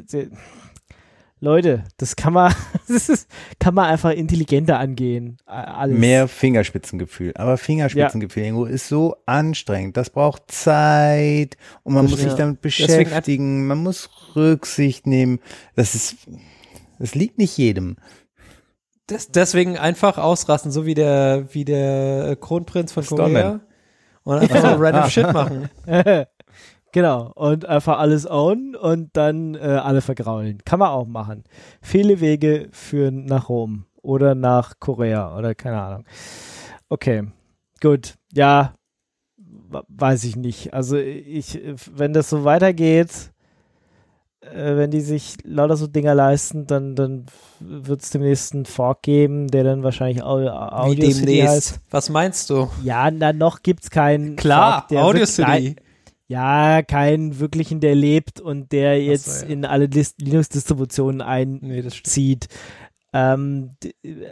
Leute, das kann man, das ist, kann man einfach intelligenter angehen. Alles. Mehr Fingerspitzengefühl. Aber Fingerspitzengefühl ja. ist so anstrengend. Das braucht Zeit und man das muss sich damit beschäftigen. Man muss Rücksicht nehmen. Das ist, das liegt nicht jedem. Das, deswegen einfach ausrasten, so wie der, wie der Kronprinz von Korea. Und einfach so random Shit machen. Genau, und einfach alles own und dann äh, alle vergraulen. Kann man auch machen. Viele Wege führen nach Rom oder nach Korea oder keine Ahnung. Okay, gut. Ja, weiß ich nicht. Also ich, wenn das so weitergeht, äh, wenn die sich lauter so Dinger leisten, dann, dann wird es demnächst einen Fork geben, der dann wahrscheinlich Audio Wie demnächst? Heißt. Was meinst du? Ja, na, noch gibt's keinen Klar, Fork, Audio City. Ja, keinen wirklichen, der lebt und der jetzt so, ja. in alle Linux-Distributionen einzieht. Nee, ähm,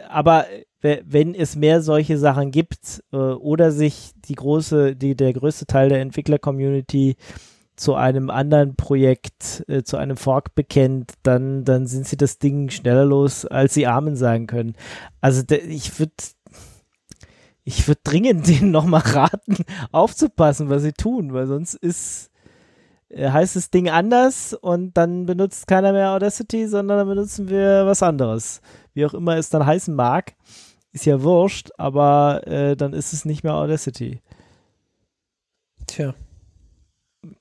aber wenn es mehr solche Sachen gibt äh, oder sich die große, die, der größte Teil der Entwickler-Community zu einem anderen Projekt, äh, zu einem Fork bekennt, dann, dann sind sie das Ding schneller los, als sie Amen sagen können. Also ich würde ich würde dringend denen nochmal raten, aufzupassen, was sie tun, weil sonst ist, äh, heißt das Ding anders und dann benutzt keiner mehr Audacity, sondern dann benutzen wir was anderes. Wie auch immer es dann heißen mag, ist ja wurscht, aber äh, dann ist es nicht mehr Audacity. Tja.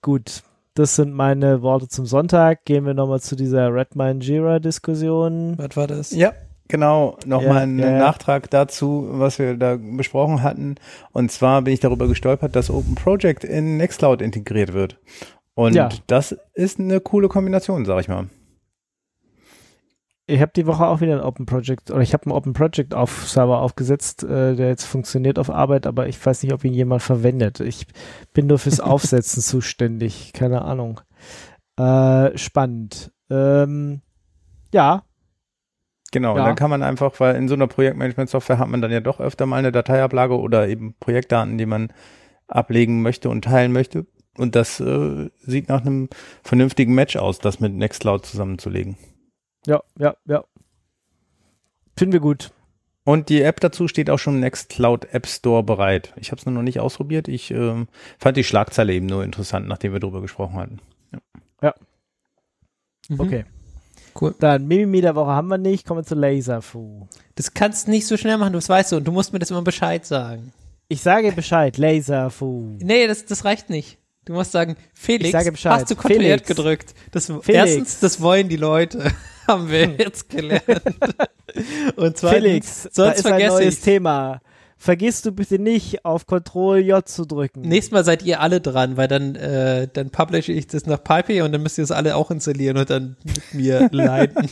Gut, das sind meine Worte zum Sonntag. Gehen wir nochmal zu dieser Redmine Jira Diskussion. Was war das? Ja, Genau, nochmal ja, ein ja, Nachtrag dazu, was wir da besprochen hatten. Und zwar bin ich darüber gestolpert, dass Open Project in Nextcloud integriert wird. Und ja. das ist eine coole Kombination, sag ich mal. Ich habe die Woche auch wieder ein Open Project, oder ich habe einen Open Project auf Server aufgesetzt, äh, der jetzt funktioniert auf Arbeit, aber ich weiß nicht, ob ihn jemand verwendet. Ich bin nur fürs Aufsetzen zuständig, keine Ahnung. Äh, spannend. Ähm, ja, Genau, ja. dann kann man einfach, weil in so einer Projektmanagement-Software hat man dann ja doch öfter mal eine Dateiablage oder eben Projektdaten, die man ablegen möchte und teilen möchte. Und das äh, sieht nach einem vernünftigen Match aus, das mit Nextcloud zusammenzulegen. Ja, ja, ja. Finden wir gut. Und die App dazu steht auch schon im Nextcloud App Store bereit. Ich habe es nur noch nicht ausprobiert. Ich äh, fand die Schlagzeile eben nur interessant, nachdem wir darüber gesprochen hatten. Ja. ja. Mhm. Okay. Cool. Dann Mimimi der Woche haben wir nicht, kommen wir zu Laserfu. Das kannst du nicht so schnell machen, das weißt du, und du musst mir das immer Bescheid sagen. Ich sage Bescheid, Laserfu. Nee, das, das reicht nicht. Du musst sagen, Felix, hast du kontrolliert Felix. gedrückt. Das, erstens, das wollen die Leute, haben wir jetzt gelernt. und zweitens, Felix, sonst da ist vergesse ein neues ich. Thema vergisst du bitte nicht, auf Ctrl J zu drücken. Nächstes Mal seid ihr alle dran, weil dann, äh, dann publishe ich das nach Pipe und dann müsst ihr es alle auch installieren und dann mit mir leiten.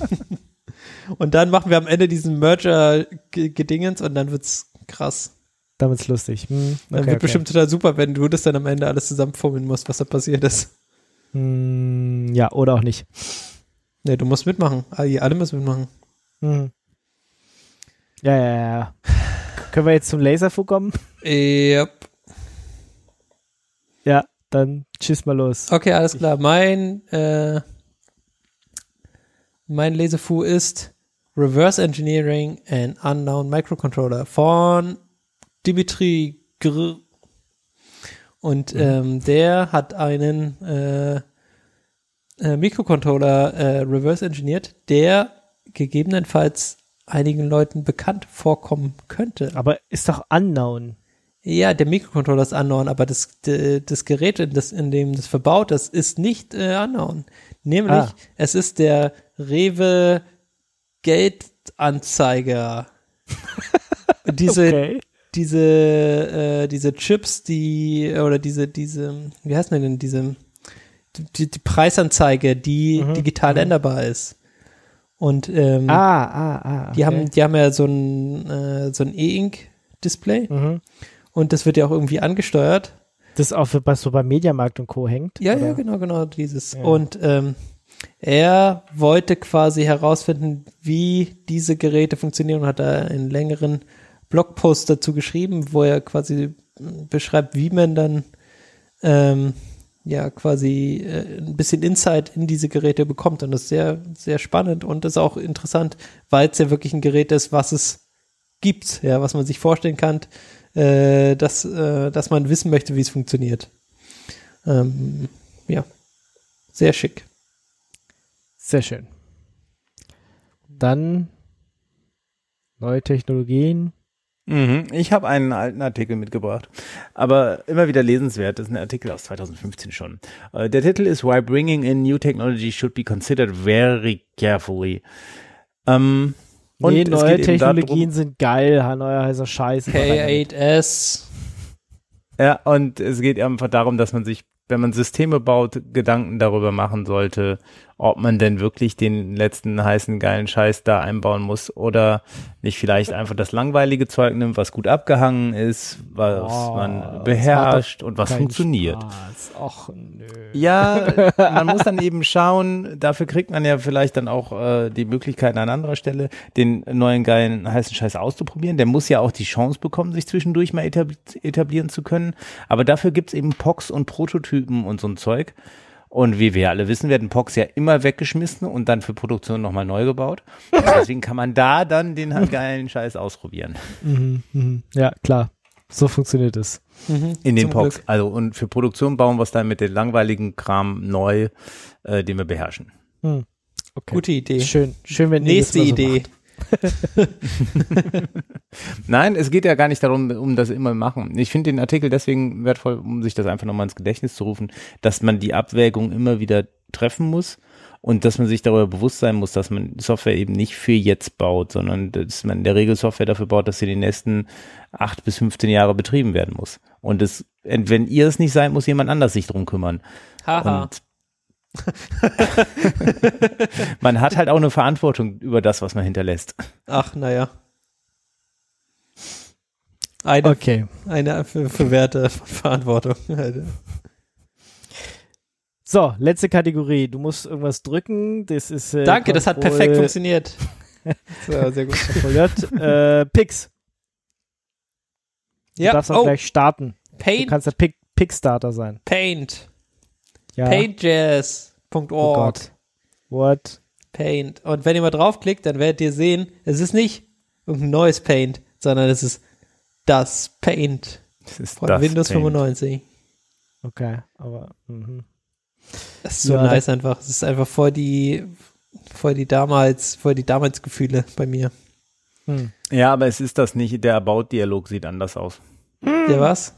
und dann machen wir am Ende diesen Merger-Gedingens und dann wird's krass. Dann wird's lustig. Hm, okay, dann wird okay. bestimmt total super, wenn du das dann am Ende alles zusammenfummeln musst, was da passiert ist. Hm, ja, oder auch nicht. Nee, du musst mitmachen. Alle müssen mitmachen. Hm. Ja, ja, ja. Können wir jetzt zum Laserfu kommen? Yep. Ja, dann tschüss mal los. Okay, alles klar. Mein, äh, mein Laserfu ist Reverse Engineering and Unknown Microcontroller von Dimitri Gr. Und mhm. ähm, der hat einen äh, äh, Mikrocontroller äh, reverse engineert, der gegebenenfalls einigen Leuten bekannt vorkommen könnte. Aber ist doch unknown. Ja, der Mikrocontroller ist unknown, aber das, das Gerät, in, das, in dem das verbaut ist, ist nicht äh, unknown. Nämlich, ah. es ist der Rewe Geldanzeiger. diese, okay. diese, äh, diese Chips, die, oder diese, diese, wie heißt denn diese, die, die Preisanzeige, die mhm. digital mhm. änderbar ist. Und ähm, ah, ah, ah, okay. die haben, die haben ja so ein äh, so ein E-Ink-Display mhm. und das wird ja auch irgendwie angesteuert. Das auch für, was so beim Mediamarkt und Co. hängt? Ja, oder? ja, genau, genau, dieses. Ja. Und ähm, er wollte quasi herausfinden, wie diese Geräte funktionieren und hat da einen längeren Blogpost dazu geschrieben, wo er quasi beschreibt, wie man dann ähm, ja quasi äh, ein bisschen Insight in diese Geräte bekommt. Und das ist sehr, sehr spannend und ist auch interessant, weil es ja wirklich ein Gerät ist, was es gibt, ja, was man sich vorstellen kann, äh, dass, äh, dass man wissen möchte, wie es funktioniert. Ähm, ja, sehr schick. Sehr schön. Dann neue Technologien, Mhm. Ich habe einen alten Artikel mitgebracht, aber immer wieder lesenswert. Das ist ein Artikel aus 2015 schon. Uh, der Titel ist Why Bringing in New Technology Should Be Considered Very Carefully. Ähm, nee, neue Technologien sind geil, neuer heißer Scheiß. K8S. Ja, und es geht einfach darum, dass man sich, wenn man Systeme baut, Gedanken darüber machen sollte, ob man denn wirklich den letzten heißen geilen Scheiß da einbauen muss oder nicht vielleicht einfach das langweilige Zeug nimmt, was gut abgehangen ist, was oh, man beherrscht und was funktioniert. Och, nö. Ja, man muss dann eben schauen, dafür kriegt man ja vielleicht dann auch äh, die Möglichkeit an anderer Stelle, den neuen geilen heißen Scheiß auszuprobieren. Der muss ja auch die Chance bekommen, sich zwischendurch mal etablieren zu können. Aber dafür gibt's eben POCs und Prototypen und so ein Zeug. Und wie wir alle wissen, werden POCs ja immer weggeschmissen und dann für Produktion nochmal neu gebaut. Und deswegen kann man da dann den geilen Scheiß ausprobieren. Mhm, mh. Ja, klar. So funktioniert es. Mhm, In den POCs. Glück. Also und für Produktion bauen wir es dann mit dem langweiligen Kram neu, äh, den wir beherrschen. Mhm. Okay. Gute Idee. Schön, schön, wenn Nächste so Idee. Macht. Nein, es geht ja gar nicht darum, um das immer machen. Ich finde den Artikel deswegen wertvoll, um sich das einfach nochmal ins Gedächtnis zu rufen, dass man die Abwägung immer wieder treffen muss und dass man sich darüber bewusst sein muss, dass man Software eben nicht für jetzt baut, sondern dass man in der Regel Software dafür baut, dass sie die nächsten acht bis 15 Jahre betrieben werden muss. Und es, wenn ihr es nicht seid, muss jemand anders sich drum kümmern. Haha. Und man hat halt auch eine Verantwortung über das, was man hinterlässt. Ach, naja. Eine, okay. eine verwehrte Verantwortung. So, letzte Kategorie. Du musst irgendwas drücken. Das ist. Äh, Danke, das hat perfekt funktioniert. so, sehr gut. äh, Pix. Du ja. darfst auch oh. gleich starten. Paint. Du kannst der Pick, Pickstarter sein. Paint. Ja. Pages.org. Oh Gott. What? Paint. Und wenn ihr mal draufklickt, dann werdet ihr sehen, es ist nicht irgendein neues Paint, sondern es ist das Paint ist von Windows Paint. 95. Okay, aber mh. das ist so ja, nice einfach. Es ist einfach voll die voll die damals, voll die damals Gefühle bei mir. Hm. Ja, aber es ist das nicht. Der About-Dialog sieht anders aus. Der was?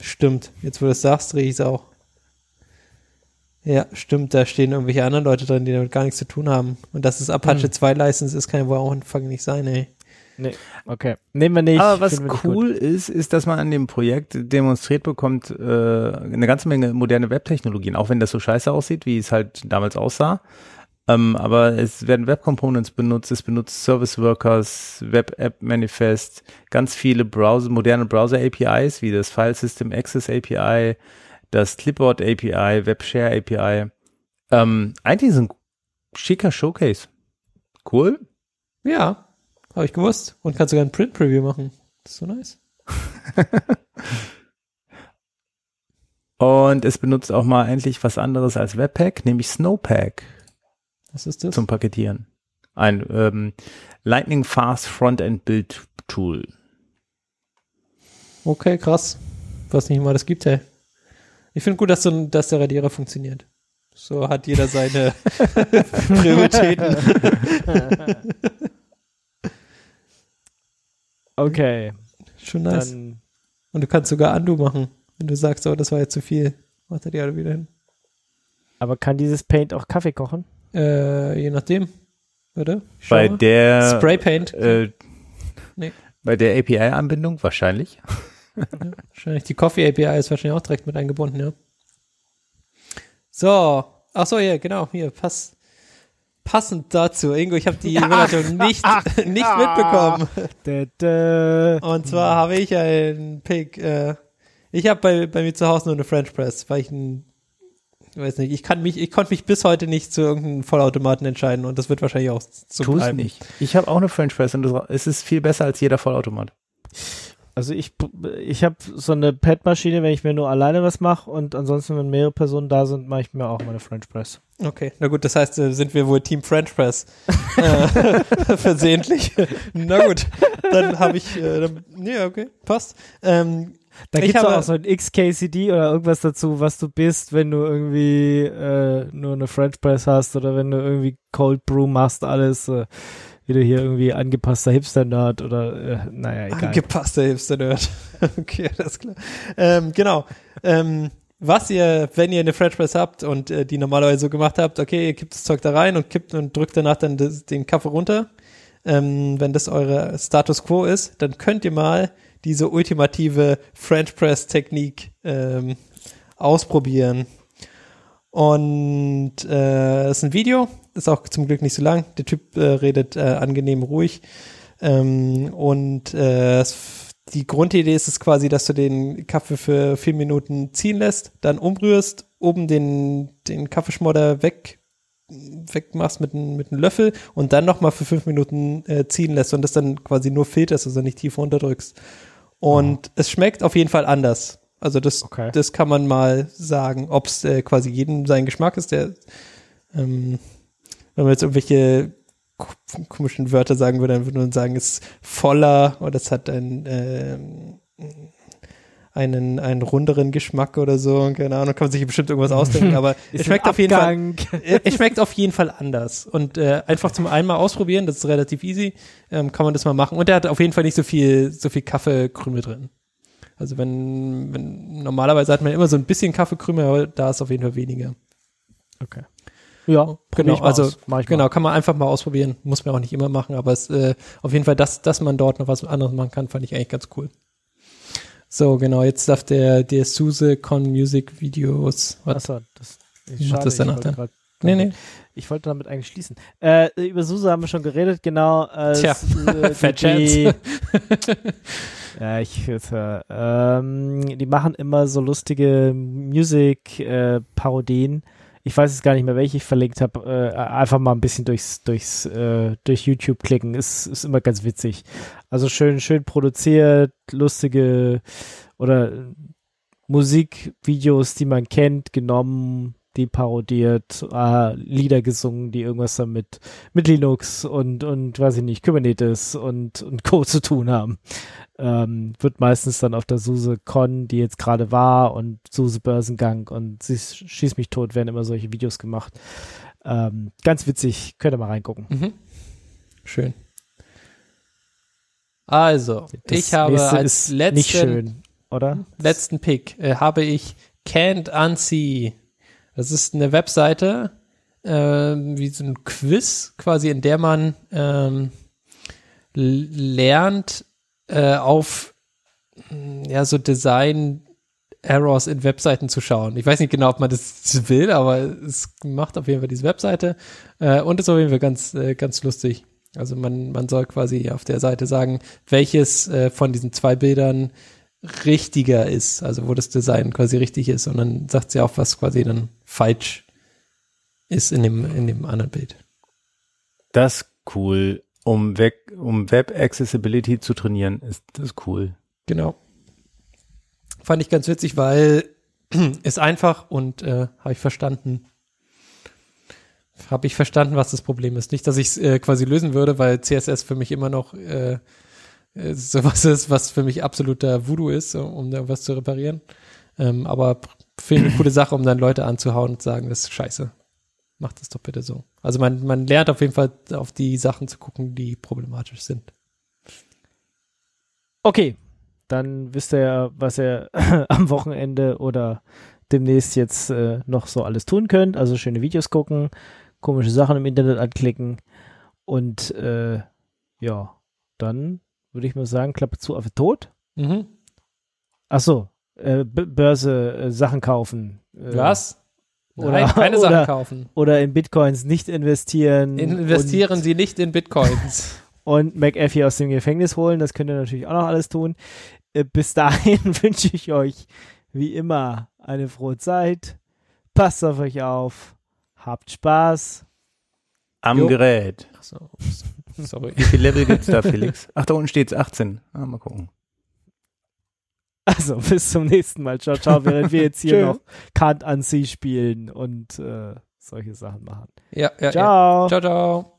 Stimmt. Jetzt, wo du es sagst, drehe ich es auch. Ja, stimmt, da stehen irgendwelche anderen Leute drin, die damit gar nichts zu tun haben. Und dass es Apache hm. 2 License ist, kann ja wohl auch nicht sein, ey. Nee, okay. Nehmen wir nicht. Aber was cool ist, ist, dass man an dem Projekt demonstriert bekommt, äh, eine ganze Menge moderne Webtechnologien, auch wenn das so scheiße aussieht, wie es halt damals aussah. Ähm, aber es werden Web Components benutzt, es benutzt Service Workers, Web App Manifest, ganz viele Browser, moderne Browser APIs, wie das File System Access API, das Clipboard API, WebShare API. Ähm, eigentlich ist ein schicker Showcase. Cool. Ja, habe ich gewusst. Und kannst sogar ein Print-Preview machen. Das ist so nice. Und es benutzt auch mal endlich was anderes als Webpack, nämlich Snowpack. Was ist das? Zum Paketieren. Ein ähm, Lightning Fast Frontend Build Tool. Okay, krass. Was nicht mal das gibt, hey. Ich finde gut, dass, so, dass der Radierer funktioniert. So hat jeder seine Prioritäten. okay. Schon nice. Dann Und du kannst sogar Undo machen, wenn du sagst, oh, das war jetzt zu viel. Macht er die alle wieder hin. Aber kann dieses Paint auch Kaffee kochen? Äh, je nachdem. Oder? Bei der Spray Paint. Äh, nee. Bei der API-Anbindung wahrscheinlich wahrscheinlich die Coffee API ist wahrscheinlich auch direkt mit eingebunden, ja. So, ach so, ja, genau, hier, pass, passend dazu, Ingo, ich habe die Überleitung nicht, nicht mitbekommen. Und zwar habe ich einen Pick, äh, ich habe bei, bei mir zu Hause nur eine French Press, weil ich ein ich weiß nicht, ich kann mich, ich konnte mich bis heute nicht zu irgendeinem Vollautomaten entscheiden und das wird wahrscheinlich auch so Tu's bleiben. nicht. Ich habe auch eine French Press und das, es ist viel besser als jeder Vollautomat. Also ich, ich habe so eine Pad-Maschine, wenn ich mir nur alleine was mache und ansonsten, wenn mehrere Personen da sind, mache ich mir auch meine French Press. Okay, na gut, das heißt, äh, sind wir wohl Team French Press äh, versehentlich. na gut, dann habe ich, äh, dann, ja, okay, passt. Ähm, da gibt es auch so ein XKCD oder irgendwas dazu, was du bist, wenn du irgendwie äh, nur eine French Press hast oder wenn du irgendwie Cold Brew machst, alles. Äh, wieder hier irgendwie angepasster Hipster-Nerd oder, äh, naja, egal. Angepasster Hipster-Nerd. okay, alles klar. Ähm, genau. Ähm, was ihr, wenn ihr eine French Press habt und äh, die normalerweise so gemacht habt, okay, ihr kippt das Zeug da rein und kippt und drückt danach dann das, den Kaffee runter. Ähm, wenn das eure Status Quo ist, dann könnt ihr mal diese ultimative French Press Technik ähm, ausprobieren. Und äh, ist ein Video, ist auch zum Glück nicht so lang. Der Typ äh, redet äh, angenehm ruhig. Ähm, und äh, die Grundidee ist es quasi, dass du den Kaffee für vier Minuten ziehen lässt, dann umrührst, oben den, den Kaffeeschmodder weg, wegmachst mit, mit einem Löffel und dann nochmal für fünf Minuten äh, ziehen lässt und das dann quasi nur filterst, also nicht tief runterdrückst. Und oh. es schmeckt auf jeden Fall anders. Also das, okay. das kann man mal sagen, ob es äh, quasi jedem sein Geschmack ist. Der, ähm, wenn man jetzt irgendwelche komischen Wörter sagen würde, dann würde man sagen, es ist voller oder es hat ein, äh, einen, einen runderen Geschmack oder so. Keine Ahnung, kann man sich bestimmt irgendwas ausdenken, aber es schmeckt auf jeden Fall, es schmeckt auf jeden Fall anders. Und äh, einfach zum einmal ausprobieren, das ist relativ easy, ähm, kann man das mal machen. Und der hat auf jeden Fall nicht so viel, so viel Kaffeekrümel drin. Also wenn, wenn normalerweise hat man immer so ein bisschen Kaffeekrümel, aber da ist auf jeden Fall weniger. Okay. Ja, genau. Also genau, kann man einfach mal ausprobieren. Muss man auch nicht immer machen, aber es äh, auf jeden Fall, dass, dass man dort noch was anderes machen kann, fand ich eigentlich ganz cool. So, genau, jetzt darf der, der Suse Con Music Videos. Was? Achso, das ich macht das danach dann? Grad, nee, nee. Ich wollte damit eigentlich schließen. Äh, über Suse haben wir schon geredet, genau. Als, Tja, äh, Fat Chance. Ja, ich äh, ähm, die machen immer so lustige Music-Parodien. Äh, ich weiß jetzt gar nicht mehr, welche ich verlinkt habe. Äh, einfach mal ein bisschen durchs, durchs äh, durch YouTube klicken. Ist, ist immer ganz witzig. Also schön, schön produziert, lustige oder Musikvideos, die man kennt, genommen, die parodiert, äh, Lieder gesungen, die irgendwas damit mit Linux und, und weiß ich nicht, Kubernetes und, und Co. zu tun haben ähm, wird meistens dann auf der Suse Con, die jetzt gerade war, und Suse Börsengang und sie schießt mich tot, werden immer solche Videos gemacht. Ähm, ganz witzig, könnt ihr mal reingucken. Mhm. Schön. Also, das ich habe als letzten, nicht schön, oder? letzten Pick äh, habe ich Can't Unsee. Das ist eine Webseite, äh, wie so ein Quiz, quasi, in der man ähm, lernt, äh, auf mm, ja so Design Errors in Webseiten zu schauen. Ich weiß nicht genau, ob man das will, aber es macht auf jeden Fall diese Webseite äh, und ist auf jeden Fall ganz äh, ganz lustig. Also man man soll quasi auf der Seite sagen, welches äh, von diesen zwei Bildern richtiger ist, also wo das Design quasi richtig ist und dann sagt sie auch, was quasi dann falsch ist in dem in dem anderen Bild. Das cool um, Web, um Web Accessibility zu trainieren, ist das cool. Genau. Fand ich ganz witzig, weil ist einfach und äh, habe ich verstanden. Habe ich verstanden, was das Problem ist. Nicht, dass ich es äh, quasi lösen würde, weil CSS für mich immer noch äh, äh, sowas ist, was für mich absoluter Voodoo ist, um da was zu reparieren. Ähm, aber finde eine coole Sache, um dann Leute anzuhauen und zu sagen, das ist scheiße macht das doch bitte so. Also man, man lernt auf jeden Fall auf die Sachen zu gucken, die problematisch sind. Okay, dann wisst ihr ja, was ihr am Wochenende oder demnächst jetzt äh, noch so alles tun könnt. Also schöne Videos gucken, komische Sachen im Internet anklicken und äh, ja, dann würde ich mal sagen, Klappe zu, Affe tot. Mhm. Ach so, äh, Börse, äh, Sachen kaufen. Äh, was? Oder, Nein, keine oder, Sachen kaufen. Oder in Bitcoins nicht investieren. Investieren Sie nicht in Bitcoins. und McAfee aus dem Gefängnis holen, das könnt ihr natürlich auch noch alles tun. Äh, bis dahin wünsche ich euch wie immer eine frohe Zeit. Passt auf euch auf. Habt Spaß. Am jo. Gerät. Ach so. Sorry. Wie viel Level gibt's da, Felix? Ach, da unten steht's 18. Ah, mal gucken. Also bis zum nächsten Mal. Ciao, ciao, während wir jetzt hier noch Can't Unsee spielen und äh, solche Sachen machen. Ja, ja. Ciao. Ja. Ciao, ciao.